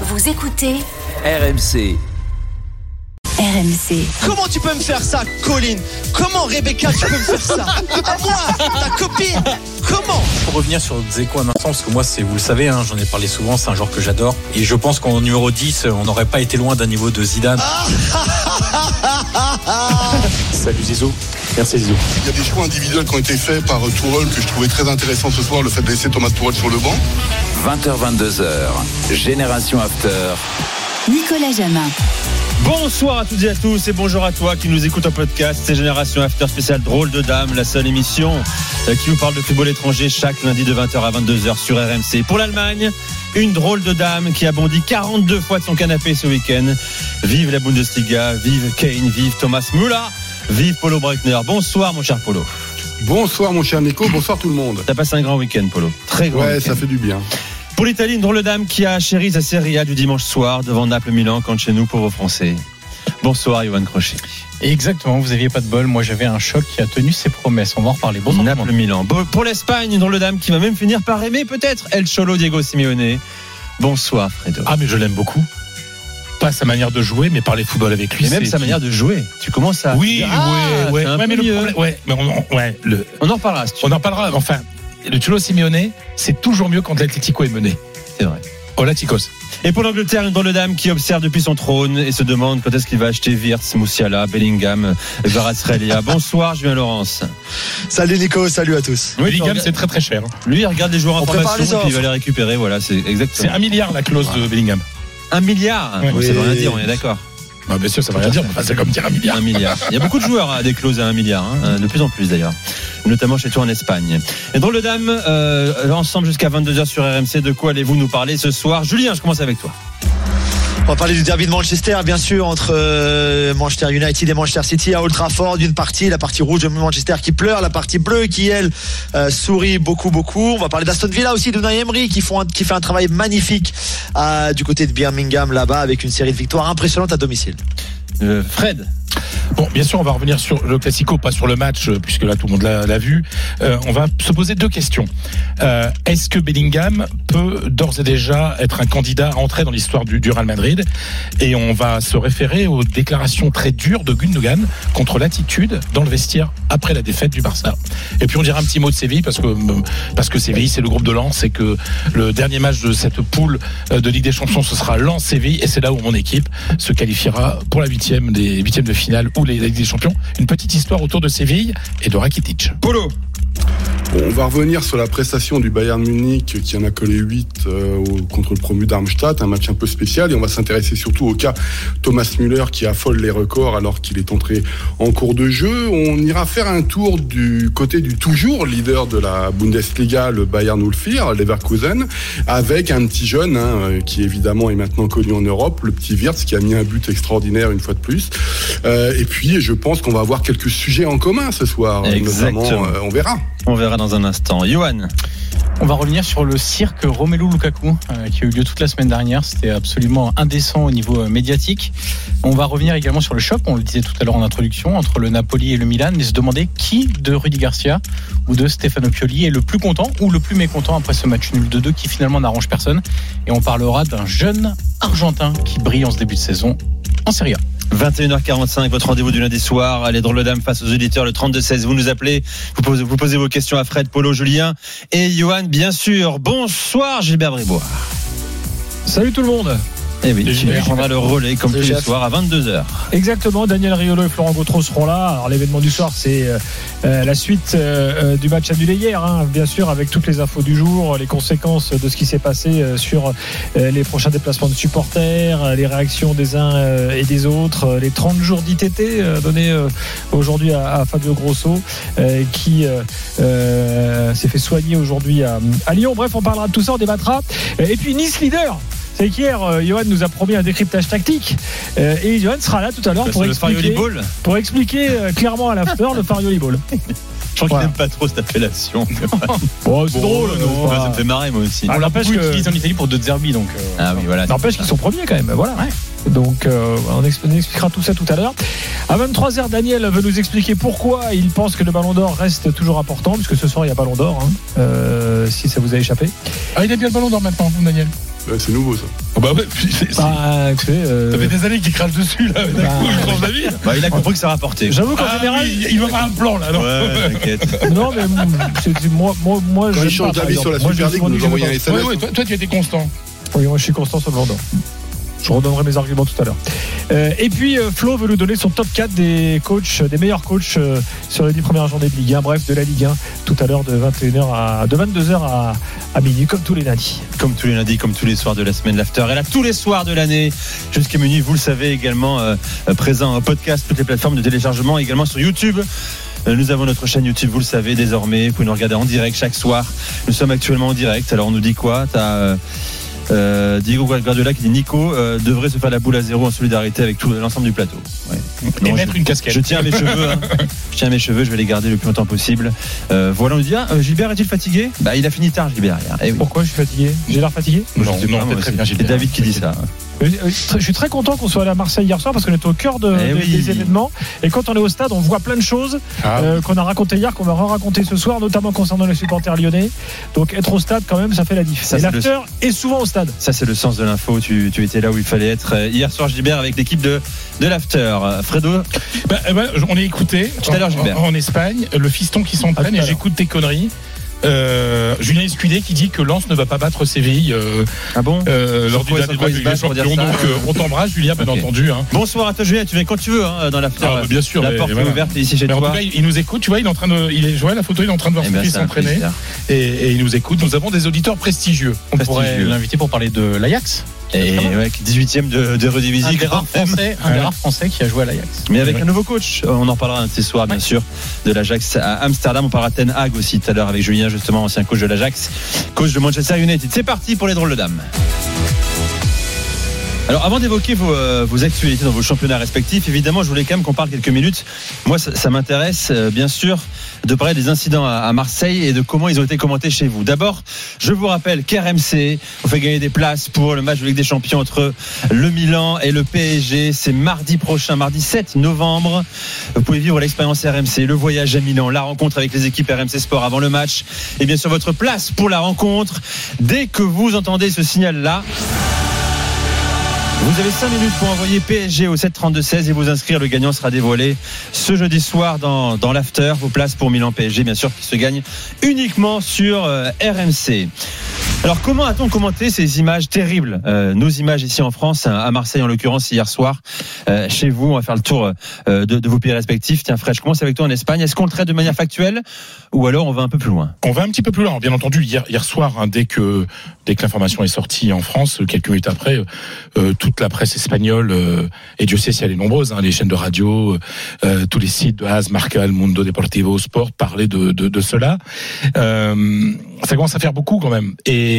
Vous écoutez RMC. RMC. Comment tu peux me faire ça, Colline? Comment, Rebecca, tu peux me faire ça? À moi, ta copine Comment? Pour revenir sur Dzeko un instant, parce que moi, c'est, vous le savez, hein, j'en ai parlé souvent, c'est un joueur que j'adore. Et je pense qu'en numéro 10, on n'aurait pas été loin d'un niveau de Zidane. Salut Zizou. Merci Zizou. Il y a des choix individuels qui ont été faits par Tourelle que je trouvais très intéressant ce soir, le fait de laisser Thomas Tourelle sur le banc. 20h22h. Génération After. Nicolas Jamin. Bonsoir à toutes et à tous et bonjour à toi qui nous écoute en podcast. C'est Génération After spécial Drôle de Dame, la seule émission euh, qui vous parle de football étranger chaque lundi de 20h à 22h sur RMC. Pour l'Allemagne, une drôle de dame qui a bondi 42 fois de son canapé ce week-end. Vive la Bundesliga, vive Kane, vive Thomas Müller, vive Polo Breitner. Bonsoir mon cher Polo. Bonsoir mon cher Nico, bonsoir tout le monde. T'as passé un grand week-end Polo. Très grand Ouais, ça fait du bien. Pour l'Italie, une drôle de dame qui a chéri sa Serie A du dimanche soir devant Naples-Milan quand chez nous, pauvres Français. Bonsoir Johan Crochet. Exactement, vous aviez pas de bol. Moi, j'avais un choc qui a tenu ses promesses. On va en reparler. Bonsoir. le. Naples-Milan. Pour l'Espagne, une drôle de dame qui va même finir par aimer peut-être El Cholo Diego Simeone. Bonsoir Fredo. Ah, mais je l'aime beaucoup. Pas sa manière de jouer, mais parler football avec lui. Et même c'est- sa manière de jouer. Tu commences à. Oui, dire, ah, ouais, ouais. c'est un Ouais, peu mais le mieux. problème, ouais, mais on, ouais, le, On en reparlera. si tu on en parlera. Enfin, le Cholo Simeone, c'est toujours mieux quand l'Atlético est mené. C'est vrai. Olatikos. Et pour l'Angleterre, une drôle de dame qui observe depuis son trône et se demande quand est-ce qu'il va acheter Wirtz, Moussiala, Bellingham, Varasrelia. Bonsoir Julien Laurence. Salut Nico, salut à tous. Oui, Bellingham, c'est très très cher. Lui, il regarde les joueurs en formation et puis il va les récupérer. Voilà, c'est C'est exactement. un milliard la clause de Bellingham. Un milliard. Ouais. Bon, Ça veut Oui. rien dire, on est d'accord. Ah, bien sûr, ça va rien dire. Enfin, c'est comme dire un milliard. Un milliard. Il y a beaucoup de joueurs à des clauses à un milliard, hein, de plus en plus d'ailleurs, notamment chez toi en Espagne. Et drôle de dame, euh, ensemble jusqu'à 22h sur RMC, de quoi allez-vous nous parler ce soir? Julien, je commence avec toi. On va parler du derby de Manchester, bien sûr, entre euh, Manchester United et Manchester City à Old Trafford. D'une partie, la partie rouge de Manchester qui pleure, la partie bleue qui, elle, euh, sourit beaucoup, beaucoup. On va parler d'Aston Villa aussi, de qui, font qui fait un travail magnifique euh, du côté de Birmingham là-bas avec une série de victoires impressionnantes à domicile. Fred, Bon, bien sûr, on va revenir sur le Classico, pas sur le match, euh, puisque là tout le monde l'a vu. Euh, on va se poser deux questions. Euh, Est-ce que Bellingham peut d'ores et déjà être un candidat à entrer dans l'histoire du, Real Madrid? Et on va se référer aux déclarations très dures de Gundogan contre l'attitude dans le vestiaire après la défaite du Barça. Et puis on dira un petit mot de Séville parce que parce que Séville c'est le groupe de Lens et que le dernier match de cette poule de Ligue des Champions ce sera Lens-Séville et c'est là où mon équipe se qualifiera pour la huitième des huitièmes de finale ou les Ligue des Champions. Une petite histoire autour de Séville et de Rakitic. Polo. Bon, on va revenir sur la prestation du Bayern Munich qui en a collé 8 euh, au- contre le promu Darmstadt, un match un peu spécial et on va s'intéresser surtout au cas Thomas Müller qui affole les records alors qu'il est entré en cours de jeu. On ira faire un tour du côté du toujours leader de la Bundesliga, le Bayern Ulfir, Leverkusen, avec un petit jeune hein, euh, qui évidemment est maintenant connu en Europe, le petit Wirtz qui a mis un but extraordinaire une fois de plus. Euh, et puis je pense qu'on va avoir quelques sujets en commun ce soir, Exactement. notamment, euh, on verra. On verra dans un instant. Johan, On va revenir sur le cirque Romelu Lukaku euh, qui a eu lieu toute la semaine dernière. C'était absolument indécent au niveau euh, médiatique. On va revenir également sur le choc, on le disait tout à l'heure en introduction, entre le Napoli et le Milan, et se demander qui de Rudy Garcia ou de Stefano Pioli est le plus content ou le plus mécontent après ce match nul de 2 qui finalement n'arrange personne. Et on parlera d'un jeune Argentin qui brille en ce début de saison en Serie A. 21h45, votre rendez-vous du lundi soir. Les drôles de dames face aux auditeurs, le 32-16. Vous nous appelez, vous posez, vous posez vos questions à Fred, Polo, Julien et Johan, bien sûr. Bonsoir Gilbert Bribois. Salut tout le monde. Eh oui, tu Gilbert. prendras le relais comme tous les soirs à 22h. Exactement, Daniel Riolo et Florent Gautreau seront là. Alors l'événement du soir, c'est euh, euh, la suite euh, du match annulé hier, hein, bien sûr, avec toutes les infos du jour, les conséquences de ce qui s'est passé euh, sur euh, les prochains déplacements de supporters, les réactions des uns euh, et des autres, les 30 jours d'ITT euh, donnés euh, aujourd'hui à, à Fabio Grosso, euh, qui euh, euh, s'est fait soigner aujourd'hui à, à Lyon. Bref, on parlera de tout ça, on débattra. Et puis Nice leader. C'est qu'hier, euh, Johan nous a promis un décryptage tactique euh, et Johan sera là tout à l'heure pour expliquer, pour expliquer euh, clairement à l'after le Farioli Ball. Je crois qu'il n'aime pas trop cette appellation. Bon, c'est drôle. non, euh, ça me fait marrer moi aussi. Ah, On beaucoup que- utilisé en Italie pour deux derby, donc. euh, Ah oui, voilà. N'empêche qu'ils sont premiers quand même. Voilà. Donc euh, on, expl- on expliquera tout ça tout à l'heure. À 23h, Daniel veut nous expliquer pourquoi il pense que le ballon d'or reste toujours important, puisque ce soir il y a ballon d'or, hein, euh, si ça vous a échappé. Ah, il a bien le ballon d'or maintenant, Daniel. Ouais, c'est nouveau ça. Oh, bah ouais, puis c'est- c'est- Bah, écoutez, euh, ça fait des années qu'il crache dessus là. D'un Bah, coup, il change d'avis. Bah, il a compris que ça rapportait. J'avoue qu'en Ah, général, oui, il va faire un plan là. Non Ouais, t'inquiète. non, mais mm, c'est- c'est- moi, moi, moi, Quand j'aime il change pas, par d'avis sur la exemple. Moi, je Super League, nous que envoyer un j'aime SMS. Ouais, ouais, toi, toi, tu étais constant. Oui, moi, je suis constant sur le Vendant. Je redonnerai mes arguments tout à l'heure. Euh, et puis, euh, Flo veut nous donner son top 4 des coachs, des meilleurs coachs euh, sur les 10 premières journées de Ligue 1. Bref, de la Ligue 1, tout à l'heure de 21h à, de 22h à, à minuit, comme tous les lundis. Comme tous les lundis, comme tous les soirs de la semaine, l'after est là tous les soirs de l'année jusqu'à minuit. Vous le savez également, présent en podcast, toutes les plateformes de téléchargement, également sur YouTube. Nous avons notre chaîne YouTube, vous le savez désormais. Vous pouvez nous regarder en direct chaque soir. Nous sommes actuellement en direct. Alors on nous dit quoi? Euh, Diego Guardiola qui dit Nico euh, devrait se faire la boule à zéro en solidarité avec tout l'ensemble du plateau. Ouais. Et Non, mettre je- une casquette. Je tiens mes cheveux. hein. Je tiens mes cheveux. Je vais les garder le plus longtemps possible. Euh, voilà, on dit ah, euh, Gilbert est-il fatigué? Bah, il a fini tard, Gilbert. hier. Eh oui. Pourquoi je suis fatigué? J'ai l'air fatigué Non, pas, non, très bien, C'est. David qui dit ça. Euh, euh, Je suis très content qu'on soit allé à Marseille hier soir parce qu'on était au cœur de- Eh des- oui. des événements. Et quand on est au stade, on voit plein de choses Ah, euh, qu'on a raconté hier, qu'on va re-raconter ce soir, notamment concernant les supporters lyonnais. Donc être au stade, quand même, ça fait la diff. Ça, Et l'after est souvent au stade. Ça, c'est le sens de l'info. Tu, tu étais là où il fallait être. Hier soir, Gilbert, avec l'équipe de, de l'After. Fredo, bah, ben, on est écouté Tout à l'heure, en, Gilbert. en Espagne, le fiston qui s'entraîne à et j'écoute tes conneries. Euh, Julien Escudé qui dit que Lens ne va pas battre Séville euh, ah bon euh, lors Sur du dernier match des Champions. Donc euh, on t'embrasse Julien bien entendu. Hein. Bonsoir à toi, Julien. Tu viens quand tu veux hein, dans l'After. Ah, bah, bien sûr, La mais porte voilà. est ouverte ici chez Mais en toi. tout cas, il, il nous écoute, tu vois, il est en train de, il est, la photo, il est en train de voir son fils s'entraîner et, et il nous écoute. Nous avons des auditeurs prestigieux. On pourrait l'inviter pour parler de l'Ajax. Et ouais, 18ème de, de Un Redivisie. des rares français, un des rares français qui a joué à l'Ajax. Mais avec Ouais. un nouveau coach, Euh, on en parlera ces soirs, bien sûr, de l'Ajax à Amsterdam. On parlera Ten Hag aussi tout à l'heure avec Julien, justement, ancien coach de l'Ajax, coach de Manchester United. C'est parti pour les drôles de dames. Alors, avant d'évoquer vos, euh, vos actualités dans vos championnats respectifs, évidemment, je voulais quand même qu'on parle quelques minutes. Moi, ça, ça m'intéresse, euh, bien sûr, de parler des incidents à, Marseille et de comment ils ont été commentés chez vous. D'abord, je vous rappelle qu'RMC vous fait gagner des places pour le match de Ligue des Champions entre le Milan et le PSG. C'est mardi prochain, mardi 7 novembre. Vous pouvez vivre l'expérience RMC, le voyage à Milan, la rencontre avec les équipes RMC Sport avant le match et bien sûr votre place pour la rencontre. Dès que vous entendez ce signal-là, vous avez 5 minutes pour envoyer PSG au 732-16 et vous inscrire. Le gagnant sera dévoilé ce jeudi soir dans, l'after. Vos places pour Milan PSG, bien sûr, qui se gagnent uniquement sur euh, RMC. Alors, comment a-t-on commenté ces images terribles Euh, Nos images ici en France, à Marseille en l'occurrence, hier soir, euh, chez vous. On va faire le tour euh, de, vos pays respectifs. Tiens, Fred, je commence avec toi en Espagne. Est-ce qu'on le traite de manière factuelle ou alors on va un peu plus loin? On va un petit peu plus loin. Bien entendu, hier, hier soir, hein, dès que dès que l'information est sortie en France, quelques minutes après, toute la presse espagnole et Dieu sait si elle est nombreuse, hein, les chaînes de radio, tous les sites de AS, Marca, El Mundo Deportivo, Sport parlaient de, de, de cela. Ça commence à faire beaucoup quand même. Et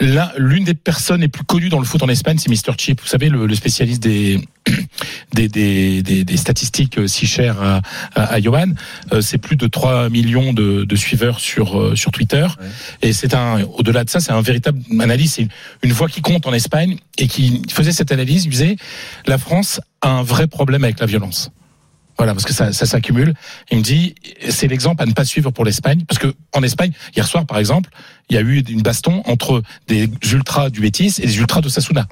là, l'une des personnes les plus connues dans le foot en Espagne, c'est Mr Chip. Vous savez, le, le spécialiste des des, des, des, des statistiques si chères à, à, à Johan. Euh, c'est plus de 3 millions de, de suiveurs sur euh, sur Twitter. Et c'est un, au-delà de ça, c'est un véritable analyse. C'est une, une voix qui compte en Espagne et qui faisait cette analyse. Il disait, la France a un vrai problème avec la violence. Voilà, parce que ça, ça s'accumule. Il me dit, c'est l'exemple à ne pas suivre pour l'Espagne, parce que en Espagne, hier soir, par exemple, il y a eu une baston entre des ultras du Betis et des ultras de Sasuna.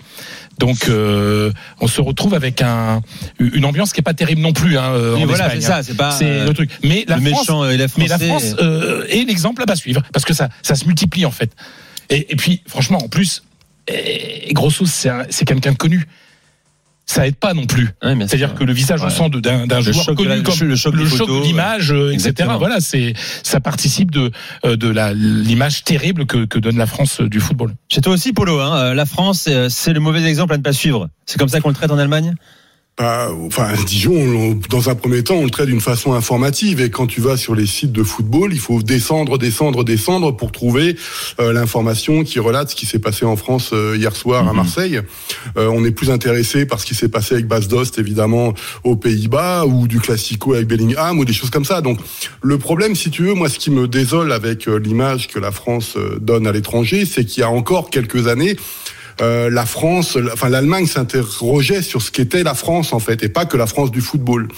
Donc, euh, on se retrouve avec un, une ambiance qui est pas terrible non plus hein, Oui, en voilà, Espagne. c'est hein. ça, c'est pas C'est euh, le truc. Mais la le France, méchant et la mais la français. France euh, est l'exemple à pas suivre parce que ça, ça se multiplie en fait. Et, et puis, franchement, en plus, et, Grosso, c'est un- c'est quelqu'un de connu. Ça aide pas non plus. Ouais. C'est-à-dire que le visage Ouais. de- d'un joueur connu comme le choc de l'image, etc. Voilà, c'est ça participe de euh, de la l'image terrible que, que donne la France euh, du football. Chez toi aussi, Polo, hein, euh, la France, c'est le mauvais exemple à ne pas suivre. C'est comme ça qu'on le traite en Allemagne? Bah, enfin, Dijon, on- dans un premier temps, on le traite d'une façon informative. Et quand tu vas sur les sites de football, il faut descendre, descendre, descendre pour trouver euh, l'information qui relate ce qui s'est passé en France euh, hier soir à Mhm. Marseille. Euh, on est plus intéressé par ce qui s'est passé avec Bas Dost, évidemment, aux Pays-Bas, ou du Classico avec Bellingham, ou des choses comme ça. Donc, le problème, si tu veux, moi, ce qui me désole avec l'image que la France donne à l'étranger, c'est qu'il y a encore quelques années, euh, la France, enfin l'Allemagne s'interrogeait sur ce qu'était la France en fait, et pas que la France du football.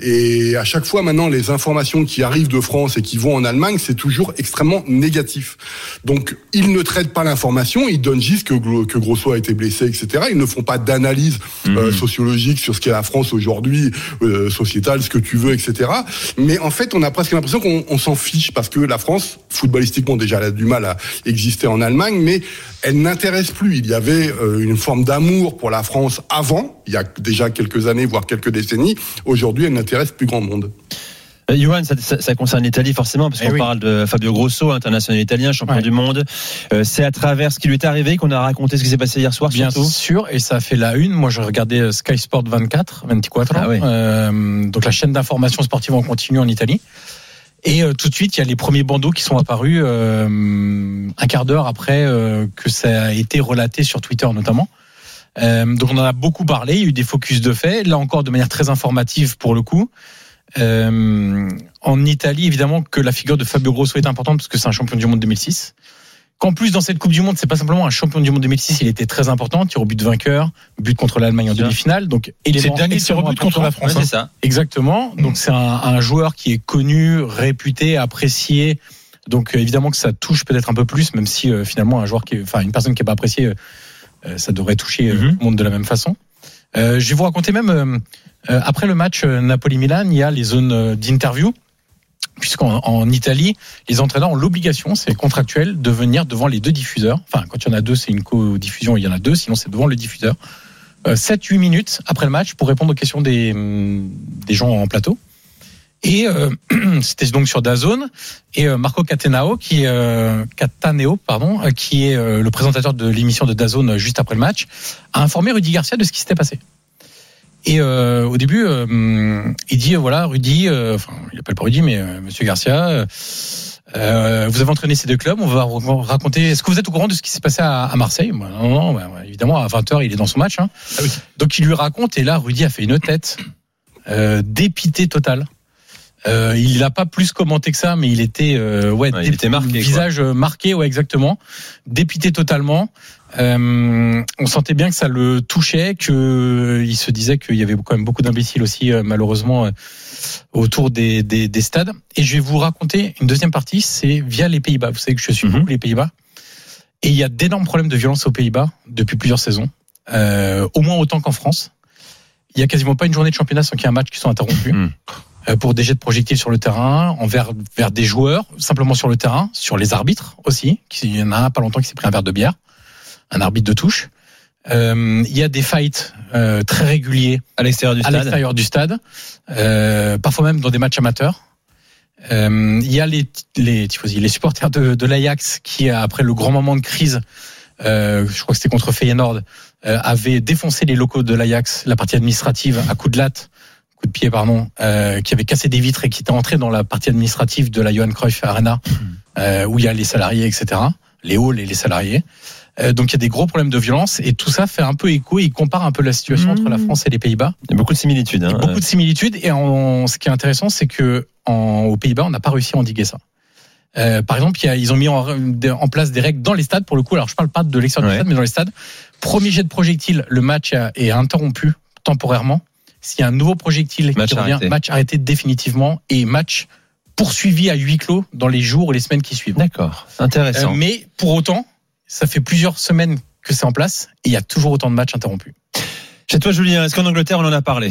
Et à chaque fois maintenant, les informations qui arrivent de France et qui vont en Allemagne, c'est toujours extrêmement négatif. Donc ils ne traitent pas l'information, ils donnent juste que, que Grosso a été blessé, etc. Ils ne font pas d'analyse euh, sociologique sur ce qu'est la France aujourd'hui, euh, sociétale, ce que tu veux, etc. Mais en fait, on a presque l'impression qu'on on s'en fiche parce que la France, footballistiquement déjà, elle a du mal à exister en Allemagne, mais elle n'intéresse plus. Il y avait euh, une forme d'amour pour la France avant, il y a déjà quelques années, voire quelques décennies. Aujourd'hui, elle n'intéresse plus grand monde. Euh, Johan, ça, ça- ça concerne l'Italie forcément, parce Eh qu'on oui. parle de Fabio Grosso, international italien, champion Ouais. du monde. Euh, c'est à travers ce qui lui est arrivé qu'on a raconté ce qui s'est passé hier soir, Bien surtout. sûr, et ça a fait la une. Moi, je regardais Sky Sport 24, 24, Ah oui. euh, donc la chaîne d'information sportive en continu en Italie. Et euh, tout de suite, il y a les premiers bandeaux qui sont apparus euh, un quart d'heure après euh, que ça a été relaté sur Twitter notamment. Donc on en a beaucoup parlé, il y a eu des focus de fait, là encore de manière très informative pour le coup. Euh, en Italie, évidemment que la figure de Fabio Grosso est importante parce que c'est un champion du monde 2006 qu'en plus dans cette Coupe du Monde, c'est pas simplement un champion du monde 2006, il était très important, tir au but vainqueur, but contre l'Allemagne en demi-finale, donc C'est le dernier tir au but contre la. France. Ouais, hein. c'est ça. Exactement. Donc c'est un, un joueur qui est connu, réputé, apprécié. Donc euh, évidemment que ça touche peut-être un peu plus, même si euh, finalement un joueur qui, est- enfin une personne qui est pas appréciée, euh, euh, ça devrait toucher euh, Mhm. tout le monde de la même façon. Euh, je vais vous raconter même après le match Napoli-Milan, il y a les zones d'interview. Puisqu'en en Italie, les entraîneurs ont l'obligation, c'est contractuel, de venir devant les deux diffuseurs. Enfin, quand il y en a deux, c'est une co-diffusion, il y en a deux, sinon c'est devant le diffuseur. 7-8 minutes après le match pour répondre aux questions des, hum, des gens en plateau. Et euh, c'était donc sur Dazone et euh, Marco Catenao qui euh, Cataneo pardon euh, qui est euh, le présentateur de l'émission de Dazone euh, juste après le match a informé Rudy Garcia de ce qui s'était passé. Et euh, au début, euh, il dit euh, voilà Rudy, euh, enfin il appelle pas Rudy mais euh, Monsieur Garcia, euh, vous avez entraîné ces deux clubs, on va raconter. Est-ce que vous êtes au courant de ce qui s'est passé à, à Marseille? Moi, Non, non, bah, ouais, évidemment à 20 h il est dans son match. Hein. Ah oui. Donc il lui raconte et là Rudy a fait une tête euh, dépité totale. Euh, il n'a pas plus commenté que ça, mais il était euh, ouais, Ouais, il dé- était marqué, visage marqué, ouais exactement, dépité totalement. Euh, on sentait bien que ça le touchait, que euh, il se disait qu'il y avait quand même beaucoup d'imbéciles aussi euh, malheureusement euh, autour des, des, des stades. Et je vais vous raconter une deuxième partie, c'est via les Pays-Bas. Vous savez que je suis Mhm. beaucoup les Pays-Bas, et il y a d'énormes problèmes de violence aux Pays-Bas depuis plusieurs saisons, euh, au moins autant qu'en France. Il y a quasiment pas une journée de championnat sans qu'il y ait un match qui soit interrompu. Mhm. Pour des jets de projectiles sur le terrain, envers vers des joueurs, simplement sur le terrain, sur les arbitres aussi. qui- Il y en a un pas longtemps qui s'est pris un verre de bière, un arbitre de touche. Euh, il y a des fights euh, très réguliers À l'extérieur du à stade. l'extérieur du stade, euh, parfois même dans des matchs amateurs. Il y a les les les supporters de, de l'Ajax qui après le grand moment de crise, je crois que c'était contre Feyenoord, avaient défoncé les locaux de l'Ajax, la partie administrative à coup de latte, coup de pied pardon, qui avait cassé des vitres et qui était entré dans la partie administrative de la Johan Cruyff Arena, euh, où il y a les salariés etc, les halls et les salariés. Euh, donc il y a des gros problèmes de violence et tout ça fait un peu écho. et Il compare un peu la situation entre la France et les Pays-Bas. Il y a beaucoup de similitudes. hein. Beaucoup de similitudes et en, ce qui est intéressant, c'est que en, aux Pays-Bas, on n'a pas réussi à endiguer ça. Euh, par exemple, il y a- ils ont mis en, en place des règles dans les stades. Pour le coup, alors je parle pas de l'extérieur Ouais. du stade, mais dans les stades. Premier jet de projectile, le match a- est interrompu temporairement. S'il y a un nouveau projectile Match qui revient, arrêté. match arrêté définitivement et match poursuivi à huis clos dans les jours ou les semaines qui suivent. D'accord. Euh, Intéressant. mais pour autant, ça fait plusieurs semaines que c'est en place et il y a toujours autant de matchs interrompus. Chez toi, Julien, est-ce qu'en Angleterre, on en a parlé?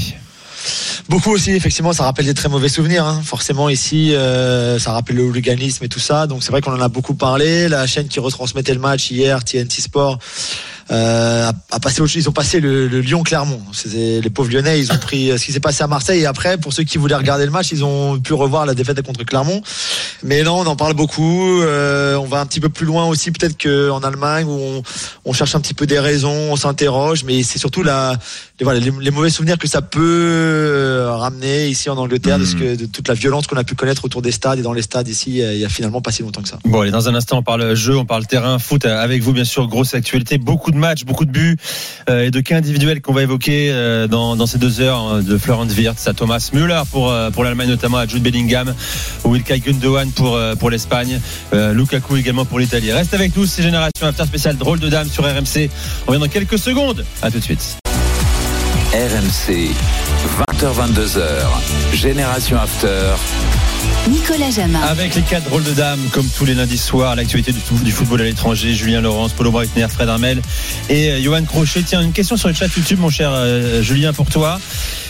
Beaucoup aussi, effectivement, ça rappelle des très mauvais souvenirs. hein. Forcément, ici, euh, ça rappelle le hooliganisme et tout ça. Donc, c'est vrai qu'on en a beaucoup parlé. La chaîne qui retransmettait le match hier, TNT Sport, euh, autre chose. Ils ont passé le, le Lyon-Clermont. Les pauvres Lyonnais. Ils ont pris euh, ce qui s'est passé à Marseille. Et après, pour ceux qui voulaient regarder le match, ils ont pu revoir la défaite contre Clermont. Mais non, on en parle beaucoup. Euh, on va un petit peu plus loin aussi, peut-être qu'en Allemagne, où on, on cherche un petit peu des raisons, on s'interroge. Mais c'est surtout la, les, voilà, les, les mauvais souvenirs que ça peut euh, ramener ici en Angleterre, de, ce que, de toute la violence qu'on a pu connaître autour des stades et dans les stades ici, il y a finalement pas si longtemps que ça. Bon, allez, dans un instant, on parle jeu, on parle terrain, foot euh, avec vous, bien sûr. Grosse actualité, beaucoup de matchs, beaucoup de buts euh, et de cas individuels qu'on va évoquer euh, dans, dans ces deux heures euh, de Florence Wirtz à Thomas Müller pour, euh, pour l'Allemagne, notamment à Jude Bellingham, ou Ilkay Gundogan pour, euh, pour l'Espagne, euh, Lukaku également pour l'Italie. Reste avec nous, c'est Génération After spécial drôle de dame sur RMC. On revient dans quelques secondes. À tout de suite. RMC, 20h22h, Génération After. Nicolas Jamin. Avec les quatre drôles de dames, comme tous les lundis soirs, l'actualité du, du football à l'étranger, Julien Laurence, Paulo Breitner, Fred Armel et euh, Johan Crochet. Tiens, une question sur le chat YouTube, mon cher euh, Julien, pour toi.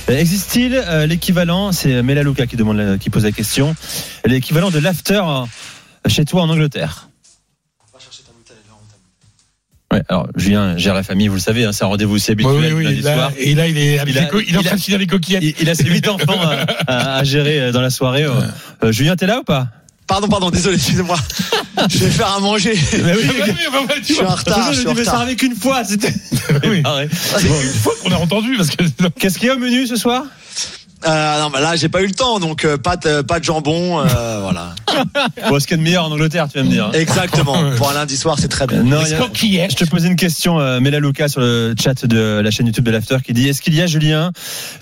Euh, Existe-t-il euh, l'équivalent, c'est Mela Luca qui, demande, la- qui pose la question, l'équivalent de l'after euh, chez toi en Angleterre? Ouais, alors Julien gère la famille, vous le savez, hein, c'est un rendez-vous aussi habituel Oui, oui, lundi là, soir. et là, il est, avec Il a- les co- il est en il a- train de finir les coquillettes. Il, il a ses huit enfants à, à- à gérer euh, dans la soirée. euh. Euh, Julien, t'es là ou pas? Pardon, pardon, désolé, excusez-moi. je vais faire à manger. Mais oui, Ah, oui, bah, bah, Je suis en retard, je je suis en dis, mais ça retard. avec une fois, c'était. Oui. Arrête. c'est une fois qu'on a entendu parce que Qu'est-ce qu'il y a au menu ce soir? Euh, non, mais là, j'ai pas eu le temps, donc euh, pas de, pas de jambon, euh, voilà. Bon, ce qu'il y a de meilleur en Angleterre, tu vas me dire. hein. Exactement. Pour un lundi soir, c'est très bien. Non, a- je te posais une question, euh, Mela Luca, sur le chat de la chaîne YouTube de l'After, qui dit Est-ce qu'il y a, Julien,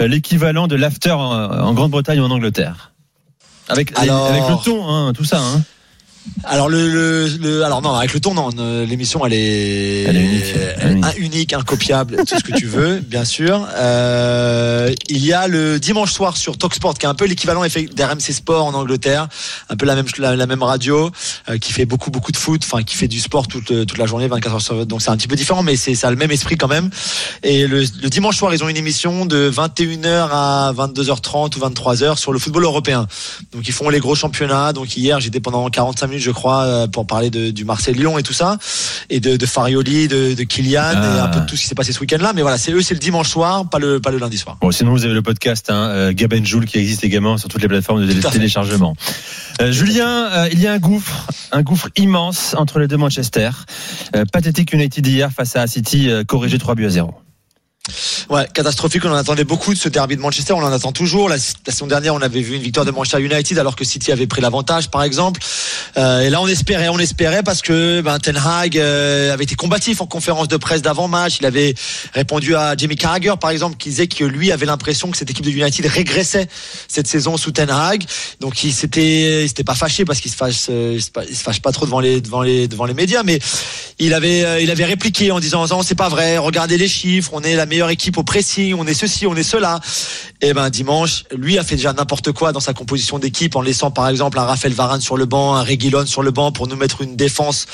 euh, l'équivalent de l'After en, en Grande-Bretagne ou en Angleterre? Avec, Alors- avec le ton, hein, tout ça. Hein. Alors le, le, le- alors non avec le ton non ne- l'émission elle est Elle est unique. elle est un- unique incopiable tout ce que tu veux bien sûr euh, il y a le dimanche soir sur Talksport qui est un peu l'équivalent d'RMC Sport en Angleterre un peu la même la, la même radio euh, qui fait beaucoup beaucoup de foot enfin qui fait du sport toute toute la journée 24 heures sur 24 donc c'est un petit peu différent mais c'est ça a le même esprit quand même et le, le dimanche soir ils ont une émission de 21h à 22h30 ou 23h sur le football européen donc ils font les gros championnats. Donc hier j'étais pendant 45 minutes je crois euh, pour parler de, du Marseille-Lyon et tout ça et de, de Farioli, de, de Kylian et Ah. un peu de tout ce qui s'est passé ce week-end-là. Mais voilà c'est eux c'est le dimanche soir, pas le pas le lundi soir. Bon, sinon, vous avez le podcast hein, euh, Gab Joule qui existe également sur toutes les plateformes de téléchargement. Euh, Julien, euh, il y a un gouffre, un gouffre immense entre les deux Manchester. Euh, pathétique United hier face à City, corrigé 3 buts à 0. Ouais, catastrophique. On en attendait beaucoup de ce derby de Manchester. On en attend toujours. La, la saison dernière, on avait vu une victoire de Manchester United alors que City avait pris l'avantage, par exemple. Euh, et là, on espérait, on espérait parce que ben, Ten Hag euh, avait été combatif en conférence de presse d'avant-match. Il avait répondu à Jamie Carragher, par exemple, qui disait que lui avait l'impression que cette équipe de United régressait cette saison sous Ten Hag. Donc, il s'était, il s'était pas fâché parce qu'il se fâche, euh, il se, fâche pas trop devant les, devant les, devant les médias, mais il avait, il avait répliqué en disant non, c'est pas vrai. Regardez les chiffres. On est la meilleure équipe au pressing. On est ceci, on est cela. Et ben dimanche, lui a fait déjà n'importe quoi dans sa composition d'équipe en laissant par exemple un Raphaël Varane sur le banc, un Reguilon sur le banc pour nous mettre une défense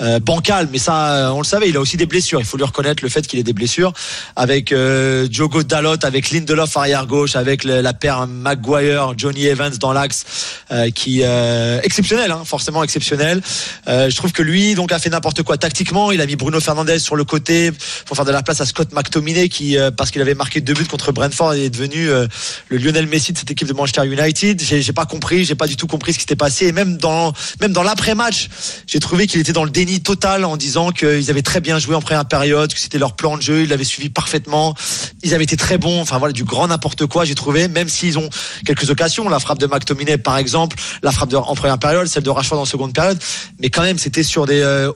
euh, bancale. Mais ça, euh, on le savait. Il a aussi des blessures. Il faut lui reconnaître le fait qu'il ait des blessures avec euh, Diogo Dalot, avec Lindelof arrière gauche, avec la paire Maguire, Johnny Evans dans l'axe, euh, qui euh, exceptionnel, hein, forcément exceptionnel. Je trouve que lui donc a fait n'importe quoi tactiquement. Il a mis Bruno Fernandez sur le côté pour faire de la place à Scott McTominay qui euh, parce qu'il avait marqué deux buts contre Brentford est devenu euh, le Lionel Messi de cette équipe de Manchester United. J'ai pas compris, j'ai pas du tout compris ce qui s'était passé. Et même dans même dans l'après-match, j'ai trouvé qu'il était dans le déni total en disant qu'ils avaient très bien joué en première période, que c'était leur plan de jeu, ils l'avaient suivi parfaitement. Ils avaient été très bons. Enfin voilà, du grand n'importe quoi. J'ai trouvé, même s'ils ont quelques occasions, la frappe de McTominay par exemple, la frappe en première période, celle de Rashford en seconde période, mais quand même c'était sur des euh,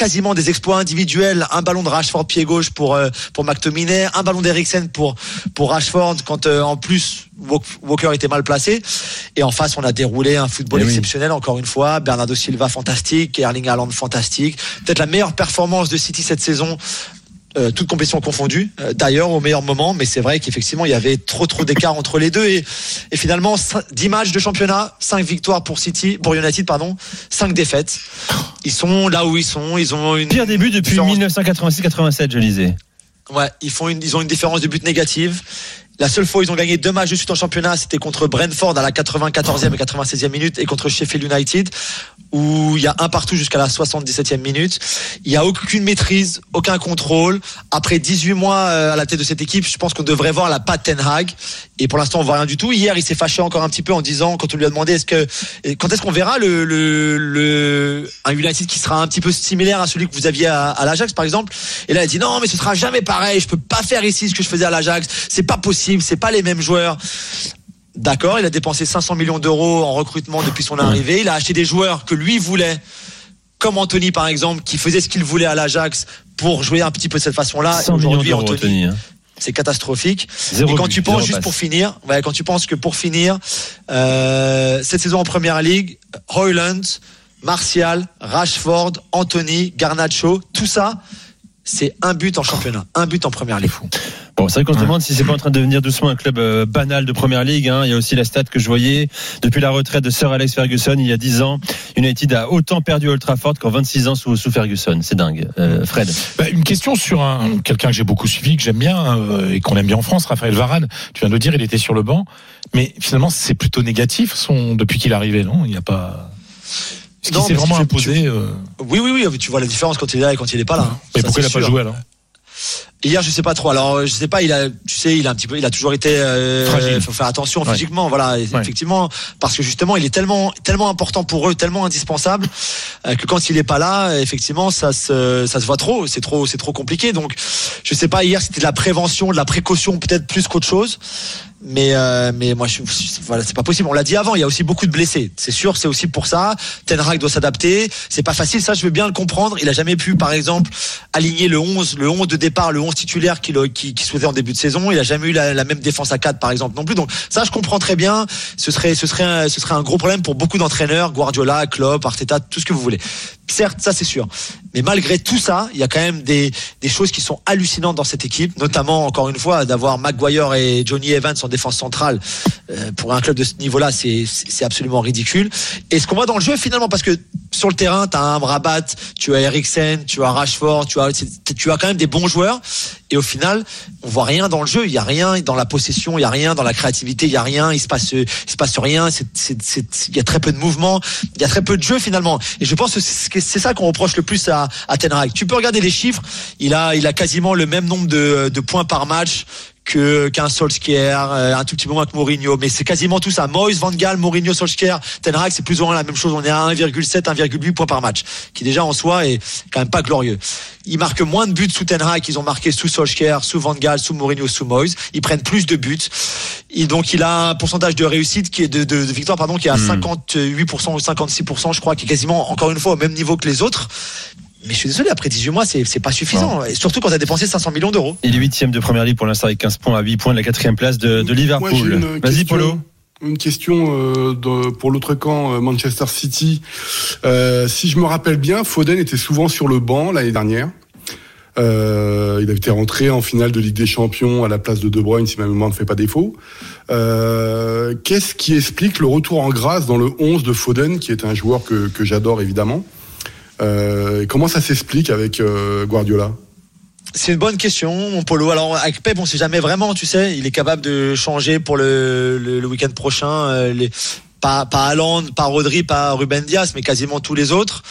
quasiment des exploits individuels. Un ballon de Rashford pied gauche pour euh, pour McTominay, un ballon d'Eriksen pour pour Rashford quand euh, en plus Walk- Walker était mal placé. Et en face, on a déroulé un football Eh oui. exceptionnel encore une fois. Bernardo Silva fantastique, Erling Haaland fantastique. Peut-être la meilleure performance de City cette saison. Euh, toutes compétitions confondues, euh, d'ailleurs au meilleur moment, mais c'est vrai qu'effectivement il y avait trop trop d'écart entre les deux et, et finalement cin- 10 matchs de championnat, 5 victoires pour City, pour United pardon, 5 défaites. Ils sont là où ils sont, ils ont une Pire début depuis différence- 1986-87, je lisais. Ouais, ils font une, ils ont une différence de but négative. La seule fois où ils ont gagné deux matchs de suite en championnat, c'était contre Brentford à la 94e et 96e minute et contre Sheffield United, où il y a un partout jusqu'à la 77e minute. Il y a aucune maîtrise, aucun contrôle. Après 18 mois euh, à la tête de cette équipe, je pense qu'on devrait voir la patte. Et pour l'instant, on voit rien du tout. Hier, il s'est fâché encore un petit peu en disant, quand on lui a demandé, est-ce que, et quand est-ce qu'on verra le, le, le, un United qui sera un petit peu similaire à celui que vous aviez à, à l'Ajax, par exemple? Et là, il a dit, non, mais ce sera jamais pareil. Je peux pas faire ici ce que je faisais à l'Ajax. C'est pas possible. C'est pas les mêmes joueurs. D'accord, il a dépensé 500 millions d'euros en recrutement depuis son arrivée. Il a acheté des joueurs que lui voulait, comme Anthony par exemple, qui faisait ce qu'il voulait à l'Ajax pour jouer un petit peu de cette façon-là. 100 millions Aujourd'hui, d'euros, Anthony, Anthony. hein. C'est catastrophique. Zéro Et quand but, tu penses juste passe. pour finir, ouais, quand tu penses que pour finir, euh, cette saison en première ligue, Hoyland, Martial, Rashford, Anthony, Garnacho, tout ça, c'est un but en championnat, un but en première ligue. Bon, c'est vrai qu'on se demande si c'est pas en train de devenir doucement un club euh, banal de première ligue. hein. Il y a aussi la stat que je voyais depuis la retraite de Sir Alex Ferguson il y a 10 ans. United a autant perdu Old Trafford qu'en 26 ans sous, sous Ferguson. C'est dingue. Euh, Fred. Bah, une question sur un quelqu'un que j'ai beaucoup suivi, que j'aime bien euh, et qu'on aime bien en France, Raphaël Varane. Tu viens de le dire, il était sur le banc, mais finalement c'est plutôt négatif son depuis qu'il est arrivé, non? Il n'y a pas. S'est mais vraiment tu- imposé euh, Oui, oui, oui. Tu vois la différence quand il est là et quand il est pas là. hein. Mais Ça, pourquoi il n'a pas joué alors Hier, je sais pas trop. Alors, je sais pas. Il a, tu sais, il a un petit peu, il a toujours été. Euh, Fragile. faut faire attention Ouais. physiquement, voilà. Ouais. Effectivement, parce que justement, il est tellement, tellement important pour eux, tellement indispensable euh, que quand il est pas là, effectivement, ça se, ça se voit trop. C'est trop, c'est trop compliqué. Donc, je sais pas. Hier, c'était de la prévention, de la précaution, peut-être plus qu'autre chose. Mais euh, mais moi je, voilà c'est pas possible. On l'a dit avant il y a aussi beaucoup de blessés. C'est sûr c'est aussi pour ça. Ten Hag doit s'adapter. C'est pas facile ça je veux bien le comprendre. Il a jamais pu par exemple aligner le 11 le 11 de départ le 11 titulaire qu'il qui, qui souhaitait en début de saison. Il a jamais eu la, la même défense à 4 par exemple non plus. Donc ça je comprends très bien. Ce serait ce serait un, ce serait un gros problème pour beaucoup d'entraîneurs Guardiola Klopp Arteta tout ce que vous voulez. Certes ça c'est sûr. Mais malgré tout ça il y a quand même des des choses qui sont hallucinantes dans cette équipe notamment encore une fois d'avoir Maguire et Johnny Evans en défense centrale euh, pour un club de ce niveau-là, c'est absolument ridicule. Et ce qu'on voit dans le jeu finalement, parce que sur le terrain, tu as un Rabat, tu as Eriksen, tu as Rashford, tu as tu as quand même des bons joueurs. Et au final, on voit rien dans le jeu. Il y a rien dans la possession, il y a rien dans la créativité, il y a rien. Il se passe, il se passe rien. Il y a très peu de mouvement, il y a très peu de jeu finalement. Et je pense que c'est, ça qu'on reproche le plus à, à Ten Hag. Tu peux regarder les chiffres. Il a, il a quasiment le même nombre de points par match que qu'un Solskjaer, euh, un tout petit peu moins que Mourinho, mais c'est quasiment tout ça. Moyes, Van Gaal, Mourinho, Solskjaer, Ten Hag, c'est plus ou moins la même chose. On est à 1,7, 1,8 points par match, qui déjà en soi est quand même pas glorieux. Ils marquent moins de buts sous Ten Hag qu'ils ont marqué sous Solskjaer, sous Van Gaal, sous Mourinho, sous Moyes. Ils prennent plus de buts. Et donc il a un pourcentage de réussite qui est de, de, de victoire pardon qui est à 58% ou 56%, je crois, qui est quasiment encore une fois au même niveau que les autres. Mais je suis désolé, après 18 mois, c'est pas suffisant. Et surtout quand tu as dépensé 500 millions d'euros. Il est huitième de première ligue pour l'instant avec 15 points à 8 points de la quatrième place de, Liverpool. Vas-y Polo. Une question euh, de- pour l'autre camp, euh, Manchester City. Euh, si je me rappelle bien, Foden était souvent sur le banc l'année dernière. Euh, il avait été rentré en finale de Ligue des Champions à la place de De Bruyne, si ma mémoire ne fait pas défaut. Euh, Qu'est-ce qui explique le retour en grâce dans le 11 de Foden, qui est un joueur que, que j'adore évidemment? euh, Comment ça s'explique avec euh, Guardiola? C'est une bonne question, mon Polo. Alors avec Pep, on sait jamais vraiment, tu sais. Il est capable de changer pour le, le, le week-end prochain. euh, les, pas, pas Haaland, pas Rodri, pas Ruben Dias, mais quasiment tous les autres.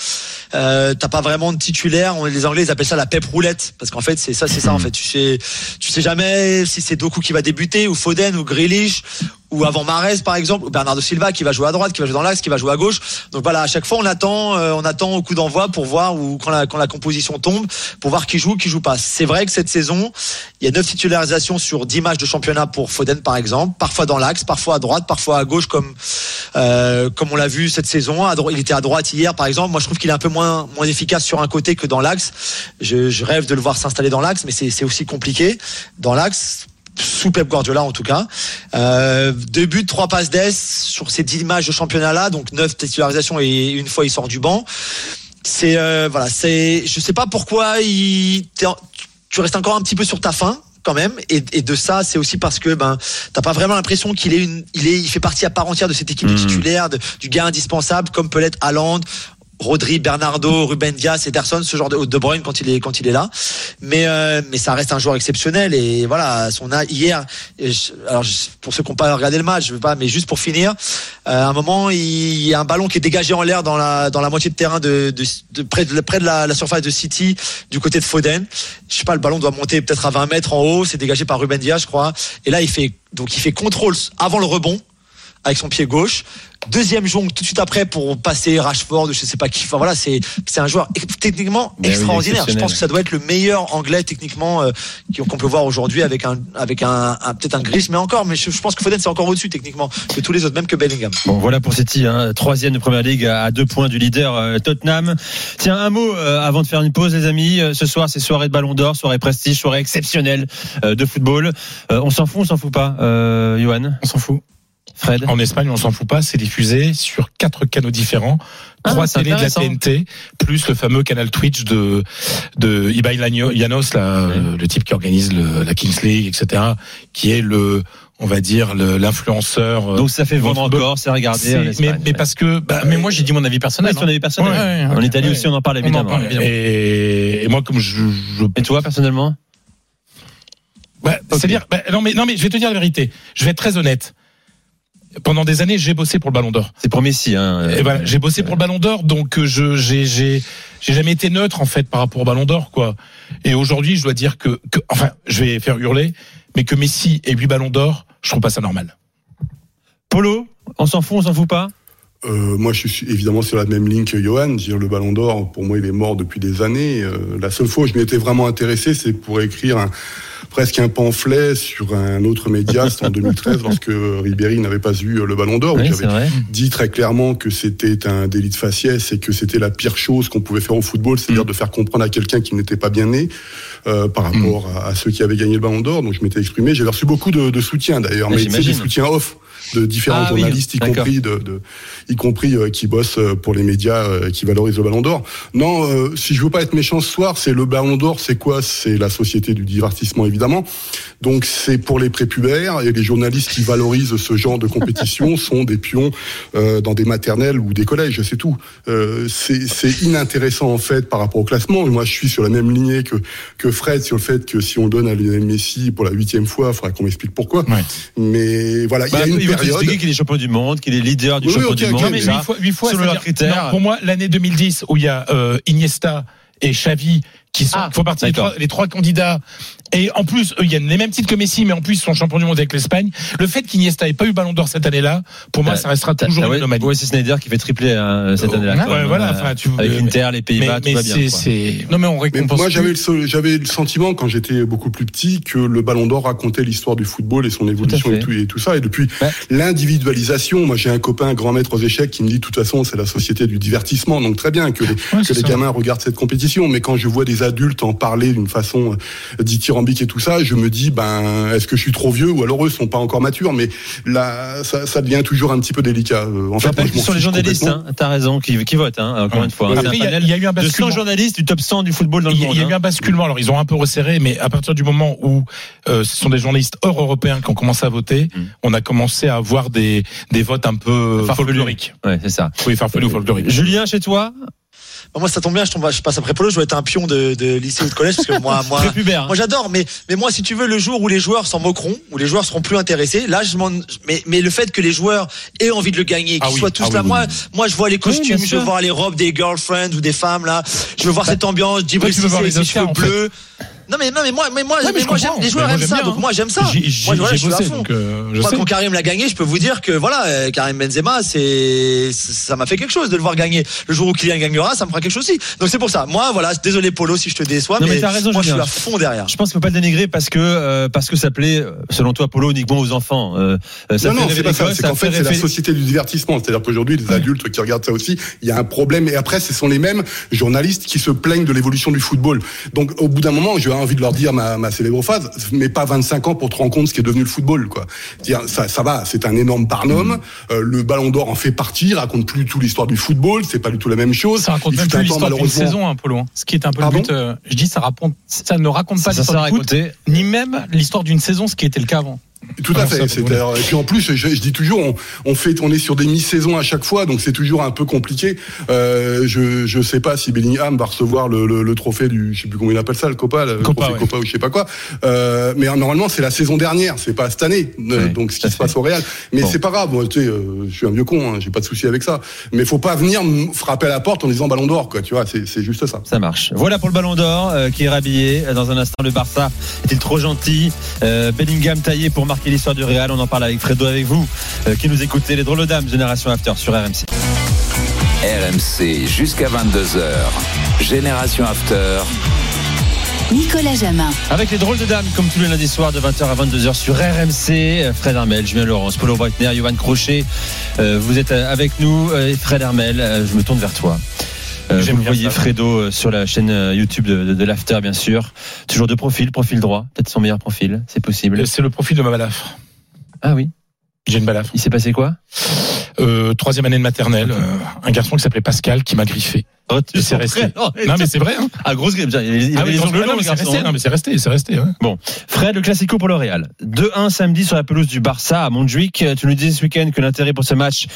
Euh, T'as pas vraiment de titulaire. On- Les Anglais ils appellent ça la Pep roulette, parce qu'en fait c'est ça, c'est ça en fait. Tu sais, tu sais jamais si c'est Doku qui va débuter ou Foden ou Grealish ou avant Mares par exemple ou Bernardo Silva qui va jouer à droite, qui va jouer dans l'axe, qui va jouer à gauche. Donc voilà, à chaque fois on attend, euh, on attend au coup d'envoi pour voir ou quand la quand la composition tombe pour voir qui joue, qui joue pas. C'est vrai que cette saison, il y a neuf titularisations sur 10 matchs de championnat pour Foden par exemple, parfois dans l'axe, parfois à droite, parfois à gauche comme euh, comme on l'a vu cette saison. Il était à droite hier par exemple. Moi je trouve qu'il est un peu moins moins efficace sur un côté que dans l'axe. Je, je rêve de le voir s'installer dans l'axe, mais c'est aussi compliqué dans l'axe sous Pep Guardiola en tout cas. Euh, deux buts, trois passes d'ess sur ces dix matchs de championnat là, donc neuf titularisations et une fois il sort du banc. C'est euh, voilà, c'est je sais pas pourquoi il tu restes encore un petit peu sur ta faim quand même et, et de ça c'est aussi parce que ben t'as pas vraiment l'impression qu'il est une il est il fait partie à part entière de cette équipe de titulaires de- du gars indispensable comme peut l'être Haaland Rodri, Bernardo, Ruben Dias, Ederson, ce genre de De Bruyne quand il est quand il est là. Mais euh, mais ça reste un joueur exceptionnel et voilà, son a hier. je- alors pour ceux qui n'ont pas regardé le match, je veux pas, mais juste pour finir, euh, à un moment il y a un ballon qui est dégagé en l'air dans la dans la moitié de terrain de, de, de près de près de la, la surface de City du côté de Foden. Je sais pas, le ballon doit monter peut-être à 20 mètres en haut. C'est dégagé par Ruben Dias, je crois. Et là il fait donc il fait contrôle avant le rebond avec son pied gauche. Deuxième jongle tout de suite après pour passer Rashford, je sais pas qui. Enfin voilà, c'est c'est un joueur techniquement Ben oui, extraordinaire. je pense que ça doit être le meilleur anglais techniquement euh, qui- qu'on peut voir aujourd'hui avec un avec un, un- peut-être un Grealish, mais encore. Mais je, je pense que Foden c'est encore au-dessus techniquement que tous les autres, même que Bellingham. Bon, voilà pour City, hein, troisième de première ligue à à deux points du leader euh, Tottenham. Tiens, un mot euh, avant de faire une pause, les amis. Euh, Ce soir, c'est soirée de Ballon d'Or, soirée prestige, soirée exceptionnelle euh, de football. Euh, on s'en fout, on s'en fout pas, euh, Johan? On s'en fout. Fred En Espagne, on s'en fout pas, c'est diffusé sur quatre canaux différents, Ah, trois télés de la. TNT, plus le fameux canal Twitch de de Ibai Llanos, là, euh, le type qui organise le- la Kings League, etc., qui est le, on va dire, l'influenceur. euh, Donc ça fait vendre encore, c'est regarder. en mais, parce que, bah, Mais moi, j'ai dit mon avis personnel. Ton avis personnel. Ouais, En. Italie aussi, on en parle en évidemment. parle, évidemment. et, et moi, comme je, je Et toi, personnellement? Bah, C'est-à-dire, bah, non mais non mais je vais te dire la vérité. Je vais être très honnête. Pendant des années, j'ai bossé pour le Ballon d'Or. C'est pour Messi. Hein. Et voilà, j'ai bossé pour le Ballon d'Or, donc euh, je j'ai j'ai j'ai jamais été neutre en fait par rapport au Ballon d'Or quoi. Et aujourd'hui, je dois dire que, que enfin, je vais faire hurler, mais que Messi ait 8 Ballons d'Or, je trouve pas ça normal. Polo, on s'en fout, on s'en fout pas? Euh, moi, je suis évidemment sur la même ligne que Johan. Dire, le Ballon d'Or, pour moi, il est mort depuis des années. Euh, la seule fois où je m'y étais vraiment intéressé, c'est pour écrire un, presque un pamphlet sur un autre média, c'était en 2013, lorsque Ribéry n'avait pas eu le Ballon d'Or. Oui, j'avais c'est dit très clairement que c'était un délit de faciès et que c'était la pire chose qu'on pouvait faire au football, c'est-à-dire Mm. de faire comprendre à quelqu'un qui n'était pas bien né euh, par rapport à, à ceux qui avaient gagné le Ballon d'Or. Donc je m'étais exprimé. J'avais reçu beaucoup de, de soutien d'ailleurs, Ouais, mais c'est des j'imagine. soutiens off de différents Ah oui, journalistes, y compris de, de- y compris euh, qui bossent euh, pour les médias euh, qui valorisent le Ballon d'Or. Non, euh, si je veux pas être méchant ce soir, c'est le Ballon d'Or, c'est quoi? C'est la société du divertissement évidemment. Donc c'est pour les prépubères et les journalistes qui valorisent ce genre de compétition sont des pions euh, dans des maternelles ou des collèges, c'est tout. Euh, c'est inintéressant en fait par rapport au classement. Et moi, je suis sur la même lignée que que Fred sur le fait que si on donne à Lionel Messi pour la huitième fois, il faudra qu'on m'explique pourquoi. Ouais. Mais voilà, il Bah, y a une il va période. qu'il est champion du monde, qu'il est leader du Oui, champion ok, du ok, monde. Mais déjà. huit fois, huit fois selon leurs critères. non, pour moi, l'année 2010 où il y a euh, Iniesta et Xavi qui sont, Ah, font partie des trois, les trois candidats. Et en plus, eux, il y a les mêmes titres que Messi, mais en plus, ils sont champions du monde avec l'Espagne. Le fait qu'Iniesta ait pas eu Ballon d'Or cette année-là, pour moi, ça restera toujours une ouais, anomalie. ouais, c'est Snyder qui fait tripler hein, cette année-là. ouais, voilà, euh, enfin, tu- avec l'Inter, les Pays-Bas, tout mais va bien. c'est, quoi. c'est, Non, mais on Mais récompense. moi, j'avais le, j'avais le sentiment quand j'étais beaucoup plus petit que le Ballon d'Or racontait l'histoire du football et son évolution et tout, et tout ça. Et depuis Ouais. l'individualisation, moi j'ai un copain grand maître aux échecs qui me dit de toute façon c'est la société du divertissement, donc très bien que les, que gamins regardent cette compétition. Mais quand je vois des adultes en parler d'une façon euh, dithyrambique et tout ça, je me dis ben est-ce que je suis trop vieux ou alors eux sont pas encore matures. Mais là, ça, ça devient toujours un petit peu délicat. Euh, En fait, ce sont les journalistes, hein, t'as raison, qui, qui votent, hein, encore Ouais. une fois. hein. Après, il y a- y eu un de 100 basculement. journalistes du top 100 du football dans le Il y, a- monde. il y a eu hein. un basculement. Alors, ils ont un peu resserré, mais à partir du moment où euh, ce sont des journalistes hors européens qui ont commencé à voter, Mm. on a commencé à avoir des, des votes un peu Farfelu. folkloriques. Ouais, c'est ça. Oui, folkloriques. Julien, chez toi, Moi, ça tombe bien, je, tombe, je passe après Polo, je dois être un pion de, de lycée ou de collège, parce que moi, hein. moi j'adore, mais, mais moi, si tu veux, le jour où les joueurs s'en moqueront, où les joueurs seront plus intéressés, là, je m'en, mais, mais le fait que les joueurs aient envie de le gagner, qu'ils Ah oui, soient tous ah là, oui, moi, oui. moi, je vois les costumes, je veux voir les robes des girlfriends ou des femmes, là, je veux voir cette ambiance, Djibril avec les cheveux en fait. Non, mais, non, mais moi, mais moi, Ouais, mais mais je moi, les joueurs aiment j'aime ça, bien, donc hein. moi, j'aime ça. J'ai j'ai- Moi, voilà, j'ai je suis à bossé, fond. donc euh, je Moi, sais. quand Karim l'a gagné, je peux vous dire que voilà, euh, Karim Benzema, c'est ça m'a fait quelque chose de le voir gagner. Le jour où Kylian gagnera, ça me fera quelque chose aussi. Donc c'est pour ça. Moi, voilà, désolé Polo si je te déçois, Non, mais mais, t'as raison, moi je suis à fond derrière. Je pense qu'il faut pas le dénigrer parce que euh, parce que ça plaît, selon toi, Polo, uniquement aux enfants. Euh, ça non, non, c'est pas ça. C'est qu'en fait c'est la société du divertissement. C'est-à-dire qu'aujourd'hui, les adultes qui regardent ça aussi, il y a un problème. Et après, ce sont les mêmes journalistes qui se plaignent de l'évolution du football. Donc, au bout d'un moment, j'ai envie de leur dire ma, ma célèbre phrase, mais pas 25 ans pour te rendre compte ce qui est devenu le football, quoi. Dire, ça, ça va, c'est un énorme barnum. Euh, le Ballon d'Or en fait partie, il raconte plus tout l'histoire du football, c'est pas du tout la même chose. Ça raconte Il même plus un l'histoire d'une saison, hein, Polo. hein. Ce qui est un peu Pardon le but. euh, je dis, ça raconte, ça ne raconte pas l'histoire du foot, ni même l'histoire d'une saison, ce qui était le cas avant. Tout à Ah, fait. ça. Et puis en plus, je, je dis toujours, on, on fait, on est sur des mi-saisons à chaque fois, donc c'est toujours un peu compliqué. Euh, je, je sais pas si Bellingham va recevoir le, le, le trophée du, je sais plus comment il appelle ça, le Copa, le Copa, trophée ouais. Copa ou je sais pas quoi. Euh, mais normalement, c'est la saison dernière, c'est pas cette année. Euh, donc ce qui se passe au Real. Mais Bon. c'est pas grave. Moi, tu sais, euh, je suis un vieux con, hein, j'ai pas de souci avec ça. Mais faut pas venir frapper à la porte en disant Ballon d'Or, quoi. Tu vois, c'est c'est juste ça. Ça marche. Voilà pour le Ballon d'Or qui est rhabillé. Dans un instant, le Barça est-il trop gentil Bellingham taillé pour marquer l'histoire du Real. On en parle avec Fredo, avec vous, euh, qui nous écoutez. Les drôles de dames, Génération After sur RMC. RMC jusqu'à 22h. Génération After. Nicolas Jamin. Avec les drôles de dames, comme tous les lundis soirs de 20h à 22h sur RMC. Euh, Fred Hermel, Julien Laurence, Paulo Breitner, Johan Crochet. Euh, vous êtes avec nous. Euh, et Fred Hermel, euh, je me tourne vers toi. Euh, vous voyez ça. Fredo euh, sur la chaîne euh, YouTube de, de, de l'After, bien sûr. Toujours de profil, profil droit. Peut-être son meilleur profil, c'est possible. C'est le profil de ma balafre. Ah oui. Il s'est passé quoi? Euh, troisième année de maternelle, euh, un garçon qui s'appelait Pascal qui m'a griffé. Oh, Et c'est resté. Non mais c'est vrai. Hein. Ah, grosse grippe. Il il Ah avait oui, les non, ongles non, longs, mais c'est resté. hein. Non mais c'est resté, c'est resté. ouais. Bon, Fred, le classico pour le Real. 2-1 samedi sur la pelouse du Barça à Montjuic. Tu nous disais ce week-end que l'intérêt pour ce match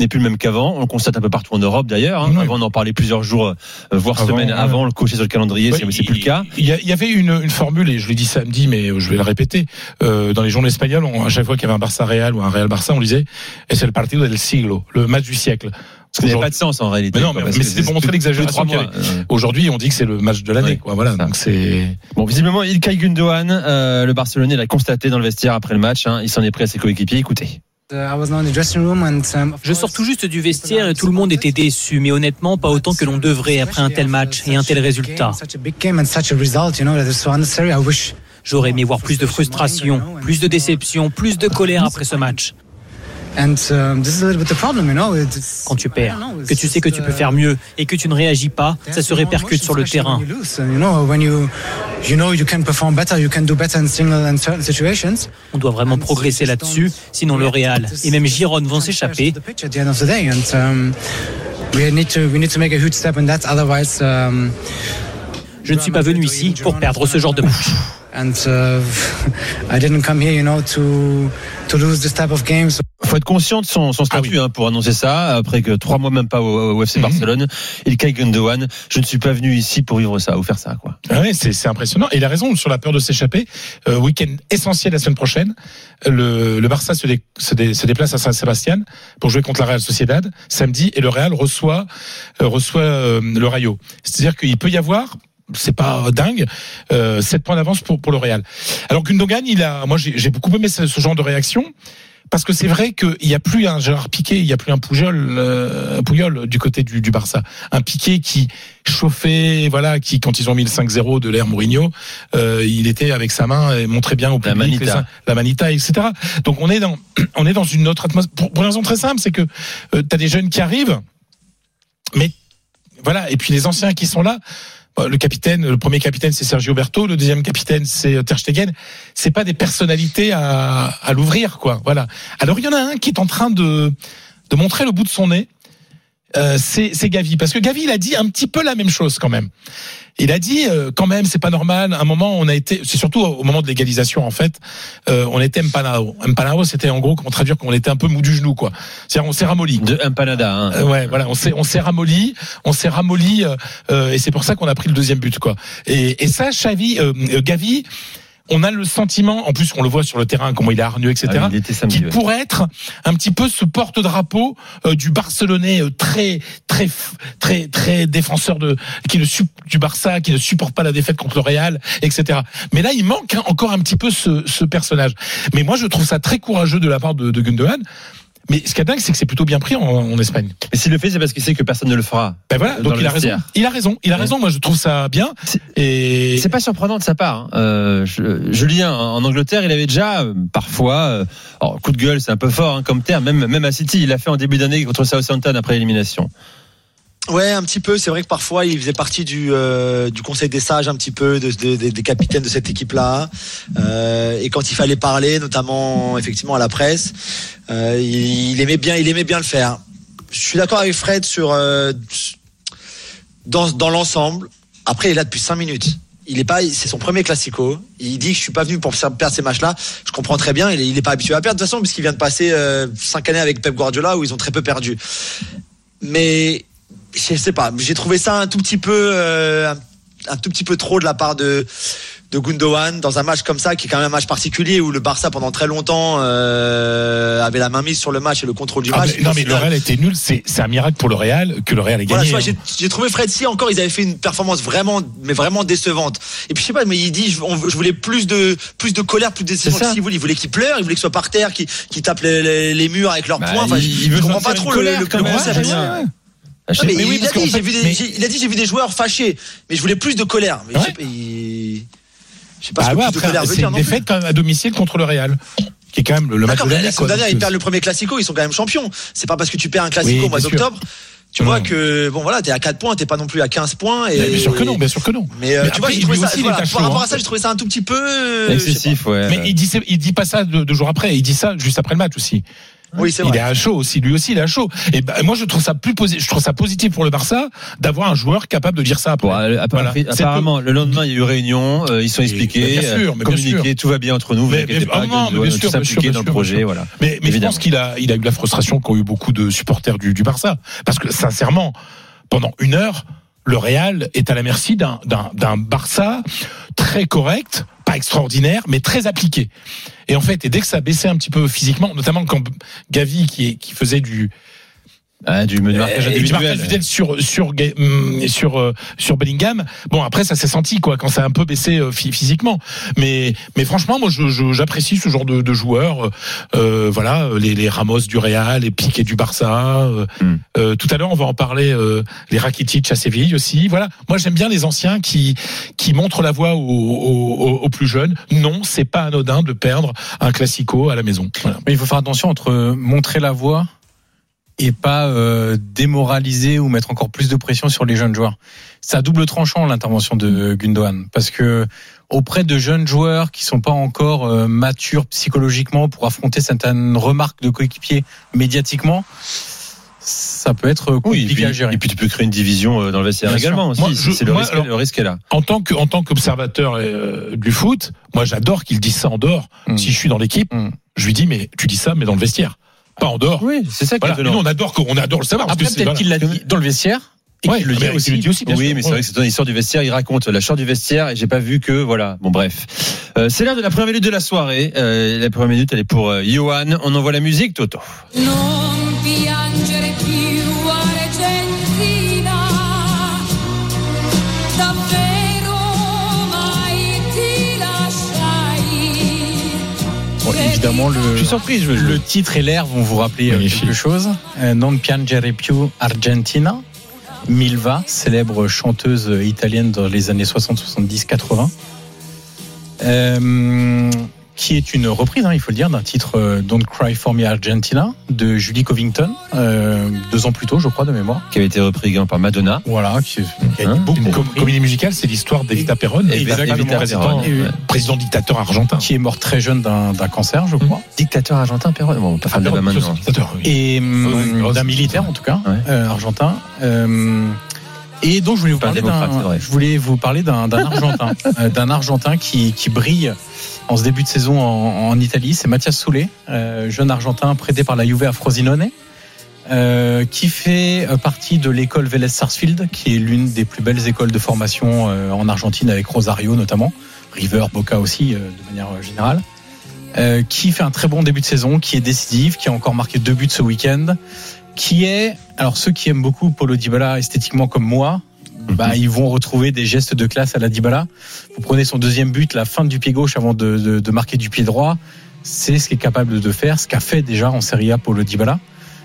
n'est plus le même qu'avant. On le constate un peu partout en Europe d'ailleurs. hein. Oui. Avant, on en parlait plusieurs jours, euh, voire Avant, semaines ouais. avant, le cocher sur le calendrier, Ouais, c'est plus le cas. Il y, il avait une, une formule, et je l'ai dit samedi, mais je vais le répéter. Euh, dans les journaux espagnols, on- à chaque fois qu'il y avait un Barça Real ou un Real Barça, on disait et c'est le partido del siglo, le match du siècle. Ce qui n'avait pas de sens en réalité. Mais non, mais- c'était pour montrer l'exagération. Euh, Aujourd'hui, on dit que c'est le match de l'année, quoi. Voilà, c'est ça. donc c'est. Bon, visiblement, Ilkay Gundogan, euh, le Barcelonais, l'a constaté dans le vestiaire après le match. hein. Il s'en est pris à ses coéquipiers. Écoutez. Je sors tout juste du vestiaire et tout le monde était déçu, mais honnêtement, pas autant que l'on devrait après un tel match et un tel résultat. J'aurais aimé voir plus de frustration, plus de déception, plus de colère après ce match. Quand tu perds, que tu sais que tu peux faire mieux et que tu ne réagis pas, ça se répercute sur le terrain. On doit vraiment progresser là-dessus, sinon le Real et même Giron vont s'échapper. Je ne suis pas venu ici pour perdre ce genre de match. And uh, I didn't come here, you know, to to lose this type of games. faut être conscient de son, son statut hein, pour annoncer ça. Après que trois mois même pas au, au FC Mhm. Barcelone, Ilkay Gundogan, je ne suis pas venu ici pour vivre ça ou faire ça. quoi. Ah ouais, c'est c'est impressionnant. Et il a raison sur la peur de s'échapper. Euh, Week-end essentiel la semaine prochaine. Le, le Barça se, dé- se, dé- se déplace à Saint-Sébastien pour jouer contre la Real Sociedad samedi et le Real reçoit euh, reçoit euh, le Rayo. C'est-à-dire qu'il peut y avoir c'est pas dingue, euh, 7 points d'avance pour, pour le Real. Alors Gundogan, il a, moi j'ai beaucoup aimé ce, ce genre de réaction parce que c'est vrai qu'il n'y a plus un Gérard Piqué, il n'y a plus un Poujol, euh, du côté du, du Barça. Un Piqué qui chauffait, voilà, qui quand ils ont mis le 5-0 de l'ère Mourinho, euh, il était avec sa main et montrait bien au La public manita. les- la manita, etc. Donc on est dans, on est dans une autre atmosphère. Pour, pour une raison très simple, c'est que euh, tu as des jeunes qui arrivent, mais voilà, et puis les anciens qui sont là. Bon, Le capitaine, le premier capitaine, c'est Sergio Berto. Le deuxième capitaine, c'est euh, Ter Stegen. C'est pas des personnalités à, à l'ouvrir, quoi. Voilà. Alors il y en a un qui est en train de de montrer le bout de son nez. Euh, c'est Gavi, parce que Gavi, il a dit un petit peu la même chose quand même. Il a dit euh, quand même, c'est pas normal. À un moment, on a été, c'est surtout au moment de l'égalisation en fait, euh, on était empanado. Empanado, c'était en gros comment traduire qu'on était un peu mou du genou, quoi. C'est-à-dire on s'est ramolli. De Empanada. Hein. Euh, ouais, voilà, on s'est on s'est ramolli, on s'est ramolli, euh, euh, et c'est pour ça qu'on a pris le deuxième but, quoi. Et, et ça, Xavi, Gavi, on a le sentiment, en plus on le voit sur le terrain, comment il est hargneux, etc. Ah oui, il était samedi. qui ouais. pourrait être un petit peu ce porte-drapeau euh, du Barcelonais euh, très très très très défenseur de qui ne du Barça qui ne supporte pas la défaite contre le Real etc mais là il manque hein, encore un petit peu ce, ce personnage mais moi je trouve ça très courageux de la part de, de Gundogan mais ce qui est dingue c'est que c'est plutôt bien pris en, en Espagne Et s'il le fait, c'est parce qu'il sait que personne ne le fera. ben voilà donc il a raison il a raison il a raison moi je trouve ça bien et C'est pas surprenant de sa part. hein. Euh, Julien, en Angleterre, il avait déjà euh, parfois, euh, alors, coup de gueule, c'est un peu fort hein, comme terme, même, même à City, il l'a fait en début d'année contre Southampton après l'élimination. Ouais, un petit peu. C'est vrai que parfois il faisait partie du euh, du conseil des sages, un petit peu de, de- de- des capitaines de cette équipe-là. Euh, et quand il fallait parler, notamment effectivement à la presse, euh, il, aimait bien, il aimait bien le faire. Je suis d'accord avec Fred sur euh, dans dans l'ensemble. Après, il est là depuis cinq minutes. Il est pas, c'est son premier classico. Il dit que je suis pas venu pour perdre ces matchs-là. Je comprends très bien. Il est, pas habitué à perdre de toute façon puisqu'il vient de passer euh, cinq années avec Pep Guardiola où ils ont très peu perdu. Mais je sais pas, j'ai trouvé ça un tout petit peu, euh, un, un tout petit peu trop de la part de de Gundogan dans un match comme ça, qui est quand même un match particulier où le Barça pendant très longtemps euh, avait la main mise sur le match et le contrôle du Ah, match. mais- non mais le Real était nul c'est c'est un miracle pour le Real que le Real ait Voilà, gagné vois, hein. j'ai trouvé Fred si encore ils avaient fait une performance vraiment, mais vraiment décevante. Et puis je sais pas, mais il dit, je, on- je voulais plus de plus de colère, plus de. Qu'est-ce qu'il voulait Il voulait qu'il pleure, il voulait qu'il soit par terre, qu'il qu'il tape les, les- les murs avec leurs Bah, poings. Enfin, il- je, il sentir pas trop le, le, le. Non, Ah, je- mais Mais oui, il, parce a dit, j'ai fait- vu des- mais- j'ai- il a dit j'ai vu des joueurs fâchés, mais je voulais plus de colère. Mais je sais Ouais. pas, il- je sais pas Bah ce que ouais, plus de après, colère veut c'est dire une défaite quand même à domicile contre le Real, qui est quand même le match de l'année. la semaine quoi. dernière, ils perdent le premier classico, ils sont quand même champions. C'est pas parce que tu perds un classico Oui, au mois d'octobre Tu vois que bon voilà, t'es à 4 points, t'es pas non plus à 15 points. Et, Mais bien sûr que non, bien sûr que non. Mais, euh, Mais tu vois, après, ça, voilà, par chaud, rapport hein. à ça, j'ai trouvé ça un tout petit peu euh, Excessif, ouais. Mais il dit, il dit pas ça deux, deux jours après, il dit ça juste après le match aussi. Oui, c'est Il vrai. est à chaud aussi, lui aussi il est à chaud. Et ben, moi je trouve ça plus posi- je trouve ça positif pour le Barça d'avoir un joueur capable de dire ça après. Bon, euh, Voilà. apparemment, apparemment, le lendemain, il y a eu réunion, euh, ils sont expliqués, bien sûr, euh, mais communiqués, sûr. tout va bien entre nous, vous Mais- mais- pas, non, Gundogan mais est bien sûr, tous bien sûr, impliqués bien dans le sûr, projet, bien sûr. voilà. Mais, mais je Évidemment. pense qu'il a, il a eu la frustration qu'ont eu beaucoup de supporters du, du Barça. Parce que sincèrement, pendant une heure, le Real est à la merci d'un, d'un, d'un Barça très correct, pas extraordinaire, mais très appliqué. Et en fait, et dès que ça baissait un petit peu physiquement, notamment quand Gavi qui, qui faisait du, Ah, du, du marquage et du marquage individuel sur sur Ga- hum, sur euh, sur Bellingham. Bon après ça s'est senti quoi quand ça a un peu baissé euh, phy- physiquement. Mais mais franchement moi je- je- j'apprécie ce genre de, de joueurs. Euh, voilà les, les Ramos du Real, les Piqué du Barça. Euh, Hmm. euh, tout à l'heure on va en parler. euh, les Rakitic à Séville aussi. Voilà moi j'aime bien les anciens qui qui montrent la voie aux, aux, aux- aux plus jeunes. Non c'est pas anodin de perdre un classico à la maison. Voilà. Mais il faut faire attention entre montrer la voie et pas euh, démoraliser ou mettre encore plus de pression sur les jeunes joueurs. C'est à double tranchant l'intervention de Gundogan parce que auprès de jeunes joueurs qui sont pas encore euh, matures psychologiquement pour affronter certaines remarques de coéquipiers médiatiquement, ça peut être Oui, et compliqué puis, à gérer. et puis tu peux créer une division euh, dans le vestiaire également aussi. Moi, C'est- je- le, moi, risque, alors- le risque est là. en tant que en tant qu'observateur euh, du foot, moi j'adore qu'il dise ça en dehors. Mm. Si je suis dans l'équipe, Mm. je lui dis mais tu dis ça mais dans le vestiaire, pas en dehors. Oui, c'est ça qui Voilà. est nous, on adore qu'on- on adore le savoir. parce Après que c'est- peut-être qu'il l'a dit dans le vestiaire et Ouais, qu'il le mais dit il aussi. le dit aussi. bien Oui, sûr. mais c'est vrai que c'est une histoire du vestiaire. Il raconte la charte du vestiaire et j'ai pas vu que voilà. Bon bref, Euh, c'est l'heure de la première minute de la soirée. Euh, la première minute, elle est pour euh, Johan. On envoie la musique, Toto. Non évidemment, le, Je suis surpris. Je, je- le titre et l'air vont vous rappeler euh, Magnifique. quelque chose. Euh, non piangere più Argentina. Milva, célèbre chanteuse italienne dans les années 60, 70, 80. Euh, qui est une reprise, hein, il faut le dire, d'un titre euh, Don't Cry for Me Argentina de Julie Covington, euh, deux ans plus tôt, je crois, de mémoire. qui avait été repris également par Madonna. Voilà, qui, qui a Hein été beaucoup Une com- repris. comédie musicale, c'est l'histoire d'Evita Perron, président, président dictateur argentin. qui est mort très jeune d'un cancer, je crois. Dictateur argentin, Perron. Bon, pas faire de débat maintenant. Dictateur, oui. et Oui, oui, d'un militaire en tout cas Ouais. euh, argentin Euh, et donc je voulais vous parler d'un je voulais vous parler d'un argentin euh, d'un argentin qui qui brille en ce début de saison en, Italie c'est Mathias Soulet euh, jeune argentin prêté par la Juve à Frosinone euh, qui fait euh, partie de l'école Vélez Sarsfield qui est l'une des plus belles écoles de formation en Argentine avec Rosario notamment River Boca aussi de manière générale qui fait un très bon début de saison, qui est décisif, qui a encore marqué deux buts ce week-end, qui est, alors ceux qui aiment beaucoup Paulo Dybala esthétiquement comme moi, bah, ils vont retrouver des gestes de classe à la Dybala. Vous prenez son deuxième but, la fin du pied gauche avant de, de, de marquer du pied droit, c'est ce qu'il est capable de faire, ce qu'a fait déjà en Serie A Paulo Dybala.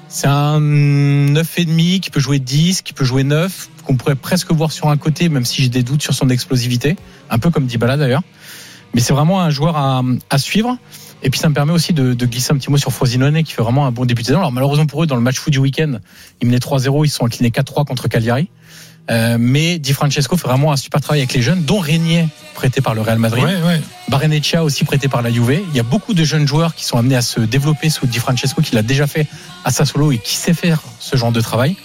C'est un 9,5 qui peut jouer 10, qui peut jouer 9, qu'on pourrait presque voir sur un côté, même si j'ai des doutes sur son explosivité, un peu comme Dybala d'ailleurs. Mais c'est vraiment un joueur à, à suivre. Et puis ça me permet aussi de, de glisser un petit mot sur Frosinone qui fait vraiment un bon début de saison. Alors malheureusement pour eux, dans le match fou du week-end, ils menaient 3-0, ils sont inclinés 4-3 contre Cagliari. Euh, mais Di Francesco fait vraiment un super travail avec les jeunes, dont Régnier, prêté par le Real Madrid. Ouais, ouais. Barrenechea aussi prêté par la Juve. Il y a beaucoup de jeunes joueurs qui sont amenés à se développer sous Di Francesco, qui l'a déjà fait à Sassuolo et qui sait faire ce genre de travail.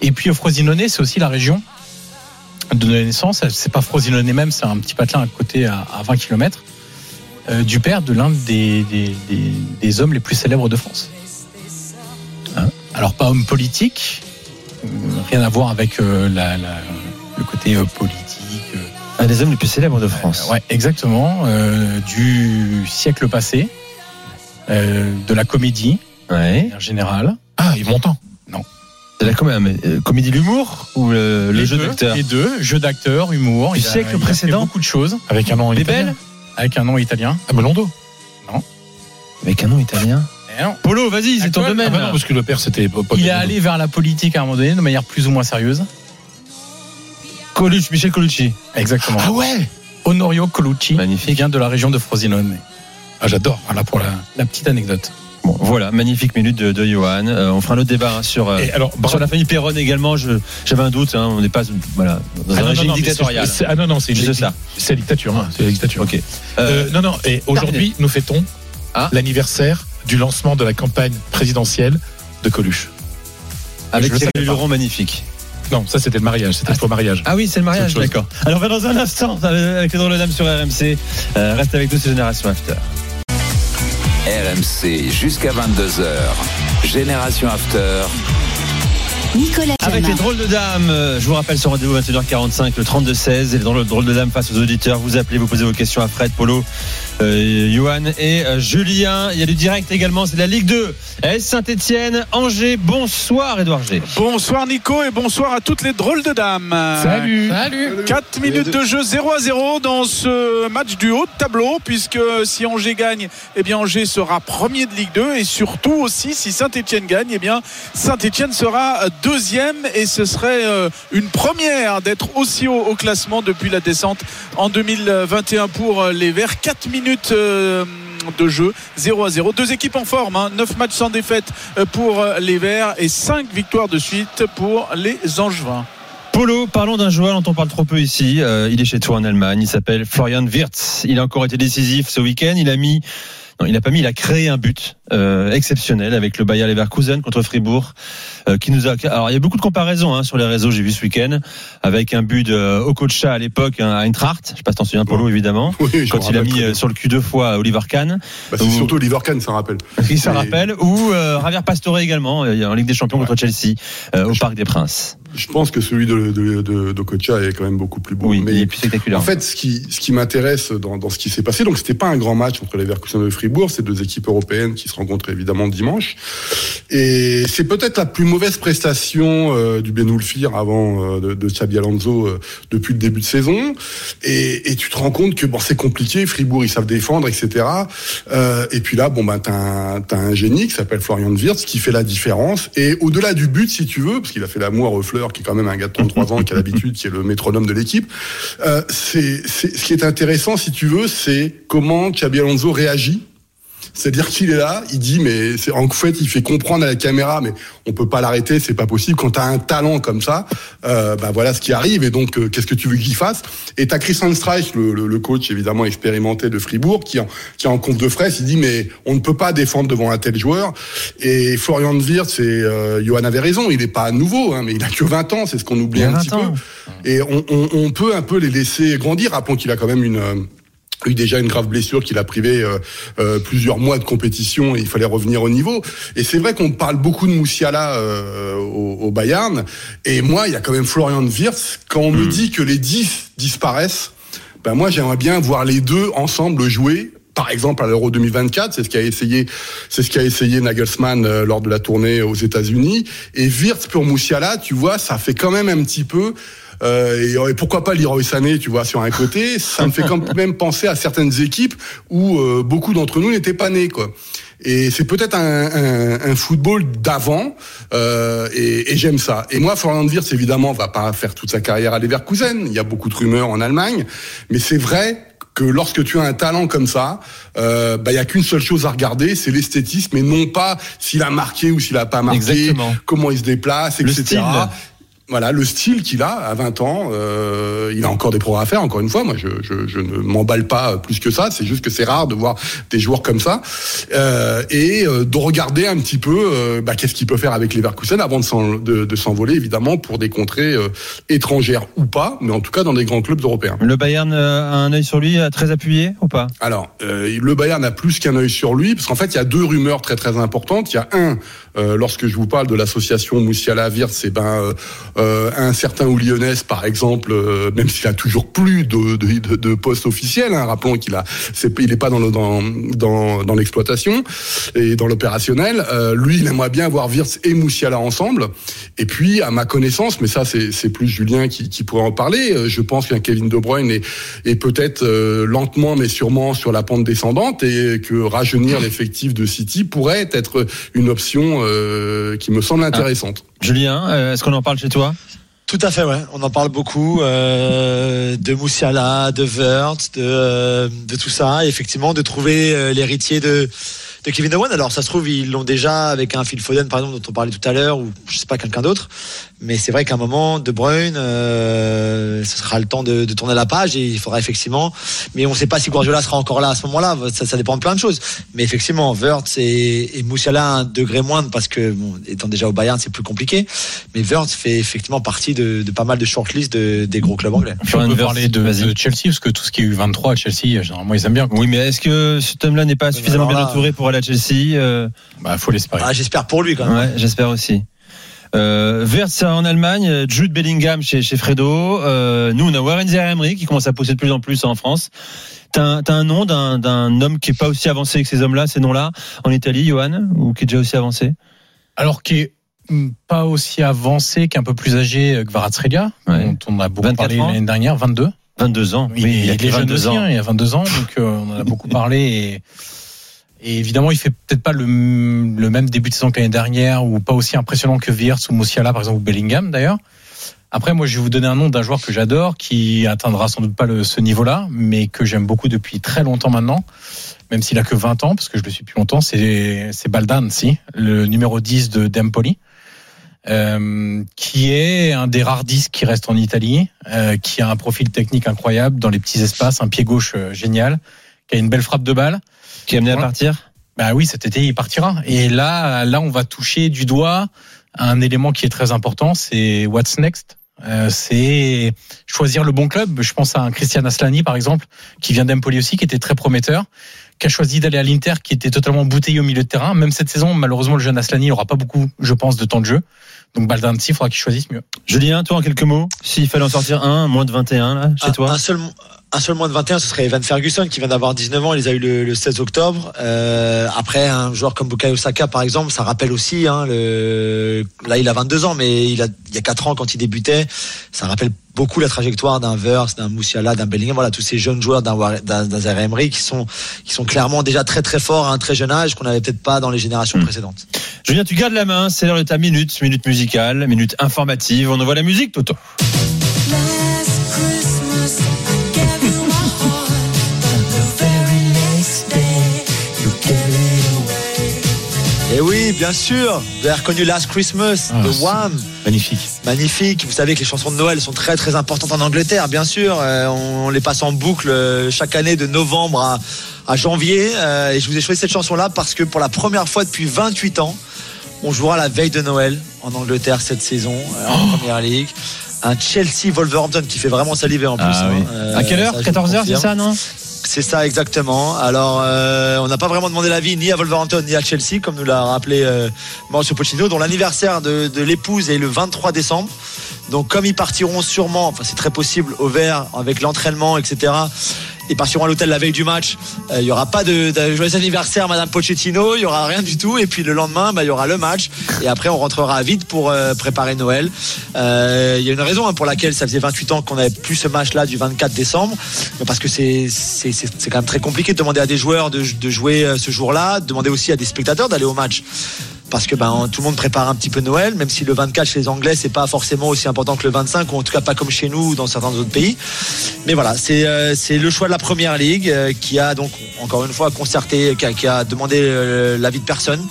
Et puis euh, Frosinone, c'est aussi la région de naissance. C'est pas Frosinone même, c'est un petit patelin à côté à, à 20 km du père de l'un des, des, des, des hommes les plus célèbres de France. Hein? Alors pas homme politique, euh, rien à voir avec euh, la, la- le côté euh, politique. euh, Un des hommes les plus célèbres de France. Ouais, exactement. euh, du siècle passé, euh, de la comédie Ouais. en général. Ah, Yves Montand. C'est la comédie, euh, comédie de l'humour ou le, jeu d'acteur? Les deux, jeu d'acteur, humour. Du Il a- siècle il a fait précédent? beaucoup de choses Avec un nom Les italien? belles? Avec un nom italien. Ah, Melondo. Avec un nom italien? Non, Polo, vas-y, c'est ton domaine. Ah, bah non, parce que le père, c'était pas Il est allé vers la politique à un moment donné de manière plus ou moins sérieuse. Colucci, Michel Colucci. Exactement. Ah ouais Honorio Colucci, Magnifique. il vient de la région de Frosinone. Ah, j'adore. Voilà pour la, la petite anecdote. Bon, voilà, magnifique minute de, de Johan. Euh, on fera un autre débat hein, sur, euh, alors, sur la famille Perron également. J'avais un doute. hein, on n'est pas voilà, dans Ah un non, non, régime non, dictatorial. Ah non, non, c'est une Juste ça. C'est la dictature. hein, c'est la dictature. Ok. Euh, non, non. Et aujourd'hui, nous fêtons Ah. l'anniversaire du lancement de la campagne présidentielle de Coluche. Avec je le Thierry. Luron, magnifique. Non, ça c'était le mariage, c'était le faux mariage. Ah oui, c'est le mariage, d'accord. Alors, on va dans un instant avec les drôles de dames sur RMC. Euh, reste avec nous, c'est Génération After. RMC jusqu'à 22h. Génération After. Nicolas Avec les drôles de dames, euh, je vous rappelle ce rendez-vous 21h45, le 32-16. Et les drôles drôles de dames face aux auditeurs. Vous appelez, vous posez vos questions à Fred, Polo, euh, Johan et euh, Julien. Il y a du direct également, c'est la Ligue 2. S Saint-Etienne, Angers. Bonsoir, Edouard G. Bonsoir Nico et bonsoir à toutes les drôles de dames. Salut. Salut 4 minutes de jeu 0 à 0 dans ce match du haut de tableau puisque si Angers gagne, eh bien Angers sera premier de Ligue 2 et surtout aussi si Saint-Etienne gagne, eh bien Saint-Etienne sera deuxième et ce serait euh, une première d'être aussi haut au classement depuis la descente en 2021 pour euh, les Verts. 4 minutes euh, de jeu 0 à 0 deux équipes en forme hein. 9 matchs sans défaite pour les Verts et 5 victoires de suite pour les Angevins Polo, parlons d'un joueur dont on parle trop peu ici. Il est chez toi en Allemagne. Il s'appelle Florian Wirtz. Il a encore été décisif ce week-end. Il a mis, non, il a pas mis, il a créé un but exceptionnel avec le Bayer Leverkusen contre Fribourg, qui nous a. Alors il y a beaucoup de comparaisons hein, sur les réseaux. J'ai vu ce week-end avec un but de Okocha à l'époque hein, à Eintracht. Je sais pas si t'en souviens, Polo, évidemment. Oui, Quand il a mis euh, sur le cul deux fois Oliver Kahn, Bah, c'est Ou- surtout Oliver Kahn, ça rappelle. qui se Mais- rappelle, ou euh, Javier Pastore également euh, en Ligue des Champions contre Chelsea euh, au Parc des Princes. Je pense que celui de, de, est quand même beaucoup plus beau. Oui, mais il est plus spectaculaire. En fait, ce qui, ce qui m'intéresse dans, dans ce qui s'est passé, donc c'était pas un grand match entre les Leverkusen et Fribourg, c'est deux équipes européennes qui se rencontrent évidemment dimanche. Et c'est peut-être la plus mauvaise prestation euh, du Ben Oulfir avant euh, de, de Alonso euh, depuis le début de saison. Et, tu te rends compte que bon, c'est compliqué, Fribourg ils savent défendre, etc. Et puis là, bon ben t'as un, t'as un génie qui s'appelle Florian Wirtz qui fait la différence. Et au-delà du but, si tu veux, parce qu'il a fait l'amour à Refleur, qui est quand même un gars de 33 ans, qui a l'habitude, qui est le métronome de l'équipe. C'est, ce qui est intéressant, si tu veux, c'est comment Xabi Alonso réagit. C'est-à-dire qu'il est là, il dit, mais c'est, en fait, il fait comprendre à la caméra, mais on peut pas l'arrêter, c'est pas possible. Quand tu as un talent comme ça, euh, bah voilà ce qui arrive. Et donc, euh, qu'est-ce que tu veux qu'il fasse? Et t'as Christian Streich, le, le, le coach évidemment expérimenté de Fribourg, qui en, qui est en conf de fraise, il dit, mais on ne peut pas défendre devant un tel joueur. Et Florian Wirtz, et euh, Johan avait raison, il est pas nouveau, hein, mais il a que 20 ans, c'est ce qu'on oublie un 20 petit ans. peu. Et on, on, on peut un peu les laisser grandir. Rappelons qu'il a quand même une euh, eu déjà une grave blessure qui l'a privé euh, euh, plusieurs mois de compétition et il fallait revenir au niveau. Et c'est vrai qu'on parle beaucoup de Moussiala euh, au, au Bayern. Et moi, il y a quand même Florian Wirtz. Quand on me dit que les 10 disparaissent, ben moi j'aimerais bien voir les deux ensemble jouer. Par exemple, à l'Euro 2024, c'est ce qu'a essayé, c'est ce qu'a essayé Nagelsmann euh, lors de la tournée aux États-Unis. Et Wirtz pour Moussiala, tu vois, ça fait quand même un petit peu euh, et, et pourquoi pas Leroy Sané, tu vois, sur un côté, ça me fait quand même penser à certaines équipes où euh, beaucoup d'entre nous n'étaient pas nés, quoi. Et c'est peut-être un, un, un football d'avant, euh, et, et j'aime ça. Et moi, Florian Wirtz, évidemment, va pas faire toute sa carrière à Leverkusen. Il y a beaucoup de rumeurs en Allemagne, mais c'est vrai que lorsque tu as un talent comme ça, euh, bah il y a qu'une seule chose à regarder, c'est l'esthétisme, et non pas s'il a marqué ou s'il a pas marqué, Exactement. comment il se déplace, Le etc. style. Voilà, le style qu'il a à 20 ans, euh, il a encore des progrès à faire. Encore une fois, moi, je, je, je ne m'emballe pas plus que ça. C'est juste que c'est rare de voir des joueurs comme ça euh, et euh, de regarder un petit peu euh, bah, qu'est-ce qu'il peut faire avec les Leverkusen avant de, s'en- de, de s'envoler, évidemment, pour des contrées euh, étrangères ou pas, mais en tout cas dans des grands clubs européens. Le Bayern a un œil sur lui, très appuyé ou pas? Alors, euh, le Bayern a plus qu'un œil sur lui, parce qu'en fait, il y a deux rumeurs très très importantes. Il y a un, euh, lorsque je vous parle de l'association Moussiala Wirtz, c'est ben euh, euh, un certain Oulionès, par exemple, euh, même s'il a toujours plus de, de, de, de poste officiel. Hein, rappelons qu'il a, c'est, il n'est pas dans le, dans dans, l'exploitation et dans l'opérationnel. Lui, il aimerait bien voir Wirtz et Moussiala ensemble. Et puis, à ma connaissance, mais ça, c'est, plus Julien qui, qui pourrait en parler. Je pense qu'un Kevin De Bruyne est, est peut-être lentement, mais sûrement sur la pente descendante et que rajeunir l'effectif de City pourrait être une option euh, qui me semble intéressante. Julien, euh, est-ce qu'on en parle chez toi? Tout à fait, ouais. On en parle beaucoup euh, de Moussiala, de Wörth, de, euh, de tout ça. Et effectivement, de trouver euh, l'héritier de de Kevin Bruyne. Alors ça se trouve ils l'ont déjà avec un Phil Foden par exemple dont on parlait tout à l'heure ou je sais pas quelqu'un d'autre. Mais c'est vrai qu'à un moment De Bruyne, euh, ce sera le temps de, de tourner la page et il faudra effectivement. Mais on ne sait pas si Guardiola sera encore là à ce moment-là. Ça, ça dépend de plein de choses. Mais effectivement, Wirtz et, et Moussiala un degré moindre parce que bon, étant déjà au Bayern c'est plus compliqué. Mais Wirtz fait effectivement partie de, de pas mal de shortlists de, des gros clubs anglais. Puis on peut parler de, de Chelsea parce que tout ce qui est U23 à Chelsea, généralement ils aiment bien. Oui, mais est-ce que cet homme-là n'est pas suffisamment alors bien entouré pour aller à Chelsea Euh, Bah faut l'espérer. Ah, J'espère pour lui quand même. Ouais, j'espère aussi. Euh, en Allemagne, Jude Bellingham chez, chez Fredo. Euh, nous, on a Warren Zaire-Emery qui commence à pousser de plus en plus en France. T'as un, nom d'un, homme qui est pas aussi avancé que ces hommes-là, ces noms-là, en Italie, Johan, ou qui est déjà aussi avancé? Alors qui est hum, pas aussi avancé qu'un peu plus âgé que Kvaratskhelia, Ouais. dont on a beaucoup 24 parlé l'année dernière, 22. 22 ans. Il, il a est jeune 22 aussi, ans. hein, il a 22 ans, donc euh, on en a beaucoup parlé. Et, et évidemment, il fait peut-être pas le, le même début de saison que l'année dernière, ou pas aussi impressionnant que Wirtz ou Moussiala, par exemple, ou Bellingham d'ailleurs. Après, moi, je vais vous donner un nom d'un joueur que j'adore, qui atteindra sans doute pas le, ce niveau-là, mais que j'aime beaucoup depuis très longtemps maintenant, même s'il a que 20 ans, parce que je le suis depuis longtemps, c'est c'est Baldanzi, le numéro 10 de Dempoli. Euh, qui est un des rares disques qui reste en Italie, euh, qui a un profil technique incroyable dans les petits espaces, un pied gauche euh, génial, qui a une belle frappe de balle. Qui est amené à partir Bah oui, cet été il partira. Et là, là, on va toucher du doigt un élément qui est très important, c'est what's next. Euh, c'est choisir le bon club. Je pense à un Christian Aslani par exemple, qui vient d'Empoli aussi, qui était très prometteur, qui a choisi d'aller à l'Inter, qui était totalement bouteillé au milieu de terrain. Même cette saison, malheureusement, le jeune Aslani n'aura pas beaucoup, je pense, de temps de jeu. Donc Baldanzi, il faudra qu'il choisisse mieux. Julien, toi en quelques mots, s'il fallait en sortir un, moins de 21 là, chez un, toi un seul, un seul moins de 21, ce serait Evan Ferguson qui vient d'avoir 19 ans. Il les a eu le, le 16 octobre. Euh, après, un joueur comme Bukayo Saka, par exemple, ça rappelle aussi. Hein, le, là, il a 22 ans, mais il, a, il y a 4 ans quand il débutait, ça rappelle beaucoup la trajectoire d'un Verse, d'un Moussiala, d'un Bellingham. Voilà, tous ces jeunes joueurs d'un d'un Emery qui sont qui sont clairement déjà très très forts à un très jeune âge qu'on n'avait peut-être pas dans les générations Hmm. précédentes. Julien, tu gardes la main, c'est l'heure de ta minute, minute musicale, minute informative. On envoie la musique, Toto. Last Christmas bien sûr, vous avez reconnu Last Christmas Ah, de Wham. Magnifique. Magnifique. Vous savez que les chansons de Noël sont très très importantes en Angleterre, bien sûr. Euh, on, on les passe en boucle euh, chaque année de novembre à, à janvier. Euh, et je vous ai choisi cette chanson-là parce que pour la première fois depuis 28 ans, on jouera la veille de Noël en Angleterre cette saison en Première League. Un Chelsea Wolverhampton qui fait vraiment saliver en plus. Ah hein. oui. Euh, à quelle heure ça, je vous 14h, c'est ça, non? C'est ça exactement. Alors, euh, on n'a pas vraiment demandé l'avis ni à Wolverhampton ni à Chelsea, comme nous l'a rappelé euh, Mauricio dont l'anniversaire de, de l'épouse est le 23 décembre. Donc, comme ils partiront sûrement, enfin c'est très possible, au vert avec l'entraînement, etc. Ils partiront à l'hôtel la veille du match. euh, Il y aura pas de, joyeux anniversaire, Madame Pochettino. Il y aura rien du tout. Et puis le lendemain, bah, il y aura le match. Et après, on rentrera vite pour euh, préparer Noël. Euh, Il y a une raison hein, pour laquelle ça faisait 28 ans qu'on n'avait plus ce match-là du 24 décembre. Parce que c'est quand même très compliqué de demander à des joueurs de, de jouer ce jour-là, de demander aussi à des spectateurs d'aller au match. Parce que ben, tout le monde prépare un petit peu Noël, même si le 24 chez les Anglais, c'est pas forcément aussi important que le 25, ou en tout cas pas comme chez nous ou dans certains autres pays. Mais voilà, c'est euh, le choix de la première ligue euh, qui a donc encore une fois concerté, qui a, demandé euh, l'avis de personne.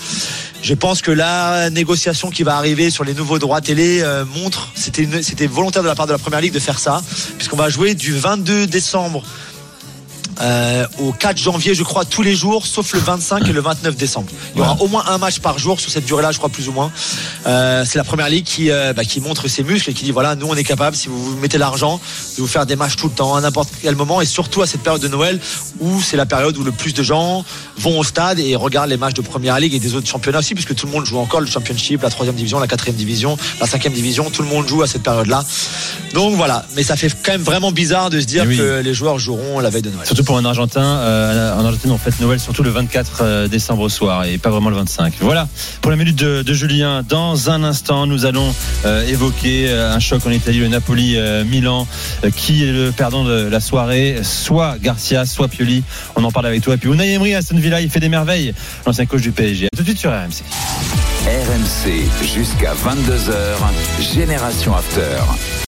Je pense que la négociation qui va arriver sur les nouveaux droits télé montre, c'était volontaire de la part de la première ligue de faire ça, puisqu'on va jouer du 22 décembre euh, au 4 janvier, je crois, tous les jours, sauf le 25 et le 29 décembre. Il y aura au moins un match par jour sur cette durée-là, je crois, plus ou moins. Euh, c'est la première ligue qui, euh, bah, qui montre ses muscles et qui dit voilà, nous, on est capable, si vous vous mettez l'argent, de vous faire des matchs tout le temps, à n'importe quel moment, et surtout à cette période de Noël où c'est la période où le plus de gens vont au stade et regardent les matchs de première ligue et des autres championnats aussi, puisque tout le monde joue encore le championship, la troisième division, la quatrième division, la cinquième division, tout le monde joue à cette période-là. Donc voilà, mais ça fait quand même vraiment bizarre de se dire Eh oui. que les joueurs joueront la veille de Noël. Surtout pour un Argentin, euh, en Argentine on fête Noël surtout le 24 euh, décembre au soir et pas vraiment le 25. Voilà pour la minute de, Julien. Dans un instant, nous allons euh, évoquer un choc en Italie, le Napoli-Milan, qui est le perdant de la soirée, soit Garcia, soit Pioli. On en parle avec toi. Et puis Unai Emery Aston Villa, il fait des merveilles, l'ancien coach du PSG. Tout de suite sur RMC. RMC jusqu'à 22h, Génération After.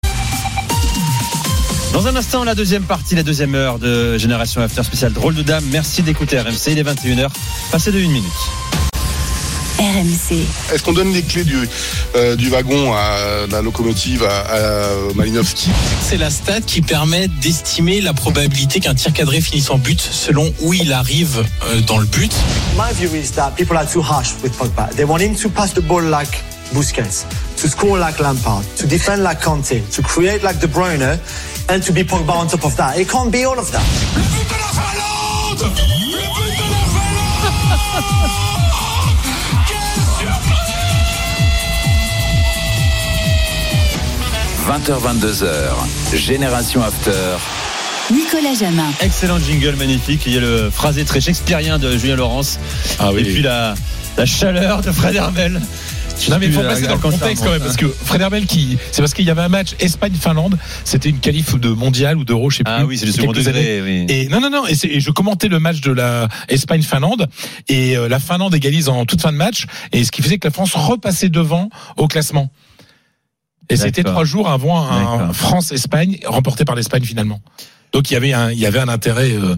Dans un instant, la deuxième partie, la deuxième heure de Génération After spécial drôle de dame. Merci d'écouter RMC. Il est 21h, passé de une minute. RMC. Est-ce qu'on donne les clés du, euh, du wagon à la locomotive à, à Malinowski? C'est la stat qui permet d'estimer la probabilité qu'un tir cadré finisse en but selon où il arrive euh, dans le but. My view is that people are too harsh with Pogba. They want him to pass the ball like Busquets, to score like Lampard, to defend like Conte, to create like De Bruyne, and to be Pogba on top of that. It can't be all of that. 20h, 22h, Génération After. Nicolas Jamin. Excellent jingle, magnifique. Il y a le phrasé très shakespearien de Julien Laurence. Ah oui. Et puis la, la chaleur de Fred Hermel. Non mais il faut passer dans le contexte quand même parce que Fred Hermel qui c'est parce qu'il y avait un match Espagne-Finlande c'était une qualif de mondial ou d'euro je sais plus Ah oui, c'est le second degré, oui. et non non non et, et je commentais le match de la Espagne-Finlande et euh, la Finlande égalise en toute fin de match et ce qui faisait que la France repassait devant au classement. Et c'était trois jours avant un. France-Espagne remporté par l'Espagne finalement. Donc il y avait un il y avait un intérêt euh,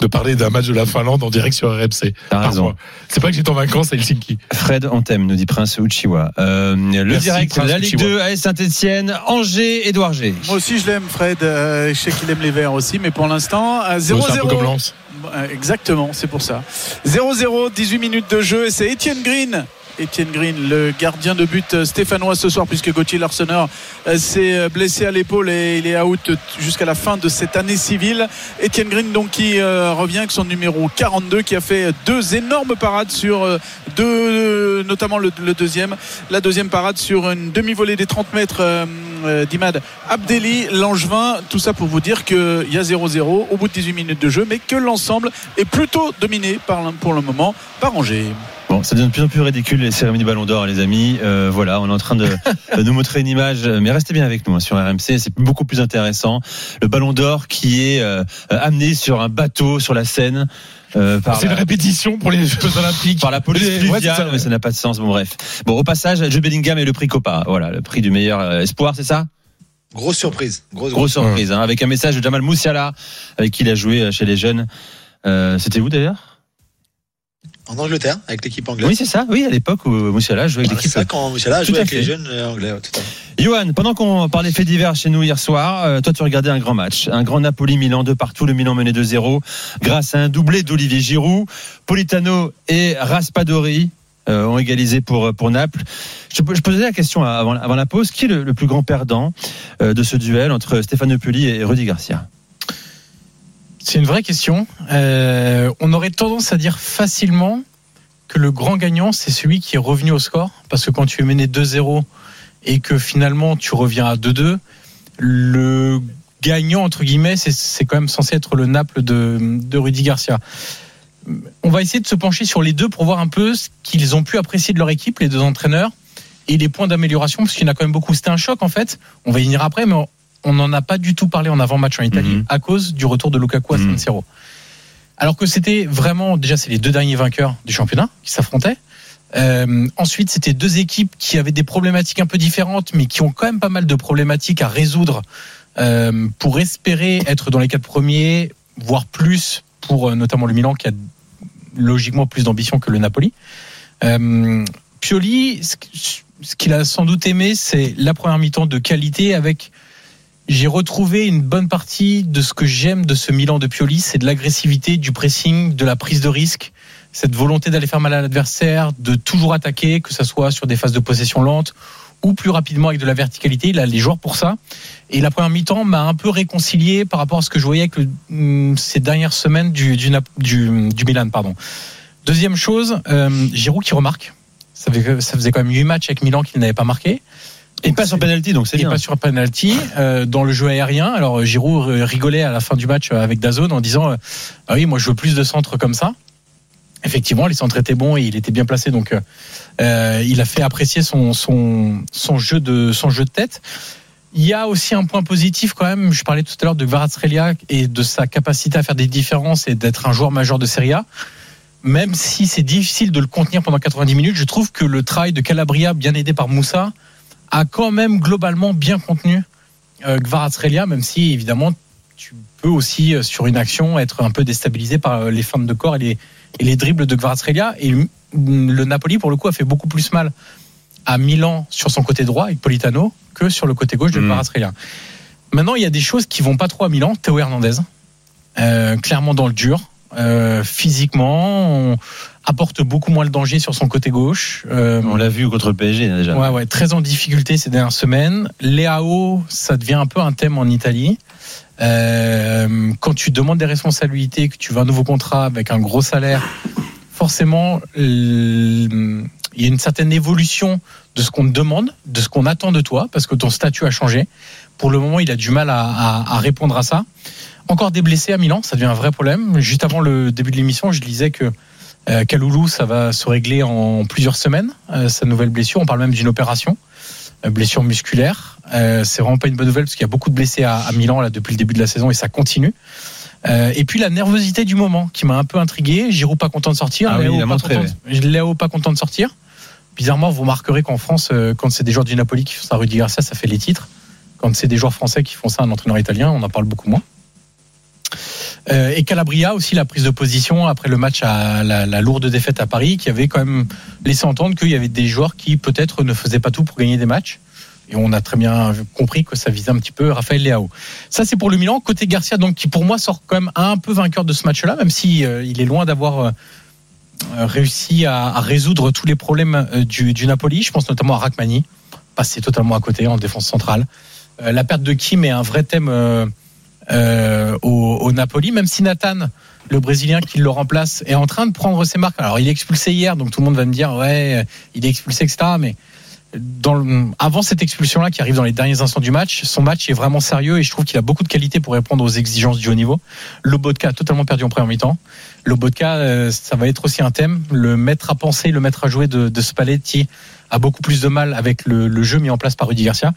de parler d'un match de la Finlande en direct sur RMC T'as raison. Parfois. c'est pas que j'étais en vacances à Helsinki Fred, on t'aime, nous dit Prince Uchiwa. Euh, le Merci, direct, Prince la Ligue Uchiwa. 2, AS Saint-Etienne, Angers, Édouard G. Moi aussi, je l'aime, Fred. Euh, je sais qu'il aime les Verts aussi, mais pour l'instant, à c'est un peu 0-0. comme Lens Euh, Exactement, c'est pour ça. 0-0, 18 minutes de jeu et c'est Étienne Green. Étienne Green, le gardien de but euh, stéphanois ce soir, puisque Gauthier Larsonneur euh, s'est euh, blessé à l'épaule et il est out jusqu'à la fin de cette année civile. Étienne Green, donc, qui revient avec son numéro 42, qui a fait deux énormes parades sur deux, notamment le, deuxième, la deuxième parade sur une demi-volée des 30 mètres d'Imad Abdelli, Langevin. Tout ça pour vous dire qu'il y a 0-0 au bout de 18 minutes de jeu, mais que l'ensemble est plutôt dominé pour le moment par Angers. Bon, ça devient de plus en plus ridicule les cérémonies du Ballon d'Or, les amis. Euh, voilà, on est en train de, de nous montrer une image, mais restez bien avec nous hein, sur RMC, c'est beaucoup plus intéressant. Le Ballon d'Or qui est euh, amené sur un bateau sur la Seine. euh, par c'est la- une répétition pour les Jeux Olympiques par la police Ouais, c'est fluviale, ça. mais ça n'a pas de sens. Bon, bref. Bon, au passage, Joe Bellingham et le prix Copa. Voilà, le prix du meilleur euh, espoir, c'est ça? Grosse surprise. Grosse, Grosse surprise, hein, avec un message de Jamal Moussiala, avec qui il a joué euh, chez les jeunes. Euh, C'était où d'ailleurs? En Angleterre, avec l'équipe anglaise. Oui, c'est ça. Oui, à l'époque où Moussiala jouait avec Voilà, l'équipe. c'est ça quand Moussala à avec fait. les jeunes euh, anglais. ouais, tout à fait. Johan, pendant qu'on parlait faits divers chez nous hier soir, euh, toi tu regardais un grand match, un grand Napoli-Milan 2 partout, le Milan menait 2-0 grâce à un doublé d'Olivier Giroud, Politano et Raspadori euh, ont égalisé pour pour Naples. Je, je posais la question avant, avant la pause, qui est le, le plus grand perdant euh, de ce duel entre Stéphane Pulli et Rudy Garcia? C'est une vraie question. Euh, on aurait tendance à dire facilement que le grand gagnant, c'est celui qui est revenu au score. Parce que quand tu es mené 2-0 et que finalement tu reviens à 2-2, le gagnant, entre guillemets, c'est- quand même censé être le Naples de, de Rudy Garcia. On va essayer de se pencher sur les deux pour voir un peu ce qu'ils ont pu apprécier de leur équipe, les deux entraîneurs, et les points d'amélioration, parce qu'il y en a quand même beaucoup. C'était un choc en fait. On va y venir après, mais on- n'en a pas du tout parlé en avant-match en Italie Mhm. à cause du retour de Lukaku à Mhm. San Siro. Alors que c'était vraiment, déjà, c'est les deux derniers vainqueurs du championnat qui s'affrontaient. Euh, ensuite, c'était deux équipes qui avaient des problématiques un peu différentes, mais qui ont quand même pas mal de problématiques à résoudre euh, pour espérer être dans les quatre premiers, voire plus pour euh, notamment le Milan qui a logiquement plus d'ambition que le Napoli. Pioli, ce qu'il a sans doute aimé, c'est la première mi-temps de qualité avec j'ai retrouvé une bonne partie de ce que j'aime de ce Milan de Pioli, c'est de l'agressivité, du pressing, de la prise de risque, cette volonté d'aller faire mal à l'adversaire, de toujours attaquer, que ce soit sur des phases de possession lente ou plus rapidement avec de la verticalité. Il a les joueurs pour ça. Et la première mi-temps m'a un peu réconcilié par rapport à ce que je voyais avec hum, ces dernières semaines du, Milan. Pardon. Deuxième chose, euh, Giroud qui remarque. Ça faisait, ça faisait quand même 8 matchs avec Milan qu'il n'avait pas marqué. Et pas sur penalty, donc c'est Et bien. pas sur penalty euh, dans le jeu aérien. Alors euh, Giroud euh, rigolait à la fin du match avec Dazone en disant euh, ah oui moi je veux plus de centres comme ça. Effectivement, les centres étaient bons et il était bien placé, donc euh, il a fait apprécier son, son, son jeu de son jeu de tête. Il y a aussi un point positif quand même. Je parlais tout à l'heure de Kvaratskhelia et de sa capacité à faire des différences et d'être un joueur majeur de Serie A. Même si c'est difficile de le contenir pendant 90 minutes, je trouve que le travail de Calabria, bien aidé par Moussa, a quand même globalement bien contenu euh, Kvaratskhelia, même si évidemment tu peux aussi euh, sur une action être un peu déstabilisé par euh, les feintes de corps et les, et les dribbles de Kvaratskhelia. Et le, Napoli pour le coup a fait beaucoup plus mal à Milan sur son côté droit avec Politano que sur le côté gauche de Mm. Kvaratskhelia. Maintenant, il y a des choses qui vont pas trop à Milan. Théo Hernandez, euh, clairement dans le dur, euh, physiquement, on apporte beaucoup moins le danger sur son côté gauche. Euh, On l'a vu contre le PSG déjà. Ouais, ouais, très en difficulté ces dernières semaines. Léao, ça devient un peu un thème en Italie. Euh, quand tu demandes des responsabilités, que tu veux un nouveau contrat avec un gros salaire, forcément, il y a une certaine évolution de ce qu'on te demande, de ce qu'on attend de toi, parce que ton statut a changé. Pour le moment, il a du mal à, à- à répondre à ça. Encore des blessés à Milan, ça devient un vrai problème. Juste avant le début de l'émission, je disais que euh, Kaloulou, ça va se régler en plusieurs semaines, euh, sa nouvelle blessure. On parle même d'une opération, euh, blessure musculaire. Euh, c'est vraiment pas une bonne nouvelle parce qu'il y a beaucoup de blessés à, à Milan là, depuis le début de la saison et ça continue. Euh, et puis la nervosité du moment qui m'a un peu intrigué. Giroud pas content de sortir. Ah oui, Léo pas content de- Léo pas content de sortir. Bizarrement, vous remarquerez qu'en France, euh, quand c'est des joueurs du Napoli qui font ça, Rudy Garcia, ça fait les titres. Quand c'est des joueurs français qui font ça, un entraîneur italien, on en parle beaucoup moins. Euh, et Calabria aussi la prise de position après le match à la, lourde défaite à Paris, qui avait quand même laissé entendre qu'il y avait des joueurs qui peut-être ne faisaient pas tout pour gagner des matchs. Et on a très bien compris que ça visait un petit peu Raphaël Leao. Ça c'est pour le Milan. Côté Garcia, donc qui pour moi sort quand même un peu vainqueur de ce match-là, même si euh, est loin d'avoir euh, réussi à, résoudre tous les problèmes du, du Napoli. Je pense notamment à Rachmani, passé totalement à côté en défense centrale. La perte de Kim est un vrai thème euh, euh, au, au Napoli, même si Nathan, le Brésilien qui le remplace, est en train de prendre ses marques. Alors il est expulsé hier, donc tout le monde va me dire ouais, il est expulsé, etc. Mais dans le- avant cette expulsion-là qui arrive dans les derniers instants du match, son match est vraiment sérieux et je trouve qu'il a beaucoup de qualité pour répondre aux exigences du haut niveau. Lobotka a totalement perdu en première mi-temps. Lobotka, euh, ça va être aussi un thème. Le maître à penser, le maître à jouer de, de Spalletti a beaucoup plus de mal avec le, jeu mis en place par Rudy Garcia.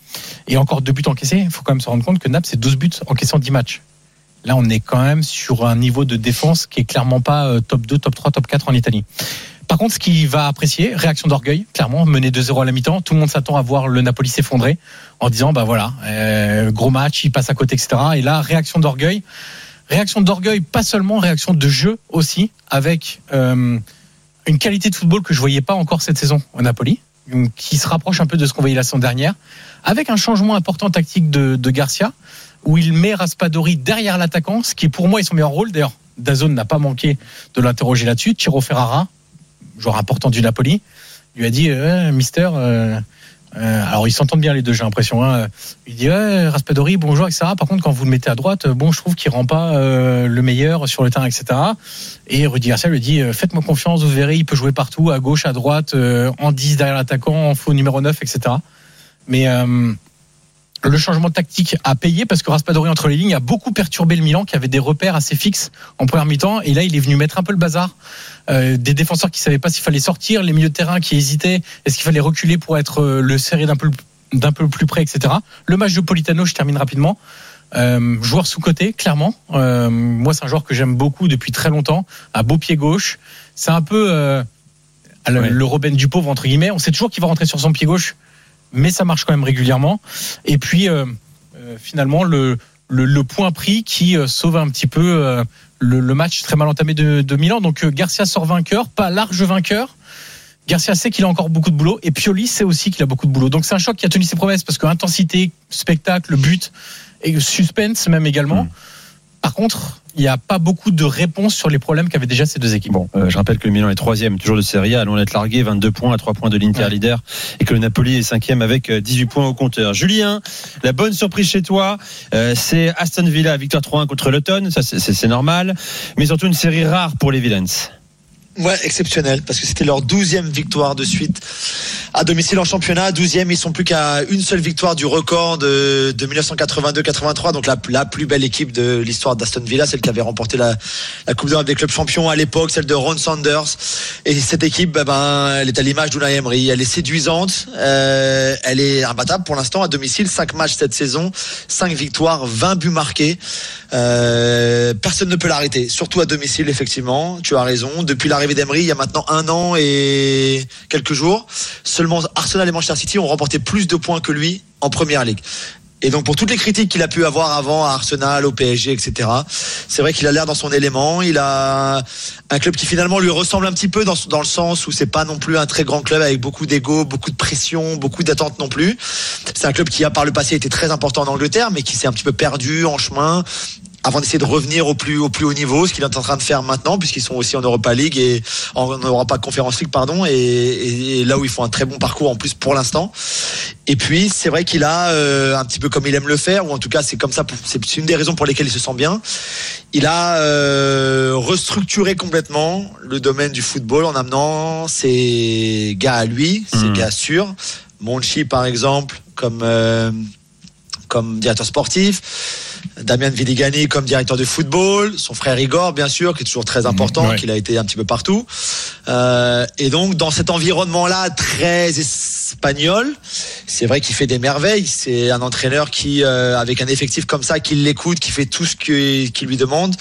Et encore deux buts encaissés. Il faut quand même se rendre compte que Naples, c'est 12 buts encaissés en 10 matchs. Là, on est quand même sur un niveau de défense qui est clairement pas euh, top 2, top 3, top 4 en Italie. Par contre, ce qu'il va apprécier, réaction d'orgueil, clairement, mener 2-0 à la mi-temps. Tout le monde s'attend à voir le Napoli s'effondrer en disant, bah voilà, euh, gros match, il passe à côté, etc. Et là, réaction d'orgueil. Réaction d'orgueil, pas seulement, réaction de jeu aussi, avec euh, une qualité de football que je voyais pas encore cette saison au Napoli, qui se rapproche un peu de ce qu'on voyait la saison dernière, avec un changement important tactique de, Garcia, où il met Raspadori derrière l'attaquant, ce qui pour moi est son meilleur rôle. D'ailleurs, Dazone n'a pas manqué de l'interroger là-dessus. Tiro Ferrara, joueur important du Napoli, lui a dit euh, Mister. euh, euh, alors ils s'entendent bien les deux, j'ai l'impression. Hein. Il dit ouais, Raspadori, bonjour, etc. Par contre, quand vous le mettez à droite, euh, bon, je trouve qu'il rend pas euh, le meilleur sur le terrain, etc. Et Rudy Garcia lui dit faites-moi confiance, vous verrez, il peut jouer partout, à gauche, à droite, en 10 derrière l'attaquant, en faux numéro 9, etc. Mais le changement de tactique a payé parce que Raspadori entre les lignes a beaucoup perturbé le Milan qui avait des repères assez fixes en première mi-temps. Et là il est venu mettre un peu le bazar. Euh, des défenseurs qui savaient pas s'il fallait sortir les milieux de terrain qui hésitaient est-ce qu'il fallait reculer pour être euh, le serré d'un peu d'un peu plus près etc le match de Politano je termine rapidement. Euh, joueur sous côté clairement. Euh, moi c'est un joueur que j'aime beaucoup depuis très longtemps à beau pied gauche. C'est un peu euh, le, Ouais. le Robin du pauvre entre guillemets. On sait toujours qu'il va rentrer sur son pied gauche mais ça marche quand même régulièrement. Et puis euh, euh, finalement le, le, point pris qui euh, sauve un petit peu le, match très mal entamé de, de Milan. Donc Garcia sort vainqueur, pas large vainqueur. Garcia sait qu'il a encore beaucoup de boulot et Pioli sait aussi qu'il a beaucoup de boulot. Donc c'est un choc qui a tenu ses promesses parce que intensité, spectacle, but et suspense même également. Mm. Par contre, il n'y a pas beaucoup de réponses sur les problèmes qu'avaient déjà ces deux équipes. Bon, euh, je rappelle que le Milan est troisième, toujours de Serie A, allons être largué, 22 points à 3 points de l'Inter Ouais. leader, et que le Napoli est cinquième avec euh, 18 points au compteur. Julien, la bonne surprise chez toi, euh, c'est Aston Villa, victoire 3-1 contre l'Automne, ça c'est normal, mais surtout une série rare pour les Villains. Ouais, exceptionnel, parce que c'était leur douzième victoire de suite à domicile en championnat. Douzième, ils sont plus qu'à une seule victoire du record de, de 1982-83, donc la, plus belle équipe de l'histoire d'Aston Villa, celle qui avait remporté la, Coupe d'Europe des clubs champions à l'époque, celle de Ron Sanders. Et cette équipe, ben, ben, elle est à l'image d'Unai Emery. Elle est séduisante, euh, elle est imbattable pour l'instant à domicile. Cinq matchs cette saison, cinq victoires, 20 buts marqués. Euh, personne ne peut l'arrêter, surtout à domicile, effectivement. Tu as raison. Depuis il y a maintenant un an et quelques jours, seulement Arsenal et Manchester City ont remporté plus de points que lui en Première Ligue. Et donc pour toutes les critiques qu'il a pu avoir avant à Arsenal, au PSG, etc. C'est vrai qu'il a l'air dans son élément. Il a un club qui finalement lui ressemble un petit peu dans, dans le sens où c'est pas non plus un très grand club avec beaucoup d'ego, beaucoup de pression, beaucoup d'attentes non plus. C'est un club qui a par le passé été très important en Angleterre, mais qui s'est un petit peu perdu en chemin avant d'essayer de revenir au plus au plus haut niveau, ce qu'il est en train de faire maintenant, puisqu'ils sont aussi en Europa League et en Europa Conference League, pardon, et, et- et là où ils font un très bon parcours en plus pour l'instant. Et puis c'est vrai qu'il a euh, un petit peu comme il aime le faire, ou en tout cas c'est comme ça, c'est une des raisons pour lesquelles il se sent bien. Il a euh, restructuré complètement le domaine du football en amenant ses gars à lui, ses gars sûrs. Monchi par exemple, comme euh, comme directeur sportif. Damien Vidigani comme directeur de football, son frère Igor bien sûr qui est toujours très important, ouais. qu'il a été un petit peu partout. Euh, et donc dans cet environnement-là très espagnol, c'est vrai qu'il fait des merveilles. C'est un entraîneur qui, euh, avec un effectif comme ça, qui l'écoute, qui fait tout ce qu'il lui demande,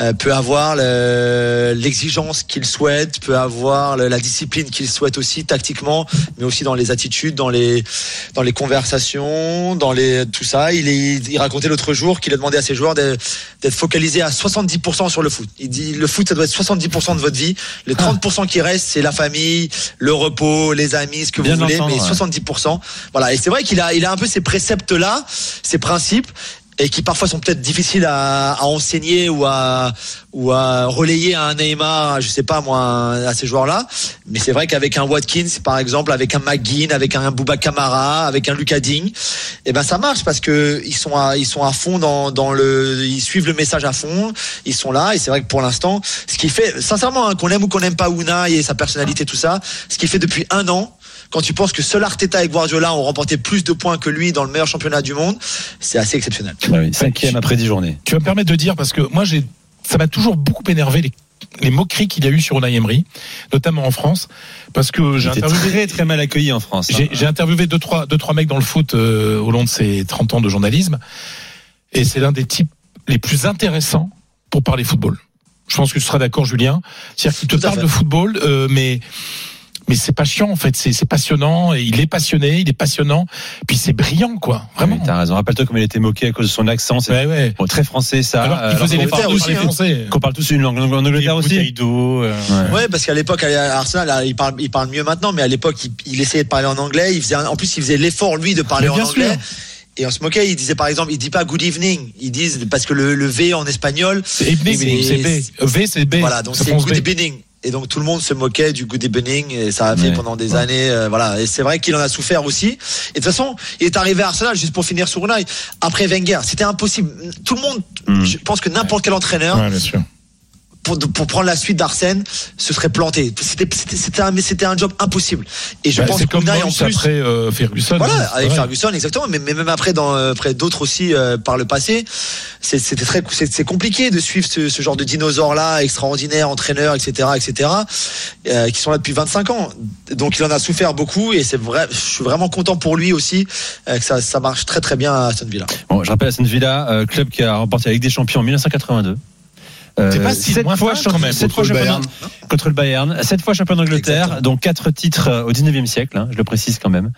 euh, peut avoir le- l'exigence qu'il souhaite, peut avoir le- la discipline qu'il souhaite aussi tactiquement, mais aussi dans les attitudes, dans les dans les conversations, dans les tout ça. Il, est, il racontait l'autre jour qu'il a demandé à ses joueurs d'être focalisés à 70% sur le foot. Il dit le foot ça doit être 70% de votre vie. Les 30% qui restent c'est la famille, le repos, les amis, ce que Bien vous voulez, mais ouais. 70%. Voilà. Et c'est vrai qu'il a il a un peu ces préceptes là, ces principes et qui parfois sont peut-être difficiles à, à enseigner ou à ou à relayer à un Neymar, je sais pas moi, à ces joueurs-là. Mais c'est vrai qu'avec un Watkins, par exemple, avec un McGinn, avec un Bouba Kamara, avec un Lucas Digne, eh ben ça marche parce que ils sont à, ils sont à fond dans, dans le, ils suivent le message à fond, ils sont là et c'est vrai que pour l'instant, ce qui fait, sincèrement, hein, qu'on aime ou qu'on n'aime pas Unai et sa personnalité, tout ça, ce qui fait depuis un an. Quand tu penses que seul Arteta et Guardiola ont remporté plus de points que lui dans le meilleur championnat du monde, c'est assez exceptionnel. Oui, cinquième après 10 journées. Tu vas me permettre de dire, parce que moi, j'ai, ça m'a toujours beaucoup énervé les, les moqueries qu'il y a eu sur Unai Emery, notamment en France, parce que j'ai interviewé, très très mal accueilli en France. hein. j'ai, j'ai interviewé deux trois, deux, trois mecs dans le foot euh, au long de ces 30 ans de journalisme, et c'est l'un des types les plus intéressants pour parler football. Je pense que tu seras d'accord, Julien. C'est-à-dire qu'il te parle de football, euh, mais mais c'est pas chiant en fait. C'est, passionnant et il est passionné, il est passionnant. Puis c'est brillant quoi, vraiment. Oui, T'as raison. Rappelle-toi comme il était moqué à cause de son accent. C'est Ouais, ouais. bon, très français ça. Alors qu'il Euh, faisait parle de aussi, hein. français. Qu'on parle tous une langue en Angleterre aussi. Euh, Ouais. Ouais, parce qu'à l'époque, à Arsenal, il parle, il parle mieux maintenant, mais à l'époque, il, il essayait de parler en anglais. Il faisait, en plus, il faisait l'effort lui de parler en anglais. sûr. Et on se moquait. Il disait par exemple, il dit pas good evening. Ils disent parce que le, le V en espagnol, C'est evening, c'est- B. V, c'est B. voilà, donc c'est good evening. Et donc tout le monde se moquait du good evening et ça a fait Ouais. pendant des années, euh, voilà. Et c'est vrai qu'il en a souffert aussi. Et de toute façon, il est arrivé à Arsenal juste pour finir sur Unai. Après Wenger, c'était impossible. Tout le monde, Mm. je pense que n'importe quel entraîneur Ouais, bien sûr. Pour, pour prendre la suite d'Arsène se serait planté. C'était un mais c'était un job impossible. Et je Bah, pense c'est comme en plus après euh, Ferguson. voilà, hein, avec. Ferguson exactement, mais, mais même après dans euh, après d'autres aussi euh, par le passé, c'est- c'était très c'est compliqué de suivre ce, ce genre de dinosaures là, extraordinaires, entraîneurs, etc., etc., euh, qui sont là depuis 25 ans. Donc il en a souffert beaucoup et c'est vrai, je suis vraiment content pour lui aussi euh, que ça ça marche très très bien à Aston Villa. Bon, je rappelle Aston Villa, euh, club qui a remporté la Ligue des Champions en 1982. Euh, C'est pas si lointain, fois quand même, sept contre fois le Bayern. contre le Bayern, sept fois champion d'Angleterre, dont quatre titres euh, au 19e siècle, hein, je le précise quand même.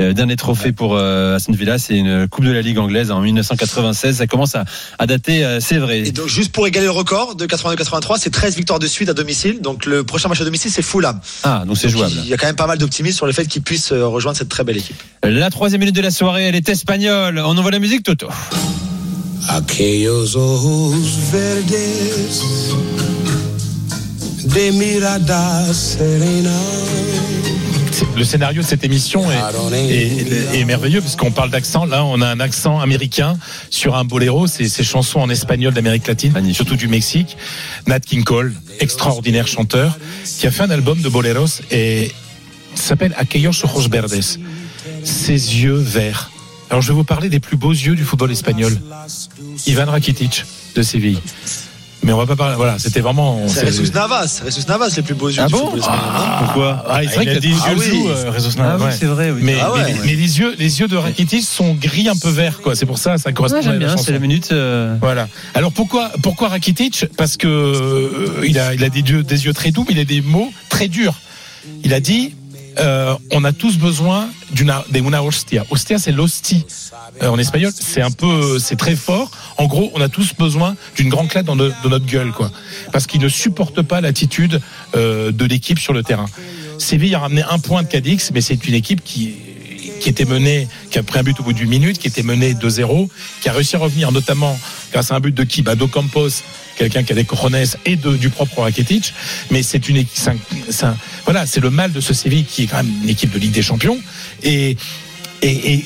Euh, dernier trophée pour euh, Aston Villa, c'est une Coupe de la Ligue anglaise en 1996. Ça commence à, à dater, euh, c'est vrai. Et donc juste pour égaler le record de 82-83, c'est 13 victoires de suite à domicile. Donc le prochain match à domicile c'est Fulham. Ah, donc c'est Donc, jouable. Il y a quand même pas mal d'optimisme sur le fait qu'il puisse euh, rejoindre cette très belle équipe. La troisième minute de la soirée, elle est espagnole. On envoie la musique, Toto. Aquellos ojos verdes de mirada serena. Le scénario de cette émission est, est- est merveilleux parce qu'on parle d'accent. Là, on a un accent américain sur un boléro. C'est ces chansons en espagnol d'Amérique latine, Magnifique. surtout du Mexique. Nat King Cole, extraordinaire chanteur, qui a fait un album de boléros et s'appelle Aquellos ojos verdes. Ses yeux verts. Alors, je vais vous parler des plus beaux yeux du football espagnol. Ivan Rakitic de Séville. Mais on va pas parler. Voilà, c'était vraiment. C'est Jesus Navas, Jesus Navas les plus beaux yeux Ah du bon football espagnol. hein. Pourquoi Ah, c'est vrai il a qu'il des y a yeux Ah oui. euh, Réseau Ah oui, Ouais. c'est vrai, oui. Mais, Ah ouais. mais- mais les yeux, les yeux de Rakitic sont gris un peu vert, quoi. C'est pour ça, ça correspond Ouais, j'aime à la bien, chanson. c'est la minute. euh, Voilà. Alors pourquoi, pourquoi Rakitic? Parce que euh, il a, il a des yeux, des yeux très doux, mais il a des mots très durs. Il a dit euh, on a tous besoin d'une de una hostia. Hostia, c'est l'hostie euh, en espagnol. C'est un peu, c'est très fort. En gros, on a tous besoin d'une grande claque dans, no- dans notre gueule, quoi, parce qu'ils ne supportent pas l'attitude euh, de l'équipe sur le terrain. Séville a ramené un point de Cadix, mais c'est une équipe qui qui était menée, qui a pris un but au bout d'une minute, qui était menée 2-0, qui a réussi à revenir notamment grâce à un but de qui bah, Campos, quelqu'un qui a des cojones et de, du propre Rakitic. Mais c'est une équipe, voilà, c'est le mal de ce Séville qui est quand même une équipe de Ligue des Champions. Et, et, et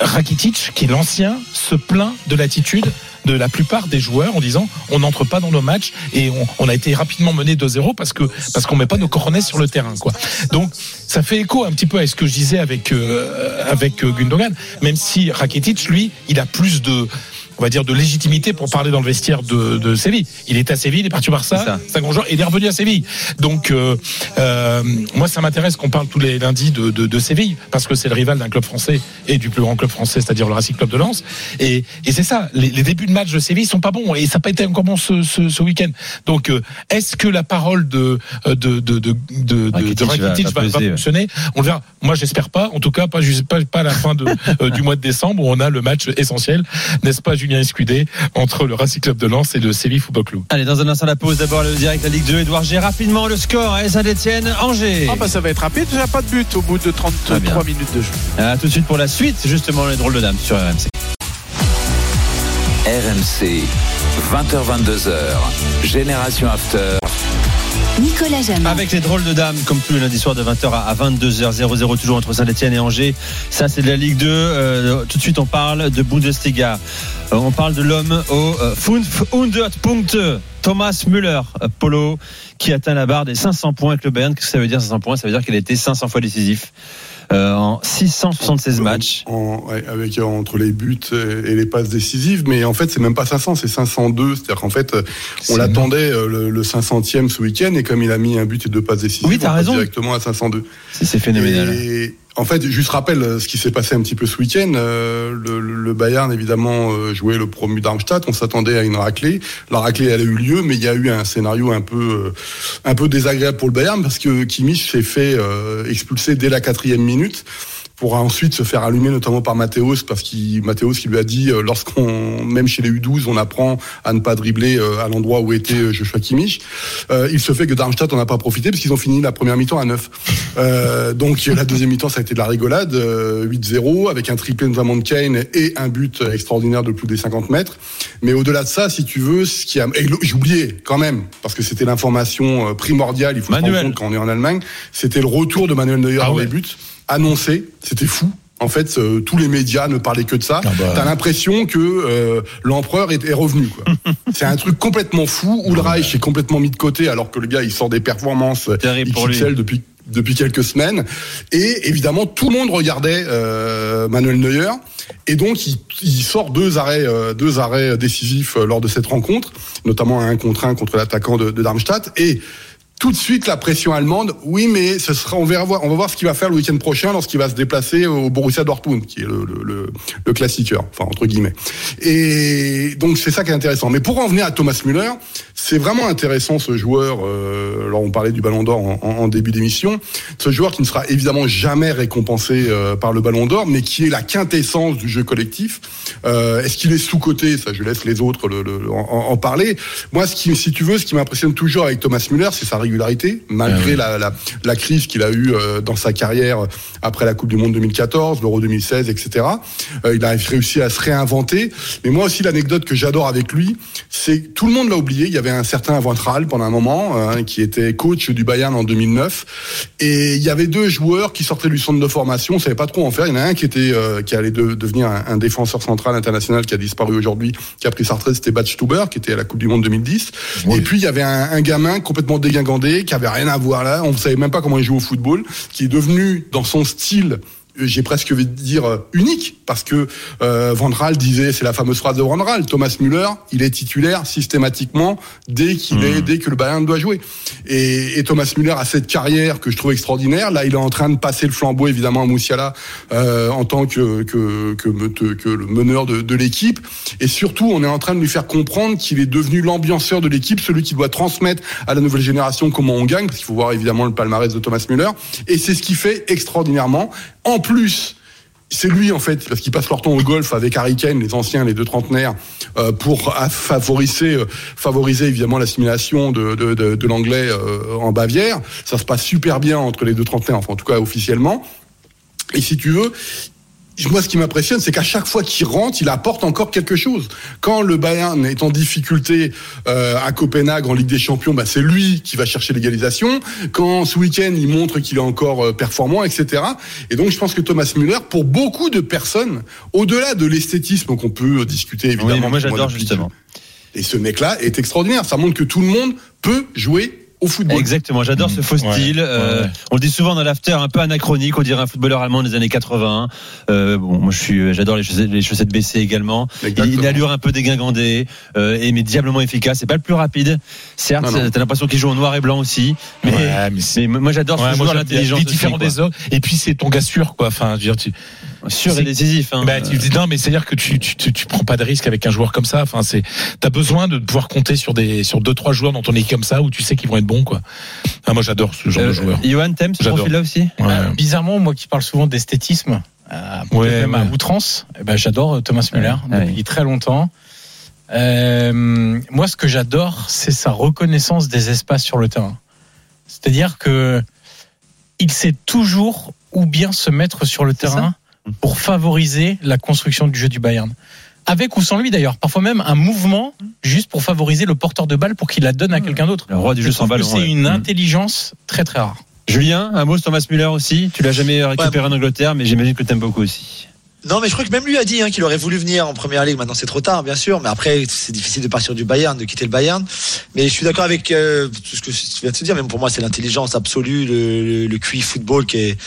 Rakitic, qui est l'ancien, se plaint de l'attitude de la plupart des joueurs en disant on n'entre pas dans nos matchs et on, on a été rapidement mené 2-0 parce que parce qu'on met pas nos cojones sur le terrain quoi. Donc ça fait écho un petit peu à ce que je disais avec euh, avec euh, Gundogan même si Rakitic lui il a plus de on va dire de légitimité pour parler dans le vestiaire de, de Séville. Il est à Séville, il est parti au Barça, c'est un grand joueur, et il est revenu à Séville. Donc euh, euh, moi ça m'intéresse qu'on parle tous les lundis de, de, de Séville parce que c'est le rival d'un club français et du plus grand club français, c'est-à-dire le Racing Club de Lens. Et, et c'est ça, les, les débuts de match de Séville sont pas bons et ça n'a pas été encore bon ce, ce, ce week-end. Donc euh, est-ce que la parole de de de de, de, de, de Rakitic va- Rakitic va va, va peser, fonctionner? On le verra. Moi j'espère pas. En tout cas pas pas, pas à la fin de, euh, du mois de décembre où on a le match essentiel, n'est-ce pas Julien? Escudé entre le Racing Club de Lens et le Séville Football Club. Allez, dans un instant, la pause. D'abord, le direct de la Ligue 2. Edouard G. Rapidement, le score. AS Saint-Etienne, Angers. Ah bah ça va être rapide, il n'y a pas de but au bout de 33 bien. minutes de jeu. À tout de suite pour la suite, justement, les drôles de dames sur RMC. RMC, 20h22h, Génération After. Nicolas Jamin. Avec les drôles de dames, comme tous les lundis soirs de 20h à 22h00, toujours entre Saint-Etienne et Angers. Ça, c'est de la Ligue 2. Euh, tout de suite, on parle de Bundesliga. Euh, on parle de l'homme au euh, 500 Punkte. Thomas Müller, euh, Polo, qui atteint la barre des 500 points avec le Bayern. Qu'est-ce que ça veut dire 500 points? Ça veut dire qu'il a été 500 fois décisif euh, en 676 matchs. En- avec euh, entre les buts et les passes décisives, mais en fait c'est même pas 500, c'est 502. C'est-à-dire qu'en fait euh, on l'attendait le, le 500e ce week-end et comme il a mis un but et deux passes décisives, Oui, on raison. directement à 502. C'est c'est phénoménal. Et en fait, juste rappelle euh, ce qui s'est passé un petit peu ce week-end. Euh, le, Bayern, évidemment, euh, jouait le promu Darmstadt. On s'attendait à une raclée. La raclée, elle a eu lieu, mais il y a eu un scénario un peu, un peu désagréable pour le Bayern parce que Kimmich s'est fait expulser dès la quatrième minute pour ensuite se faire allumer notamment par Mathéos parce qu'il Mathéos qui lui a dit euh, lorsqu'on même chez les U12 on apprend à ne pas dribbler euh, à l'endroit où était euh, Joshua Kimmich euh, il se fait que Darmstadt en a pas profité parce qu'ils ont fini la première mi-temps à 9 euh, donc la deuxième mi-temps ça a été de la rigolade euh, 8-0 avec un triplé notamment de Kane et un but extraordinaire de plus des 50 mètres. Mais au-delà de ça si tu veux ce qui a et j'ai oublié quand même parce que c'était l'information primordiale il faut se rendre Manuel. compte quand on est en Allemagne c'était le retour de Manuel Neuer dans les buts annoncé c'était fou en fait, euh, tous les médias ne parlaient que de ça. T'as l'impression que euh, l'empereur est, est revenu. C'est un truc complètement fou. où le Reich est complètement mis de côté alors que le gars il sort des performances. XXL depuis depuis quelques semaines. Et évidemment, tout le monde regardait euh, Manuel Neuer. Et donc, il, il sort deux arrêts, euh, deux arrêts décisifs lors de cette rencontre, notamment un contre un contre l'attaquant de, de Darmstadt. Et tout de suite la pression allemande. Oui, mais ce sera, on verra on va voir ce qu'il va faire le week-end prochain lorsqu'il va se déplacer au Borussia Dortmund, qui est le, le, le, le classiqueur, enfin entre guillemets. Et donc c'est ça qui est intéressant. Mais pour en venir à Thomas Müller, c'est vraiment intéressant ce joueur. Euh, alors on parlait du Ballon d'Or en, en- début d'émission, ce joueur qui ne sera évidemment jamais récompensé euh, par le Ballon d'Or, mais qui est la quintessence du jeu collectif. Euh, Est-ce qu'il est sous coté Ça, je laisse les autres en, en parler. Moi, ce qui, si tu veux, ce qui m'impressionne toujours avec Thomas Müller, c'est sa régularité, malgré la, la, la crise qu'il a eue euh, dans sa carrière après la Coupe du Monde 2014, l'Euro 2016, etc. Euh, il a réussi à se réinventer. Mais moi aussi, l'anecdote que j'adore avec lui, c'est que tout le monde l'a oublié. Il y avait un certain Ventral pendant un moment, hein, qui était coach du Bayern en 2009. Et il y avait deux joueurs qui sortaient du centre de formation. On savait pas trop en faire. Il y en a un qui était, euh, qui allait de- devenir un, un défenseur central international qui a disparu aujourd'hui, qui a pris sa retraite. C'était Stuber, qui était à la Coupe du Monde 2010. Et puis, il y avait un, un gamin complètement dégingandé, qui avait rien à voir là. On ne savait même pas comment il jouait au football, qui est devenu, dans son style, j'ai presque envie de dire euh, unique parce que euh, Van Raal disait c'est la fameuse phrase de Van Raal Thomas Müller il est titulaire systématiquement dès qu'il est dès que le Bayern doit jouer. Et, et Thomas Müller a cette carrière que je trouve extraordinaire. Là il est en train de passer le flambeau évidemment à Moussiala euh, en tant que que, que, que le meneur de, de l'équipe. Et surtout on est en train de lui faire comprendre qu'il est devenu l'ambianceur de l'équipe celui qui doit transmettre à la nouvelle génération comment on gagne parce qu'il faut voir évidemment le palmarès de Thomas Müller. Et c'est ce qui fait extraordinairement en plus c'est lui en fait parce qu'ils passent leur temps au golf avec Harry Kane, les anciens, les deux trentenaires, euh, pour favoriser, euh, favoriser évidemment l'assimilation de l'anglais euh, en Bavière. Ça se passe super bien entre les deux trentenaires, enfin en tout cas officiellement. Et si tu veux, moi, ce qui m'impressionne, c'est qu'à chaque fois qu'il rentre, il apporte encore quelque chose. Quand le Bayern est en difficulté euh, à Copenhague en Ligue des Champions, bah, c'est lui qui va chercher l'égalisation. Quand ce week-end, il montre qu'il est encore euh, performant, etc. Et donc, je pense que Thomas Müller, pour beaucoup de personnes, au-delà de l'esthétisme qu'on peut discuter évidemment, Oui, moi, j'adore, justement. Et ce mec-là est extraordinaire. Ça montre que tout le monde peut jouer au football. Exactement, j'adore ce faux Ouais, style. Euh, ouais. On le dit souvent dans l'after, un peu anachronique, on dirait un footballeur allemand des années 80. Euh, bon, moi je suis, j'adore les chaussettes, les chaussettes baissées également. Il a une allure un peu dégingandée, euh, et mais diablement efficace. C'est pas le plus rapide. Certes, Non, non. t'as l'impression qu'il joue en noir et blanc aussi. Mais, Ouais, mais moi j'adore ce joueur l'intelligence. Il est différent des autres. Et puis c'est ton gars sûr, quoi. Enfin, je veux dire, tu sûr et c'est- décisif. Hein. Bah, tu dis non, mais c'est à dire que tu, tu, tu, tu prends pas de risque avec un joueur comme ça. Enfin, c'est t'as besoin de pouvoir compter sur des sur deux trois joueurs dans ton équipe comme ça où tu sais qu'ils vont être bons, quoi. Ah, moi, j'adore ce genre de joueur. Euh, Johan, t'aimes ce J'adore. profil-là aussi? Euh, bizarrement, moi qui parle souvent d'esthétisme, euh, Ouais, même à ouais. outrance, eh ben, j'adore euh, Thomas Müller Ouais, depuis très longtemps. Euh, moi, ce que j'adore, c'est sa reconnaissance des espaces sur le terrain. C'est-à-dire que il sait toujours où bien se mettre sur le terrain pour favoriser la construction du jeu du Bayern. Avec ou sans lui d'ailleurs, parfois même un mouvement juste pour favoriser le porteur de balle pour qu'il la donne à quelqu'un d'autre. Le roi du Je jeu sans ballon. C'est une Mm. intelligence très très rare. Julien, un mot sur Thomas Müller aussi. Tu l'as jamais récupéré en Angleterre, mais j'imagine que t'aimes beaucoup aussi. Non, mais je crois que même lui a dit hein, qu'il aurait voulu venir en première ligue. Maintenant, c'est trop tard, bien sûr. Mais après, c'est difficile de partir du Bayern, de quitter le Bayern. Mais je suis d'accord avec euh, tout ce que tu viens de se dire. Même pour moi, c'est l'intelligence absolue, le, le, le QI football qui est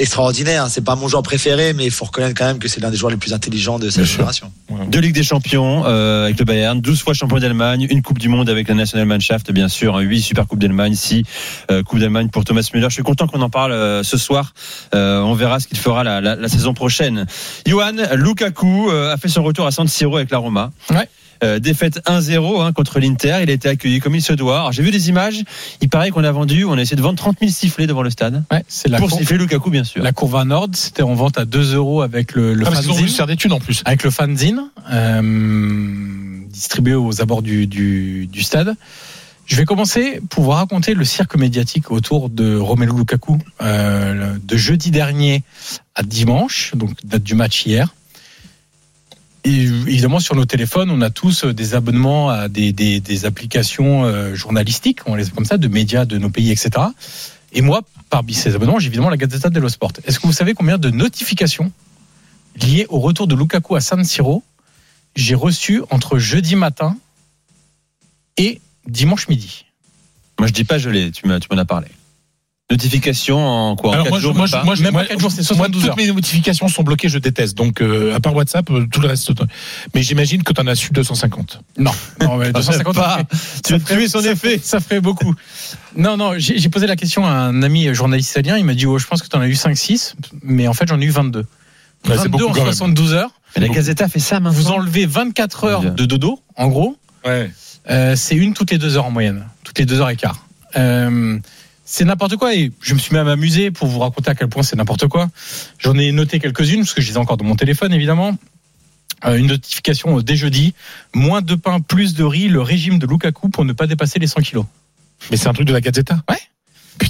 extraordinaire. C'est pas mon joueur préféré, mais il faut reconnaître quand même que c'est l'un des joueurs les plus intelligents de cette génération. Deux Ligues des Champions euh, avec le Bayern, 12 fois champion d'Allemagne, une Coupe du Monde avec la Nationalmannschaft, bien sûr, hein, 8 Super Coupes d'Allemagne, 6 euh, Coupes d'Allemagne pour Thomas Müller. Je suis content qu'on en parle euh, ce soir. Euh, on verra ce qu'il fera la, la, la saison prochaine. Johan, Lukaku euh, a fait son retour à San Siro avec la Roma. Ouais. Euh, défaite 1-0 hein, contre l'Inter. Il a été accueilli comme il se doit. Alors, J'ai vu des images. Il paraît qu'on a vendu, on a essayé de vendre 30 000 sifflets devant le stade. Ouais, c'est la pour siffler Lukaku, bien sûr. La courbe à Nord, c'était en vente à 2 euros avec le, le Ah, ont fanzine. voulu se faire des thunes en plus. Avec le fanzine, euh, distribué aux abords du, du, du stade. Je vais commencer pour vous raconter le cirque médiatique autour de Romelu Lukaku euh, de jeudi dernier à dimanche, donc date du match hier. Et évidemment, sur nos téléphones, on a tous des abonnements à des, applications euh, journalistiques, on les comme ça, de médias de nos pays, etc. Et moi, parmi ces abonnements, j'ai évidemment la Gazzetta dello Sport. Est-ce que vous savez combien de notifications liées au retour de Lukaku à San Siro j'ai reçu entre jeudi matin et dimanche midi? Moi, je dis pas tu m'as- tu m'en as parlé. Notification en quoi En Alors quatre moi, je- jours, moi, pas moi, je- Même moi, pas quatre jours, c'est moi, 72 toutes heures. mes notifications sont bloquées, je déteste. Donc, euh, à part WhatsApp, euh, tout le reste. Mais j'imagine que tu en as su 250. Non, non mais 250 pas. ça ferait- Tu vas tuer son ça effet. Ça ferait beaucoup. Non, non, j'ai posé la question à un ami journaliste italien. Il m'a dit oh, Je pense que tu en as eu 5-6, mais en fait, j'en ai eu 22. Ouais, c'est 22 beaucoup en quand même. 72 heures. Mais la Gazeta fait ça maintenant. Vous enlevez 24 heures de dodo, en gros. Ouais. Euh, c'est une toutes les deux heures en moyenne, toutes les deux heures et quart. Euh, c'est n'importe quoi et je me suis même amusé pour vous raconter à quel point c'est n'importe quoi. J'en ai noté quelques-unes parce que je les ai encore dans mon téléphone évidemment. Euh, une notification dès jeudi moins de pain, plus de riz, le régime de Lukaku pour ne pas dépasser les 100 kilos. Mais c'est un truc de la Gazzetta. Ouais.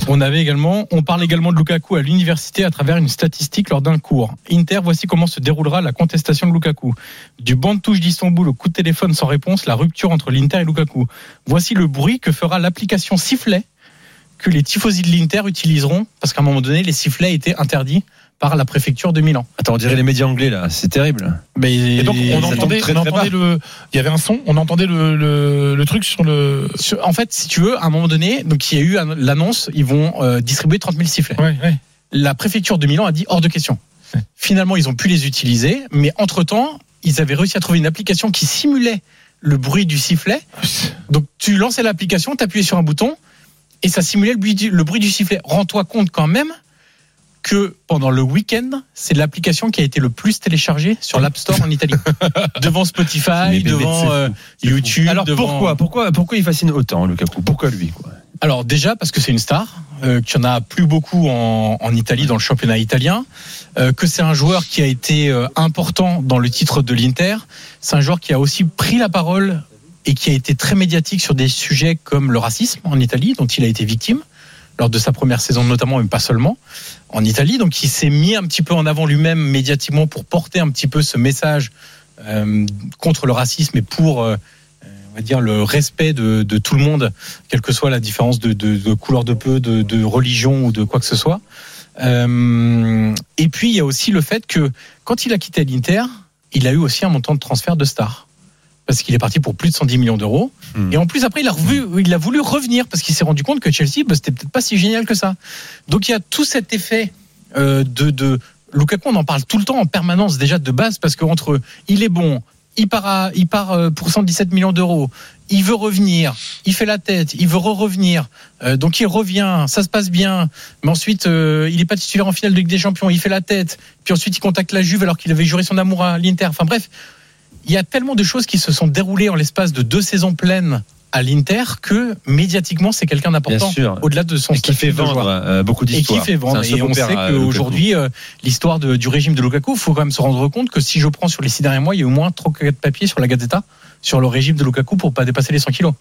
On avait également, on parle également de Lukaku à l'université à travers une statistique lors d'un cours. Inter, voici comment se déroulera la contestation de Lukaku. Du banc de touche d'Istanbul au coup de téléphone sans réponse, la rupture entre l'Inter et Lukaku. Voici le bruit que fera l'application sifflet que les tifosi de l'Inter utiliseront parce qu'à un moment donné, les sifflets étaient interdits par la préfecture de Milan. Attends, on dirait les médias anglais là, c'est terrible. Mais Et donc, on entendait, très, on le. Il y avait un son, on entendait le, le, le truc sur le. Sur- en fait, si tu veux, à un moment donné, donc il y a eu l'annonce, ils vont euh, distribuer 30 000 sifflets. Ouais, ouais. la préfecture de Milan a dit hors de question. Finalement, ils ont pu les utiliser, mais entre-temps, ils avaient réussi à trouver une application qui simulait le bruit du sifflet. Donc tu lançais l'application, tu appuyais sur un bouton et ça simulait le bruit du, le bruit du sifflet. Rends-toi compte quand même que pendant le week-end, c'est l'application qui a été le plus téléchargée sur l'App Store en Italie. devant Spotify, devant euh. YouTube. Alors devant- pourquoi, pourquoi, pourquoi il fascine autant Lukaku Pourquoi lui quoi? Alors déjà parce que c'est une star, euh, qu'il n'y en a plus beaucoup en, en Italie, dans le championnat italien, euh, que c'est un joueur qui a été euh, important dans le titre de l'Inter, c'est un joueur qui a aussi pris la parole et qui a été très médiatique sur des sujets comme le racisme en Italie, dont il a été victime lors de sa première saison notamment, mais pas seulement, en Italie. Donc il s'est mis un petit peu en avant lui-même médiatiquement pour porter un petit peu ce message euh, contre le racisme et pour... euh, on va dire le respect de, tout le monde, quelle que soit la différence de, couleur de peu, de, de religion ou de quoi que ce soit. Euh, et puis il y a aussi le fait que quand il a quitté l'Inter, il a eu aussi un montant de transfert de star. Parce qu'il est parti pour plus de 110 millions d'euros. Et en plus, après, il a, revu, il a voulu revenir parce qu'il s'est rendu compte que Chelsea, bah, c'était peut-être pas si génial que ça. Donc il y a tout cet effet euh, de, de. Lukaku, on en parle tout le temps en permanence déjà de base parce qu'entre il est bon, il part, à- il part euh, pour 117 millions d'euros, il veut revenir, il fait la tête, il veut re-revenir, euh, donc il revient, ça se passe bien, mais ensuite euh, il est pas titulaire en finale de Ligue des Champions, il fait la tête, puis ensuite il contacte la Juve alors qu'il avait juré son amour à l'Inter. Enfin bref, il y a tellement de choses qui se sont déroulées en l'espace de deux saisons pleines à l'Inter que médiatiquement c'est quelqu'un d'important Bien sûr. au-delà de son Et qui statut fait vendre euh, beaucoup Et qui d'histoires. fait vendre. Et on sait euh, qu'aujourd'hui, euh, l'histoire du régime de Lukaku, il faut quand même se rendre compte que si je prends sur les six derniers mois, il y a au moins trois de papiers sur la Gazeta sur le régime de Lukaku pour pas dépasser les 100 kilos.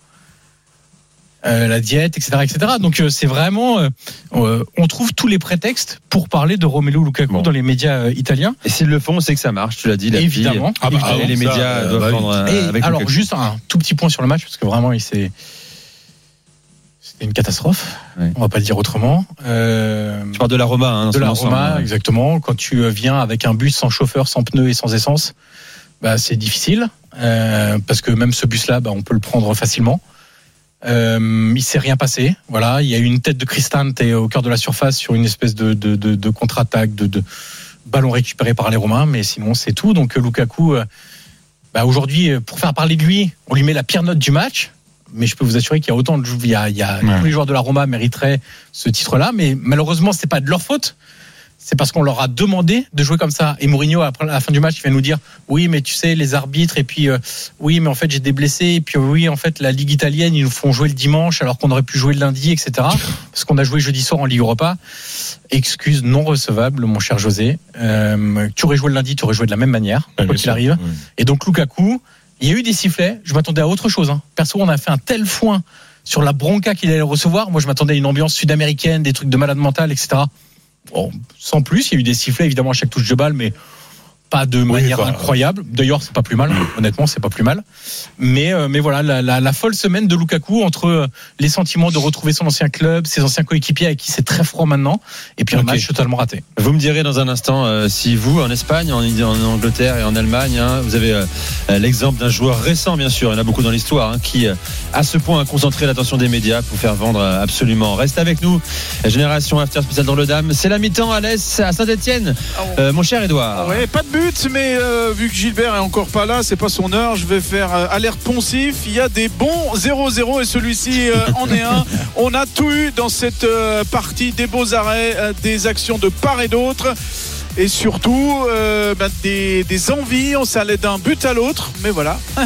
Euh, la diète, etc., etc. Donc euh, c'est vraiment, euh, on trouve tous les prétextes pour parler de Romelu Lukaku dans les médias euh, italiens. Et s'ils le font, c'est que ça marche. Tu l'as dit. La Évidemment. fille, Ah bah, et les médias doivent bah euh, Et avec alors Lukaku. juste un tout petit point sur le match parce que vraiment il s'est c'était une catastrophe. On va pas le dire autrement. Euh, Tu parles de la Roma, hein, dans de la Roma, ouais. exactement. Quand tu viens avec un bus sans chauffeur, sans pneus et sans essence, bah, c'est difficile. euh, parce que même ce bus-là, bah, on peut le prendre facilement. Euh, il s'est rien passé. Voilà, il y a eu une tête de Cristante au cœur de la surface sur une espèce de, de, de, de contre-attaque, de, ballon récupéré par les Romains, mais sinon c'est tout. Donc euh, Lukaku, euh, bah, aujourd'hui, euh, pour faire parler de lui, on lui met la pire note du match. Mais je peux vous assurer qu'il y a autant de il y a, il y a tous les joueurs de la Roma mériteraient ce titre-là, mais malheureusement c'est pas de leur faute. C'est parce qu'on leur a demandé de jouer comme ça. Et Mourinho, après à la fin du match, il vient nous dire oui, mais tu sais, les arbitres, et puis euh, oui, mais en fait, j'ai des blessés, et puis euh, oui, en fait, la Ligue italienne, ils nous font jouer le dimanche alors qu'on aurait pu jouer le lundi, etc. Parce qu'on a joué jeudi soir en Ligue Europa. Excuse non recevable, mon cher José. Euh, tu aurais joué le lundi, tu aurais joué de la même manière, quoi qu'il arrive. Et donc, Lukaku, il y a eu des sifflets. Je m'attendais à autre chose. hein. Perso, on a fait un tel foin sur la bronca qu'il allait recevoir. Moi, je m'attendais à une ambiance sud-américaine, des trucs de malade mental, etc. Bon, sans plus, il y a eu des sifflets évidemment à chaque touche de balle, mais pas de manière enfin, incroyable. D'ailleurs, c'est pas plus mal. Honnêtement, c'est pas plus mal. Mais, euh, mais voilà, la, la, la folle semaine de Lukaku entre euh, les sentiments de retrouver son ancien club, ses anciens coéquipiers avec qui c'est très froid maintenant, et puis un match totalement raté. Vous me direz dans un instant euh, si vous, en Espagne, en, en Angleterre et en Allemagne, hein, vous avez euh, euh, l'exemple d'un joueur récent, bien sûr, il y en a beaucoup dans l'histoire, hein, qui, euh, à ce point, a concentré l'attention des médias pour faire vendre euh, absolument. Reste avec nous, Génération After spécial dans le Dame. C'est la mi-temps à l'Est, à Saint-Etienne. mon cher Edouard. Ouais, pas de but, mais euh, vu que Gilbert est encore pas là, c'est pas son heure. Je vais faire euh, alerte poncif. Il y a des bons 0-0 et celui-ci euh, en est un. On a tout eu dans cette partie, des beaux arrêts, des actions de part et d'autre. Et surtout, bah, des, des envies. On s'allait d'un but à l'autre. Mais voilà,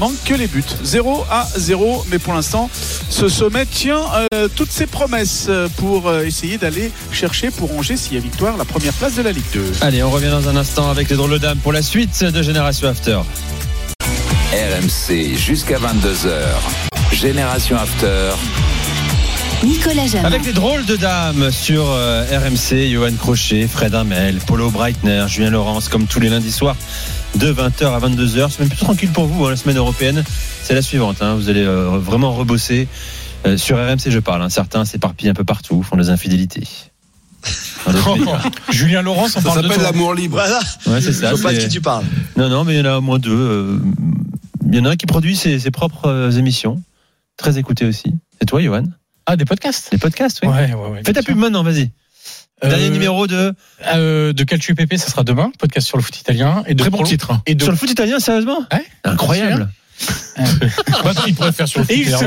manque que les buts. 0 à 0. Mais pour l'instant, ce sommet tient euh, toutes ses promesses euh, pour euh, essayer d'aller chercher pour Angers, s'il y a victoire, la première place de la Ligue 2. Allez, on revient dans un instant avec les drôles de dames pour la suite de Génération After. RMC jusqu'à 22h. Génération After. Nicolas Jamin. Avec les drôles de dames sur euh, RMC, Johan Crochet, Fred Hamel, Polo Breitner, Julien Laurence, comme tous les lundis soirs, de 20h à 22h. C'est même plus tranquille pour vous, hein, la semaine européenne. C'est la suivante. hein. Vous allez euh, vraiment rebosser. Euh, sur RMC, je parle. hein. Certains s'éparpillent un peu partout, font des infidélités. Julien Laurence, on Ça parle de s'appelle l'amour libre. Voilà. Ouais, c'est ça. Je vois pas de qui tu parles. Non, non, mais il y en a au moins deux. euh, Il y en a un qui produit ses, ses propres euh, émissions. Très écouté aussi. C'est toi, Johan? Ah, des podcasts Les podcasts, oui. Ouais, ouais, ouais. Fais ta pub maintenant, vas-y. Dernier Euh, numéro de. euh, de Calcio PP, ça sera demain, podcast sur le foot italien. Et de Très bon titre. Et de Sur le foot italien, sérieusement? Ouais. Incroyable. Bah, il pourrait faire sur le foot Et il se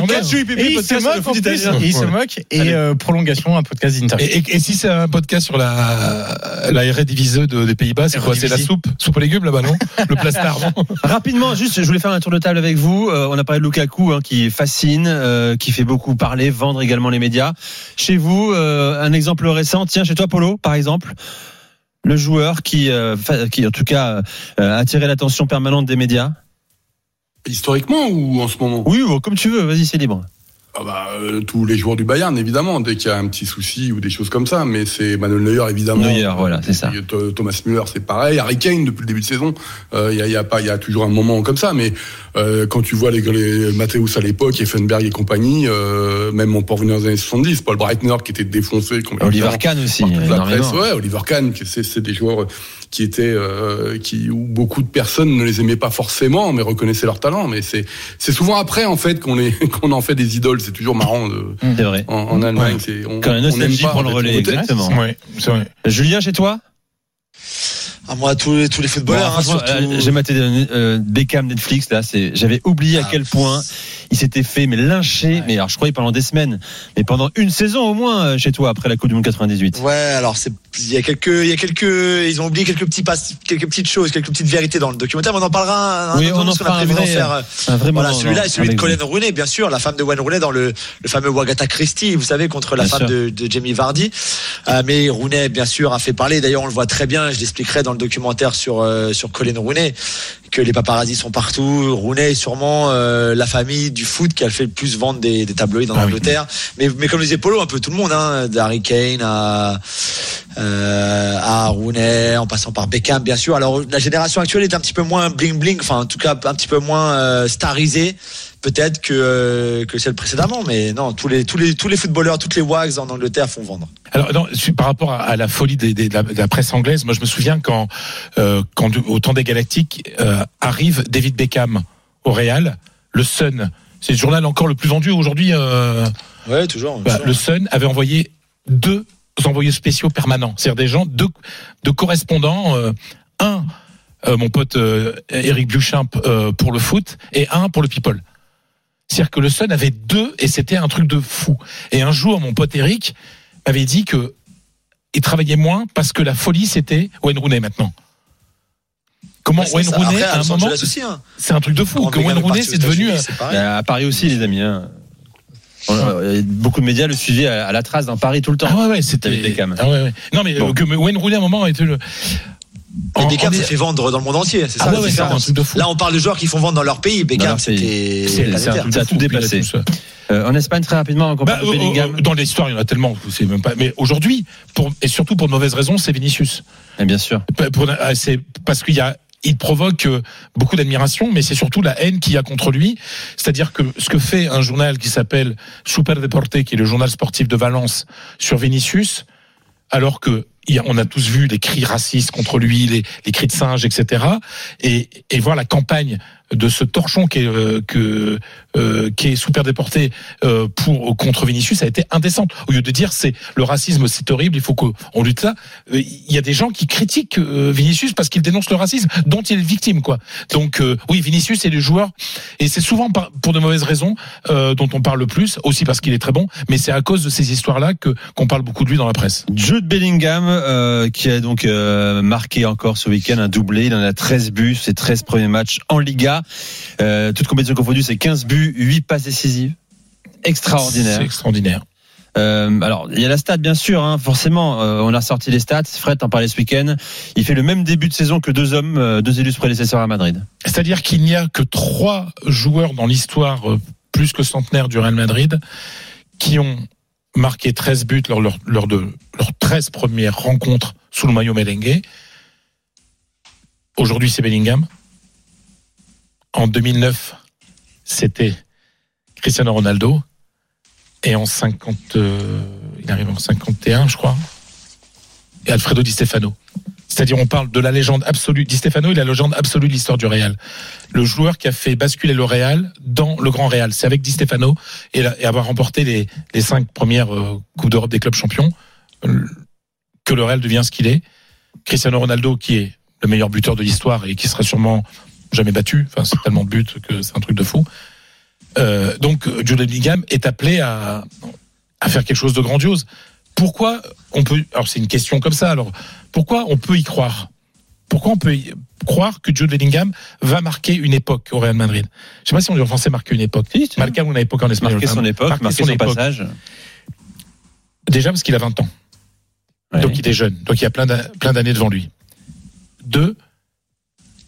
et il se moque en plus. Et il se moque. Et euh, prolongation, un podcast d'Inter. Et, et- et si c'est un podcast sur la, la Eredivisie de, des Pays-Bas, c'est quoi C'est la soupe? Soupe aux légumes là-bas, non? Le plastard, non? Rapidement, juste, je voulais faire un tour de table avec vous. Euh, on a parlé de Lukaku, hein, qui fascine, euh, qui fait beaucoup parler, vendre également les médias. Chez vous, euh, un exemple récent, tiens, chez toi, Polo, par exemple, le joueur qui, euh, qui en tout cas, euh, a attiré l'attention permanente des médias. Historiquement ou en ce moment? Oui, comme tu veux, vas-y, c'est libre. Ah bah, euh, tous les joueurs du Bayern, évidemment, dès qu'il y a un petit souci ou des choses comme ça. Mais c'est Manuel Neuer, évidemment. Neuer, voilà, c'est ça. Thomas Müller, c'est pareil. Harry Kane, depuis le début de saison, euh, il y, a, il y a pas, il y a toujours un moment comme ça. Mais euh, quand tu vois les, les Matthäus à l'époque, Effenberg et compagnie, euh, même on peut revenir dans les années 70, Paul Breitner qui était défoncé. Oliver Kahn aussi, la presse, ouais, Oliver Kahn, c'est des joueurs qui étaient, euh, qui où beaucoup de personnes ne les aimaient pas forcément, mais reconnaissaient leur talent. Mais c'est c'est souvent après en fait qu'on les qu'on en fait des idoles. C'est toujours marrant de, C'est vrai. en, en Allemagne. Ouais. c'est- on, Quand on aime pas, prend en le relais, exactement. Ouais, c'est vrai. Julien, chez toi? À moi, tous les, tous les Bon, footballeurs, hein, franchement, surtout. euh, J'ai maté euh, Beckham Netflix là, c'est j'avais oublié à Ah, quel point il s'était fait mais lyncher, mais alors je croyais pendant des semaines, mais pendant une saison au moins euh, chez toi après la Coupe du Monde 98. Ouais, alors c'est il y a quelques il y a quelques ils ont oublié quelques petits pas, quelques petites choses, quelques petites vérités dans le documentaire. mais On en parlera un, un Oui, autre on en fera a un vrai, faire. euh, Un vrai Voilà, moment, celui-là celui de Colin. Rooney, bien sûr, la femme de Wayne Rooney dans le, le fameux Wagatha Christie, vous savez, contre la Bien femme de, de Jamie Vardy. Euh, mais Rooney, bien sûr, a fait parler. D'ailleurs, on le voit très bien. Je l'expliquerai dans le documentaire sur euh, sur Colin Rooney que les paparazzis sont partout. Rooney est sûrement euh, la famille du foot qui a fait le plus vendre des, des tabloïds en Ah oui. Angleterre. Mais, mais comme disait Polo, un peu tout le monde, hein, d'Harry Kane à, euh, à Rooney, en passant par Beckham, bien sûr. Alors la génération actuelle est un petit peu moins bling bling, enfin en tout cas un petit peu moins euh, starisée peut-être que euh, que celle précédemment. Mais non, tous les tous les tous les footballeurs, toutes les wags en Angleterre font vendre. Alors, non, par rapport à, à la folie des- des- de, la, de la presse anglaise, moi je me souviens quand, euh, quand au temps des Galactiques euh, arrive David Beckham au Real, le Sun, c'est le journal encore le plus vendu aujourd'hui. euh, Ouais, toujours. bah, le Sun avait envoyé deux envoyés spéciaux permanents, c'est-à-dire des gens, deux, deux correspondants, euh, un, euh, mon pote euh, Eric Bluchamp euh, pour le foot et un pour le people. C'est-à-dire que le Sun avait deux et c'était un truc de fou. Et un jour, mon pote Eric m'avait dit que il travaillait moins parce que la folie c'était Wayne Rooney maintenant. Comment Wayne ça. Rooney Après, à un moment, hein. c'est un truc de fou. Que Wayne Rooney c'est devenu. Euh. À Paris aussi les amis. Hein. On- euh, Beaucoup de médias le suivaient à à la trace dans Paris tout le temps. Ah ouais ouais c'était. Ah ouais, ouais. Non mais Bon. euh, que Wayne Rooney à un moment était le. Et Beckham en- s'est fait vendre dans le monde entier, c'est Ah ça ouais, la ouais, c'est un truc de fou. Là, on parle de joueurs qui font vendre dans leur pays. Beckham, c'était C'est- c'est un planétaire. truc- ça a tout dépassé. tout ça. Euh, en Espagne très rapidement on Bah, euh, euh, dans l'histoire, il y en a tellement, vous savez même pas. Mais aujourd'hui, et surtout pour de mauvaises raisons, c'est Vinicius. Eh bien sûr. Euh, c'est parce qu'il y a, il provoque euh, beaucoup d'admiration, mais c'est surtout la haine qu'il y a contre lui. C'est-à-dire que ce que fait un journal qui s'appelle Super Deporte, qui est le journal sportif de Valence, sur Vinicius, alors que on a tous vu les cris racistes contre lui, les, cris de singe, etc. Et, et voir la campagne de ce torchon qui est, euh, que, euh, qui est super déporté euh, pour contre Vinicius a été indécente. Au lieu de dire c'est le racisme, c'est horrible, il faut qu'on lutte ça. euh, Il y a des gens qui critiquent euh, Vinicius parce qu'il dénonce le racisme dont il est victime, quoi. Donc euh, oui, Vinicius est le joueur et c'est souvent par- pour de mauvaises raisons dont on parle le plus, aussi parce qu'il est très bon, mais c'est à cause de ces histoires-là que qu'on parle beaucoup de lui dans la presse. Jude Bellingham qui a donc marqué encore ce week-end un doublé. Il en a 13 buts, ses 13 premiers matchs en Liga. Euh, toute compétition confondue, c'est 15 buts, 8 passes décisives. Extraordinaire. C'est extraordinaire. Euh, alors, il y a la stat, bien sûr, hein, forcément. euh, on a ressorti les stats. Fred en parlait ce week-end. Il fait le même début de saison que deux hommes, euh, deux illustres prédécesseurs à Madrid. C'est-à-dire qu'il n'y a que trois joueurs dans l'histoire plus que centenaire du Real Madrid qui ont marqué 13 buts lors, lors, lors de leurs 13 premières rencontres sous le maillot merengue. Aujourd'hui, c'est Bellingham. En 2009, c'était Cristiano Ronaldo. Et en 50, euh, il arrive en 51, je crois. Et Alfredo Di Stefano. C'est-à-dire, on parle de la légende absolue. Di Stefano est la légende absolue de l'histoire du Real. Le joueur qui a fait basculer le Real dans le grand Real. C'est avec Di Stefano et, avoir remporté les, les cinq premières euh, Coupes d'Europe des clubs champions. euh, que le Real devient ce qu'il est. Cristiano Ronaldo, qui est le meilleur buteur de l'histoire et qui sera sûrement jamais battu. Enfin, c'est tellement de buts que c'est un truc de fou. Euh, donc, Jude Bellingham est appelé à, à faire quelque chose de grandiose. Pourquoi on peut, alors c'est une question comme ça, alors, pourquoi on peut y croire? Pourquoi on peut y croire que Jude Bellingham va marquer une époque au Real Madrid? Je sais pas si on dit en français marquer une époque. Marquer une époque en espagnol. Marquer son époque, marquer son passage. Déjà parce qu'il a 20 ans. Donc il est jeune. Donc il y a plein d'années devant lui. Deux,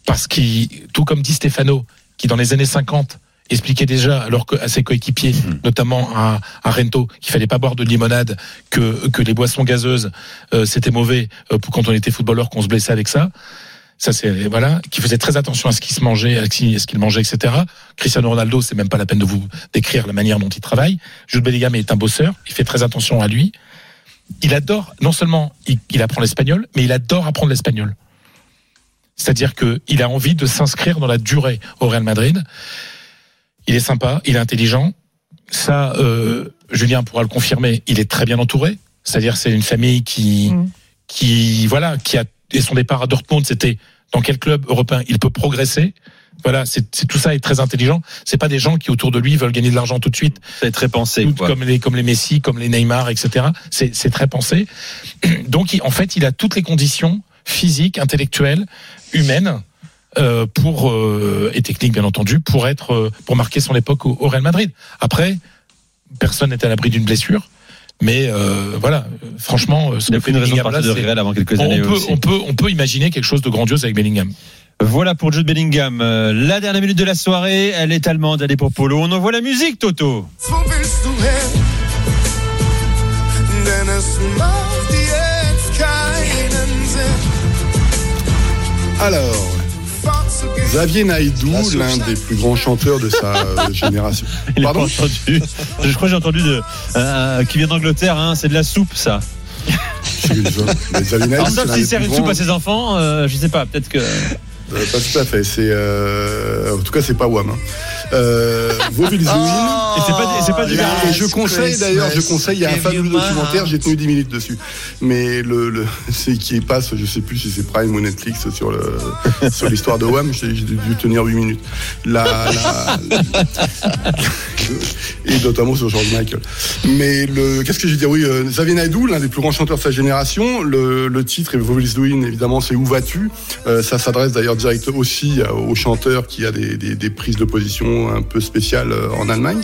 parce qu'il, tout comme dit Stefano, qui dans les années 50 expliquait déjà alors que, à ses coéquipiers, notamment à, à Rento, qu'il fallait pas boire de limonade, que, que les boissons gazeuses euh, c'était mauvais euh, pour quand on était footballeur, qu'on se blessait avec ça. Ça c'est voilà, qui faisait très attention à ce qu'il se mangeait, à ce qu'il à ce qu'il mangeait, etc. Cristiano Ronaldo, c'est même pas la peine de vous décrire la manière dont il travaille. Jude Bellingham est un bosseur, il fait très attention à lui. Il adore, non seulement il, il apprend l'espagnol, mais il adore apprendre l'espagnol. C'est-à-dire que il a envie de s'inscrire dans la durée au Real Madrid. Il est sympa, il est intelligent. Ça, euh, Julien pourra le confirmer. Il est très bien entouré. C'est-à-dire, c'est une famille qui, qui, voilà, qui a et son départ à Dortmund, c'était dans quel club européen il peut progresser. Voilà, c'est c'est- tout ça est très intelligent. C'est pas des gens qui autour de lui veulent gagner de l'argent tout de suite. C'est très pensé. Tout quoi. comme les comme les Messi, comme les Neymar, etc. C'est c'est très pensé. Donc il- en fait, il a toutes les conditions physiques, intellectuelles, humaines euh, pour euh, et techniques bien entendu pour être euh, pour marquer son époque au, au Real Madrid. Après, personne n'est à l'abri d'une blessure. Mais euh, voilà, franchement, ce Il n'y a fait aucune raison de partir Real avant quelques on années peut, aussi. on peut, on peut imaginer quelque chose de grandiose avec Bellingham. Voilà pour Jude Bellingham. La dernière minute de la soirée, elle est allemande, elle est pour Polo. On envoie la musique, Toto. Alors, Xavier Naidoo, l'un des plus grands chanteurs de sa euh, génération. Il Pardon entendu. Je crois que j'ai entendu de, euh, qui vient d'Angleterre, hein, c'est de la soupe, ça. Xavier Naidoo, Alors, sauf s'il sert une soupe à ses enfants, euh, je sais pas, peut-être que. Euh, pas tout à fait. C'est euh, en tout cas c'est pas Wham. Hein. Euh, Vauville Zouin. Et c'est pas, c'est pas du Et je conseille d'ailleurs, je conseille, il y a un fabuleux documentaire, j'ai tenu 10 minutes dessus. Mais le, le c'est qui passe, je sais plus si c'est Prime ou Netflix sur le sur l'histoire de Wham, j'ai dû tenir 8 minutes. La, la- et notamment sur George Michael. Mais le qu'est-ce que j'ai dit Oui, euh, Xavier Naidoo, l'un des plus grands chanteurs de sa génération, le, le titre est Vauville évidemment, c'est Où vas-tu? Euh, Ça s'adresse d'ailleurs direct aussi euh, au chanteur qui a des, des, des prises de position un peu spéciales euh, en Allemagne.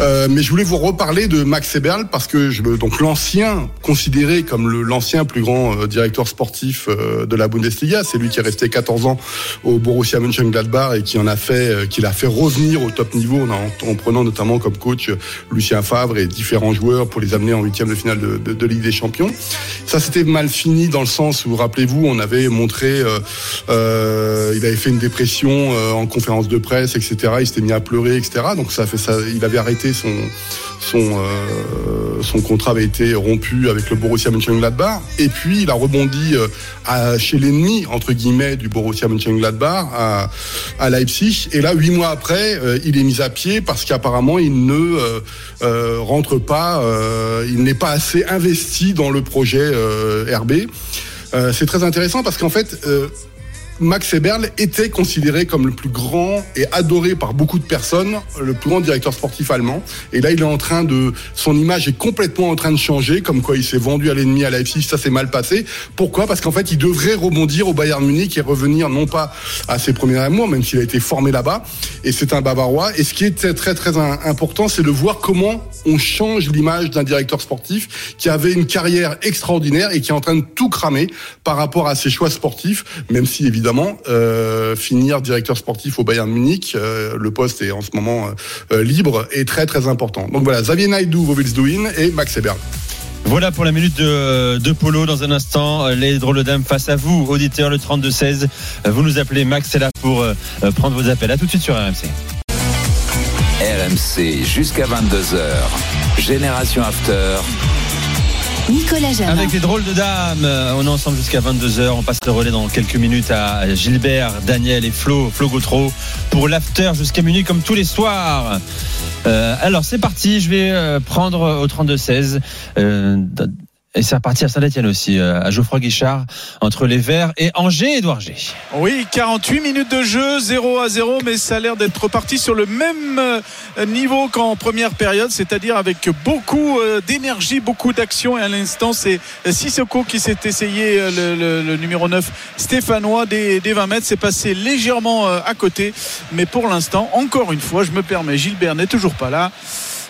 Euh, mais je voulais vous reparler de Max Eberl parce que je, donc l'ancien considéré comme l'ancien plus grand euh, directeur sportif de la Bundesliga, c'est lui qui est resté 14 ans au Borussia Mönchengladbach et qui en a fait, qui l'a fait revenir au top niveau en, en prenant notamment comme coach Lucien Favre et différents joueurs pour les amener en huitième de finale de, de, de Ligue des Champions. Ça c'était mal fini dans le sens où rappelez-vous, on avait montré, euh, euh, il avait fait une dépression euh, en conférence de presse, etc. Il s'était mis à pleurer, etc. Donc ça fait ça, il avait arrêté son son euh, son contrat avait été rompu avec le Borussia Mönchengladbach et puis il a rebondi euh, chez l'ennemi entre guillemets du Borussia Mönchengladbach à, Leipzig et là huit mois après euh, il est mis à pied parce qu'apparemment il ne euh, euh, rentre pas euh, il n'est pas assez investi dans le projet euh, RB Euh, c'est très intéressant parce qu'en fait euh, Max Eberl était considéré comme le plus grand et adoré par beaucoup de personnes, le plus grand directeur sportif allemand. Et là, il est en train de, son image est complètement en train de changer, comme quoi il s'est vendu à l'ennemi à Leipzig, ça s'est mal passé. Pourquoi? Parce qu'en fait, il devrait rebondir au Bayern Munich et revenir non pas à ses premiers amours, même s'il a été formé là-bas. Et c'est un Bavarois. Et ce qui est très très, important, c'est de voir comment on change l'image d'un directeur sportif qui avait une carrière extraordinaire et qui est en train de tout cramer par rapport à ses choix sportifs, même si évidemment euh, finir directeur sportif au Bayern Munich, euh, le poste est en ce moment euh, libre et très très important. Donc voilà, Xavier Naidoo, Vovelsduin et Max Eberl. Voilà pour la minute de, de Polo. Dans un instant, les drôles de dames face à vous, auditeurs, le 32-16. Euh, Vous nous appelez, Max est là pour prendre vos appels. À tout de suite sur RMC. RMC jusqu'à 22h. Génération After. Nicolas Jamin. Avec les drôles de dames, euh, on est ensemble jusqu'à 22h. On passe le relais dans quelques minutes à Gilbert, Daniel et Flo, Flo Gautreau pour l'after jusqu'à minuit comme tous les soirs. Euh, alors c'est parti, je vais euh, prendre au 32-16. Euh, Et c'est reparti à Saint-Etienne aussi, euh, à Geoffroy Guichard, entre les Verts et Angers, Edouard G. Oui, 48 minutes de jeu, 0 à 0, mais ça a l'air d'être reparti sur le même euh, niveau qu'en première période, c'est-à-dire avec beaucoup euh, d'énergie, beaucoup d'action. Et à l'instant, c'est Sissoko qui s'est essayé, le, numéro 9 stéphanois, des, des 20 mètres. C'est passé légèrement à côté, mais pour l'instant, encore une fois, je me permets, Gilbert n'est toujours pas là.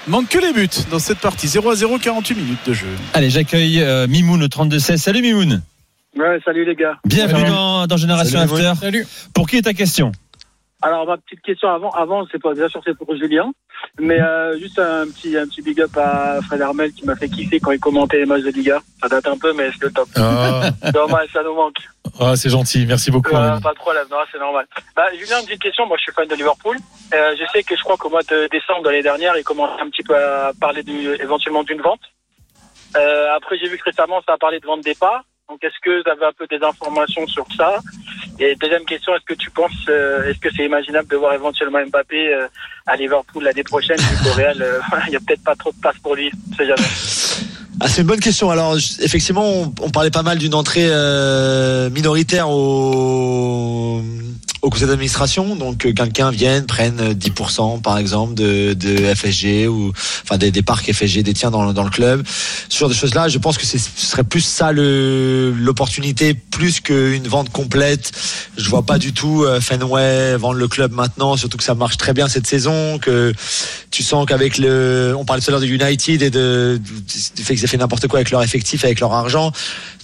Manque que les buts dans cette partie. 0 à 0, 48 minutes de jeu. Allez, j'accueille euh, Mimoun au 32-16. Salut Mimoun. Ouais, salut les gars. Bienvenue dans, dans Génération Salut. After. Pour qui est ta question? Alors ma petite question avant, avant c'est pas bien sûr c'est pour Julien, mais euh, juste un petit un petit big up à Fred Hermel qui m'a fait kiffer quand il commentait les matchs de Liga. Ça date un peu mais c'est le top. Ah. Dommage, ça nous manque. Ah, c'est gentil, merci beaucoup. Euh, pas de problème, non, c'est normal. Bah, Julien, une petite question. Moi, je suis fan de Liverpool. Euh, je sais que je crois qu'au mois de décembre de l'année dernière, il commençait un petit peu à parler du, éventuellement d'une vente. Euh, après, j'ai vu que récemment, ça a parlé de vente départ. Donc, est-ce que vous avez un peu des informations sur ça? Et deuxième question, est-ce que tu penses, euh, est-ce que c'est imaginable de voir éventuellement Mbappé euh, à Liverpool l'année prochaine vu qu'au Real, euh, il y a peut-être pas trop de place pour lui. On sait jamais. Ah, c'est une bonne question. Alors, effectivement, on, parlait pas mal d'une entrée minoritaire au, au conseil d'administration. Donc, que quelqu'un vienne, prenne euh, 10% par exemple de, de FSG ou enfin des, des parcs FSG détient dans, dans le club. Ce genre de choses-là, je pense que ce serait plus ça l'opportunité plus qu'une vente complète. Je vois pas du tout euh, Fenway vendre le club maintenant, surtout que ça marche très bien cette saison, que tu sens qu'avec le, on parlait tout à l'heure de United et de, du fait qu'ils aient fait n'importe quoi avec leur effectif, avec leur argent.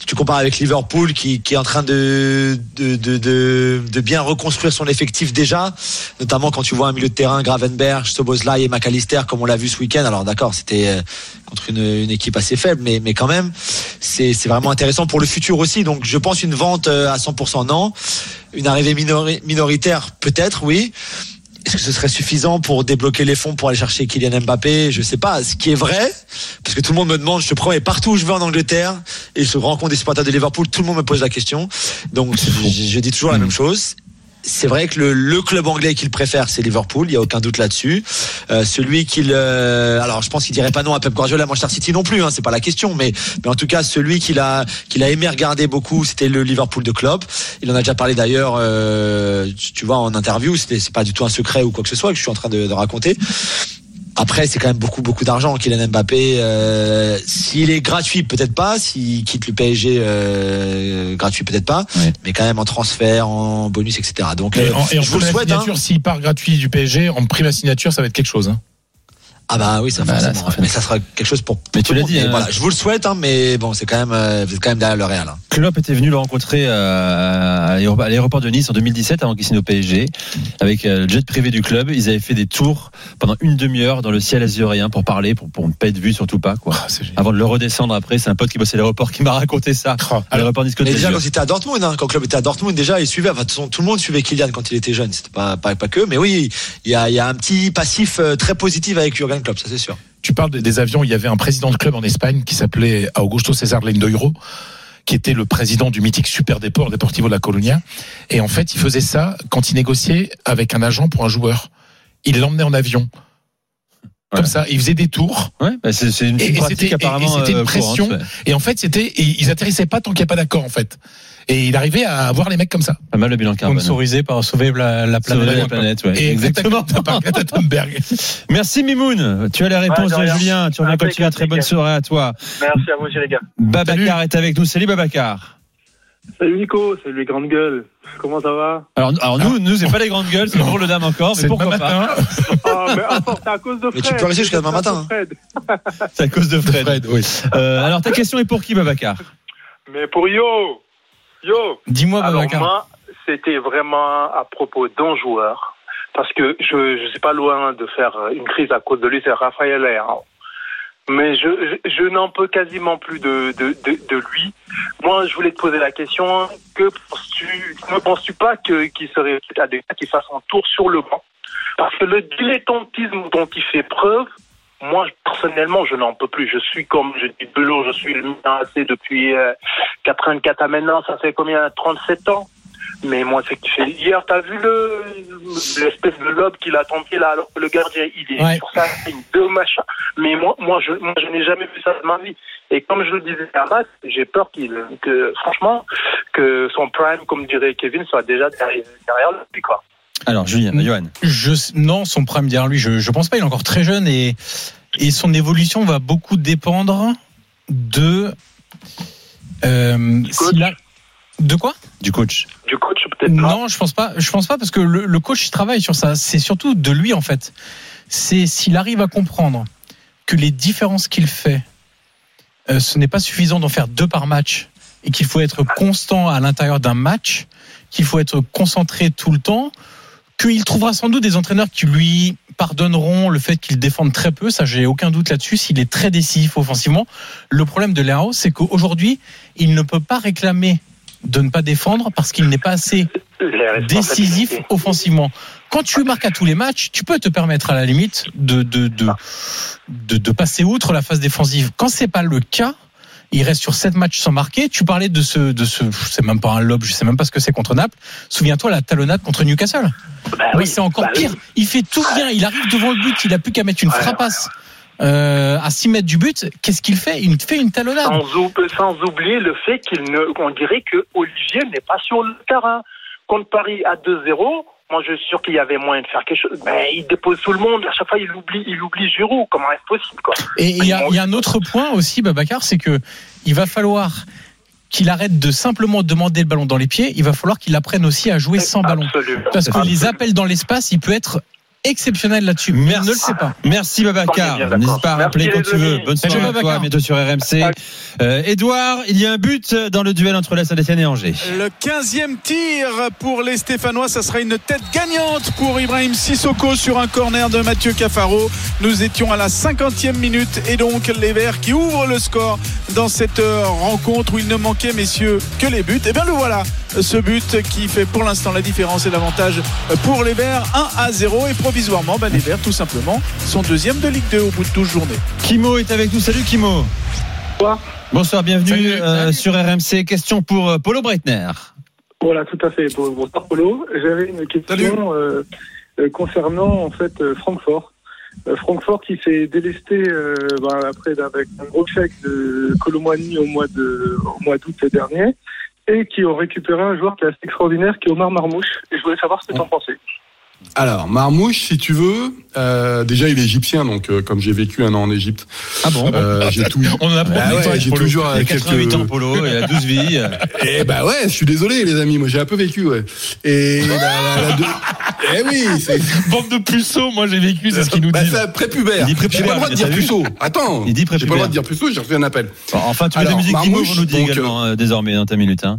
Tu compares avec Liverpool qui, qui est en train de, de, de, de, de bien reconstruire son effectif déjà, notamment quand tu vois un milieu de terrain, Gravenberg, Soboslai et McAllister, comme on l'a vu ce week-end. Alors d'accord, c'était euh, contre une, une équipe assez faible, mais, mais quand même, c'est vraiment intéressant pour le futur aussi. Donc je pense une vente euh, à 100% non, une arrivée minori- minoritaire peut-être oui. Est-ce que ce serait suffisant pour débloquer les fonds pour aller chercher Kylian Mbappé? Je sais pas. Ce qui est vrai, parce que tout le monde me demande, je te promets, partout où je vais en Angleterre, et je rencontre des supporters de Liverpool, tout le monde me pose la question. Donc je, je dis toujours la même chose. C'est vrai que le, le club anglais qu'il préfère, c'est Liverpool. Il y a aucun doute là-dessus. Euh, celui qu'il, euh, alors je pense qu'il dirait pas non à Pep Guardiola, à Manchester City non plus. Hein, c'est pas la question, mais mais en tout cas celui qu'il a qu'il a aimé regarder beaucoup, c'était le Liverpool de Klopp. Il en a déjà parlé d'ailleurs, euh, tu vois, en interview. C'était c'est pas du tout un secret ou quoi que ce soit que je suis en train de raconter. Après, c'est quand même beaucoup, beaucoup d'argent. Kylian Mbappé, euh, s'il est gratuit, peut-être pas. S'il quitte le PSG, euh, gratuit, peut-être pas. Mais quand même en transfert, en bonus, etc. Donc, Et euh, en, et en je vous le souhaite. hein. s'il part gratuit du PSG, en prime signature, ça va être quelque chose. hein. Ah bah oui, ça Bah, là, forcément. mais ça sera quelque chose pour. Mais tu l'as dit, hein. Voilà, je vous le souhaite, hein, mais bon, c'est quand même, euh, vous êtes quand même derrière le Real. hein. Klopp était venu le rencontrer euh, à l'aéroport- de Nice en 2017 avant qu'il signe au PSG avec euh, le jet privé du club. Ils avaient fait des tours pendant une demi-heure dans le ciel azurien pour parler, pour, pour ne pas être vu surtout pas quoi. Ah, avant de le redescendre après, c'est un pote qui bossait à l'aéroport qui m'a raconté ça. à l'aéroport Nice Mais déjà quand il était à Dortmund, hein, quand club était à Dortmund, déjà il suivait. Enfin, tout le monde suivait Kylian quand il était jeune. C'était pas, pas pas que, mais oui, il y a, y a un petit passif euh, très positif avec Jurgen Klopp, ça c'est sûr. Tu parles des, avions. Il y avait un président de club en Espagne qui s'appelait Augusto César Lendoiro, qui était le président du mythique Super Deport, Deportivo de la Colonia. Et en fait, il faisait ça quand il négociait avec un agent pour un joueur. Il l'emmenait en avion. Comme ça, il faisait des tours. Ouais, bah, c'est une Et, et pratique c'était et- et apparemment c'était euh, une pression. courante, ouais. Et en fait, c'était ils atterrissaient pas tant qu'il n'y a pas d'accord en fait. Et il arrivait à avoir les mecs comme ça. Pas mal le bilan carbone. Sponsorisé par Sauver la, la planète. Sauver la planète, ouais. Et Exactement. par Thunberg. Merci Mimoun. Tu as les réponses de de. Julien. Tu reviens Impeccable, continuer. Très bonne soirée à toi. Merci à vous aussi les gars. Babacar est avec nous. Salut Babacar. Salut Nico, salut les grandes gueules. Comment ça va? Alors, alors nous, nous c'est pas les grandes gueules, c'est pour le dame encore, mais pourquoi pas matin. Ah, mais attends, c'est à cause de Fred. Mais tu peux rester jusqu'à demain matin. C'est à cause de Fred. Fred, oui. Euh, alors ta question est pour qui Babacar? Mais pour Yo, Yo. Dis-moi, Alors Babacar. moi, c'était vraiment à propos d'un joueur. Parce que je je suis pas loin de faire une crise à cause de lui, c'est Raphaël Leao. Mais je, je, je n'en peux quasiment plus de, de, de, de lui. Moi, je voulais te poser la question, que penses-tu, ne penses-tu pas que, qu'il serait adéquat qu'il fasse un tour sur le banc? Parce que le dilettantisme dont il fait preuve, moi, personnellement, je n'en peux plus. Je suis comme, je dis toujours, je suis le Milan AC depuis euh, 84 à maintenant, ça fait combien? 37 ans Mais moi, c'est que hier, t'as vu le l'espèce de lobe qu'il a tenté là, alors que le gardien, il est Ouais. sur sa ligne de machin. Mais moi, moi, je, moi, je n'ai jamais vu ça de ma vie. Et comme je le disais à Matt, j'ai peur qu'il, que, franchement, que son prime, comme dirait Kevin, soit déjà derrière, derrière lui, quoi. Alors, Julien, Johan. Je, non, son prime derrière lui, je, je pense pas. Il est encore très jeune et, et son évolution va beaucoup dépendre de. Euh, de quoi? Du coach. Du coach, peut-être pas. Non, je pense pas. Je pense pas parce que le, le coach il travaille sur ça. C'est surtout de lui en fait. C'est s'il arrive à comprendre que les différences qu'il fait, euh, ce n'est pas suffisant d'en faire deux par match et qu'il faut être constant à l'intérieur d'un match, qu'il faut être concentré tout le temps, qu'il trouvera sans doute des entraîneurs qui lui pardonneront le fait qu'il défende très peu, ça j'ai aucun doute là-dessus, s'il est très décisif offensivement. Le problème de Léao, c'est qu'aujourd'hui, il ne peut pas réclamer de ne pas défendre parce qu'il n'est pas assez décisif offensivement. Quand tu marques à tous les matchs, tu peux te permettre à la limite de, de, de, de, de passer outre la phase défensive. Quand c'est pas le cas, il reste sur sept matchs sans marquer. Tu parlais de ce, de ce, c'est même pas un lob, je sais même pas ce que c'est contre Naples. Souviens-toi la talonnade contre Newcastle. Bah oui, c'est encore bah oui. pire. Il fait tout bien. Il arrive devant le but. Il a plus qu'à mettre une Ouais. frappasse euh, à 6 mètres du but. Qu'est-ce qu'il fait? Il fait une talonnade. Sans, ou- sans oublier le fait qu'il ne, qu'on dirait que Olivier n'est pas sur le terrain. Contre Paris à 2-0, moi je suis sûr qu'il y avait moyen de faire quelque chose. Mais il dépose tout le monde. À chaque fois, il oublie, il oublie Giroud. Comment est-ce possible, quoi? Et il y, a, il y a un autre point aussi, Babacar, c'est que il va falloir qu'il arrête de simplement demander le ballon dans les pieds. Il va falloir qu'il apprenne aussi à jouer sans ballon. Parce que les appels dans l'espace, il peut être exceptionnel là-dessus. Mais il ne le sait pas. Merci Babacar. N'hésite pas à rappeler quand tu veux. Bonne soirée à toi, à bientôt sur RMC. Euh, Edouard, il y a un but dans le duel entre la Saint-Etienne et Angers. Le 15e tir pour les Stéphanois, ça sera une tête gagnante pour Ibrahim Sissoko sur un corner de Mathieu Cafaro. Nous étions à la 50e minute et donc les Verts qui ouvrent le score dans cette rencontre où il ne manquait, messieurs, que les buts. Et bien le voilà, ce but qui fait pour l'instant la différence et l'avantage pour les Verts 1 à 0 et provisoirement, ben, les Verts tout simplement sont deuxième de Ligue 2 au bout de 12 journées. Kimo est avec nous. Salut Kimo. Bonsoir. Bonsoir, bienvenue Salut, euh, salut. sur RMC. Question pour euh, Paulo Breitner. Voilà, tout à fait. Bon- Bonsoir Polo. J'avais une question euh, euh, concernant en fait euh, Francfort. Euh, Francfort qui s'est délesté euh, ben, après avec un gros chèque de Colomani au mois de au mois d'août dernier et qui ont récupéré un joueur qui est assez extraordinaire qui est Omar Marmouche. Et je voulais savoir ce que tu en pensais. Alors, Marmouche, si tu veux, euh, déjà il est égyptien, donc euh, comme j'ai vécu un an en Égypte, Ah bon euh, j'ai tout. On en apprend Ah des ouais, j'ai toujours Il a euh, 88 quelques- ans, Polo. Il a 12 vies. Eh bah ouais, je suis désolé les amis, moi j'ai un peu vécu, ouais. Et la, la- la deux- Eh oui, c'est Bande de puceaux, moi j'ai vécu, c'est ce qu'ils nous bah, disent. c'est prépubère. Il dit J'ai prépubère, pas le droit de dire puceau. Attends, Il dit j'ai pas le prépubère. droit de dire puceau, j'ai reçu un appel. Enfin, tu mets de Alors, la musique Guimauve, Marmouche, on nous dit également euh, désormais dans ta minute. Hein.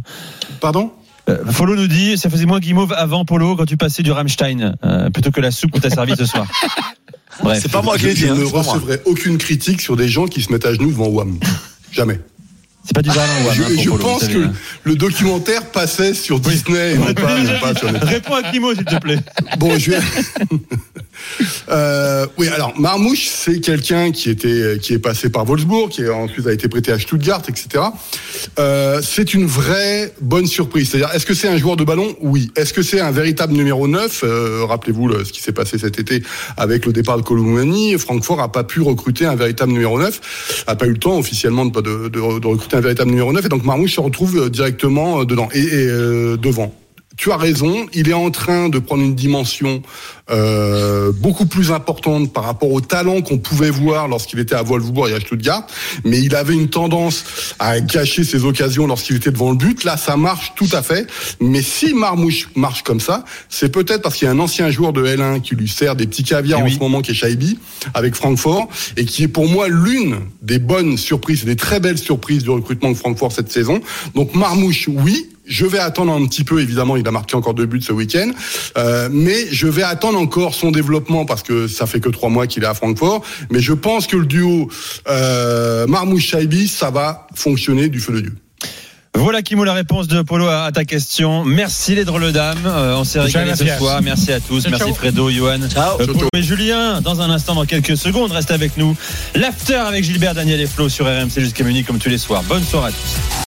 Pardon? Euh, Polo nous dit, ça faisait moins Guimauve avant Polo quand tu passais du Rammstein euh, plutôt que la soupe qu'on t'a servi ce soir. Bref. C'est pas moi qui l'ai dit. je hein, ne moi. recevrai aucune critique sur des gens qui se mettent à genoux devant WAM. Jamais. C'est pas du Berlin je hein, pour je Polo, pense que hein. le documentaire passait sur Disney et non pas, pas sur. Réponds à Guimauve, s'il te plaît. Bon, je vais. Euh, oui, alors Marmouche, c'est quelqu'un qui était qui est passé par Wolfsburg, qui ensuite a été prêté à Stuttgart, etc. Euh, c'est une vraie bonne surprise. C'est-à-dire, est-ce que c'est un joueur de ballon? Oui. Est-ce que c'est un véritable numéro 9 Euh, Rappelez-vous le- ce qui s'est passé cet été avec le départ de Colomani. Francfort a pas pu recruter un véritable numéro 9, a pas eu le temps officiellement de, recruter un véritable numéro 9, et donc Marmouche se retrouve directement dedans et, devant tu as raison, il est en train de prendre une dimension euh, beaucoup plus importante par rapport au talent qu'on pouvait voir lorsqu'il était à Wolfsburg et à Stuttgart, mais il avait une tendance à cacher ses occasions lorsqu'il était devant le but. Là, ça marche tout à fait, mais si Marmouche marche comme ça, c'est peut-être parce qu'il y a un ancien joueur de L1 qui lui sert des petits caviars Eh en oui. ce moment, qui est Shaibi, avec Francfort, et qui est pour moi l'une des bonnes surprises, des très belles surprises du recrutement de Francfort cette saison. Donc Marmouche, oui, je vais attendre un petit peu, évidemment, il a marqué encore deux buts ce week-end, euh, mais je vais attendre encore son développement parce que ça fait que trois mois qu'il est à Francfort. Mais je pense que le duo euh, Marmouche-Shaibi, ça va fonctionner du feu de Dieu. Voilà Kimo la réponse de Polo à, ta question. Merci les drôles dames. Euh, on s'est régalé ce Merci. soir. Merci à tous. Ciao, Merci ciao. Fredo, Johan, Ciao. euh, Polo et Julien. Dans un instant, dans quelques secondes, restez avec nous. L'after avec Gilbert, Daniel et Flo sur RMC jusqu'à minuit comme tous les soirs. Bonne soirée à tous.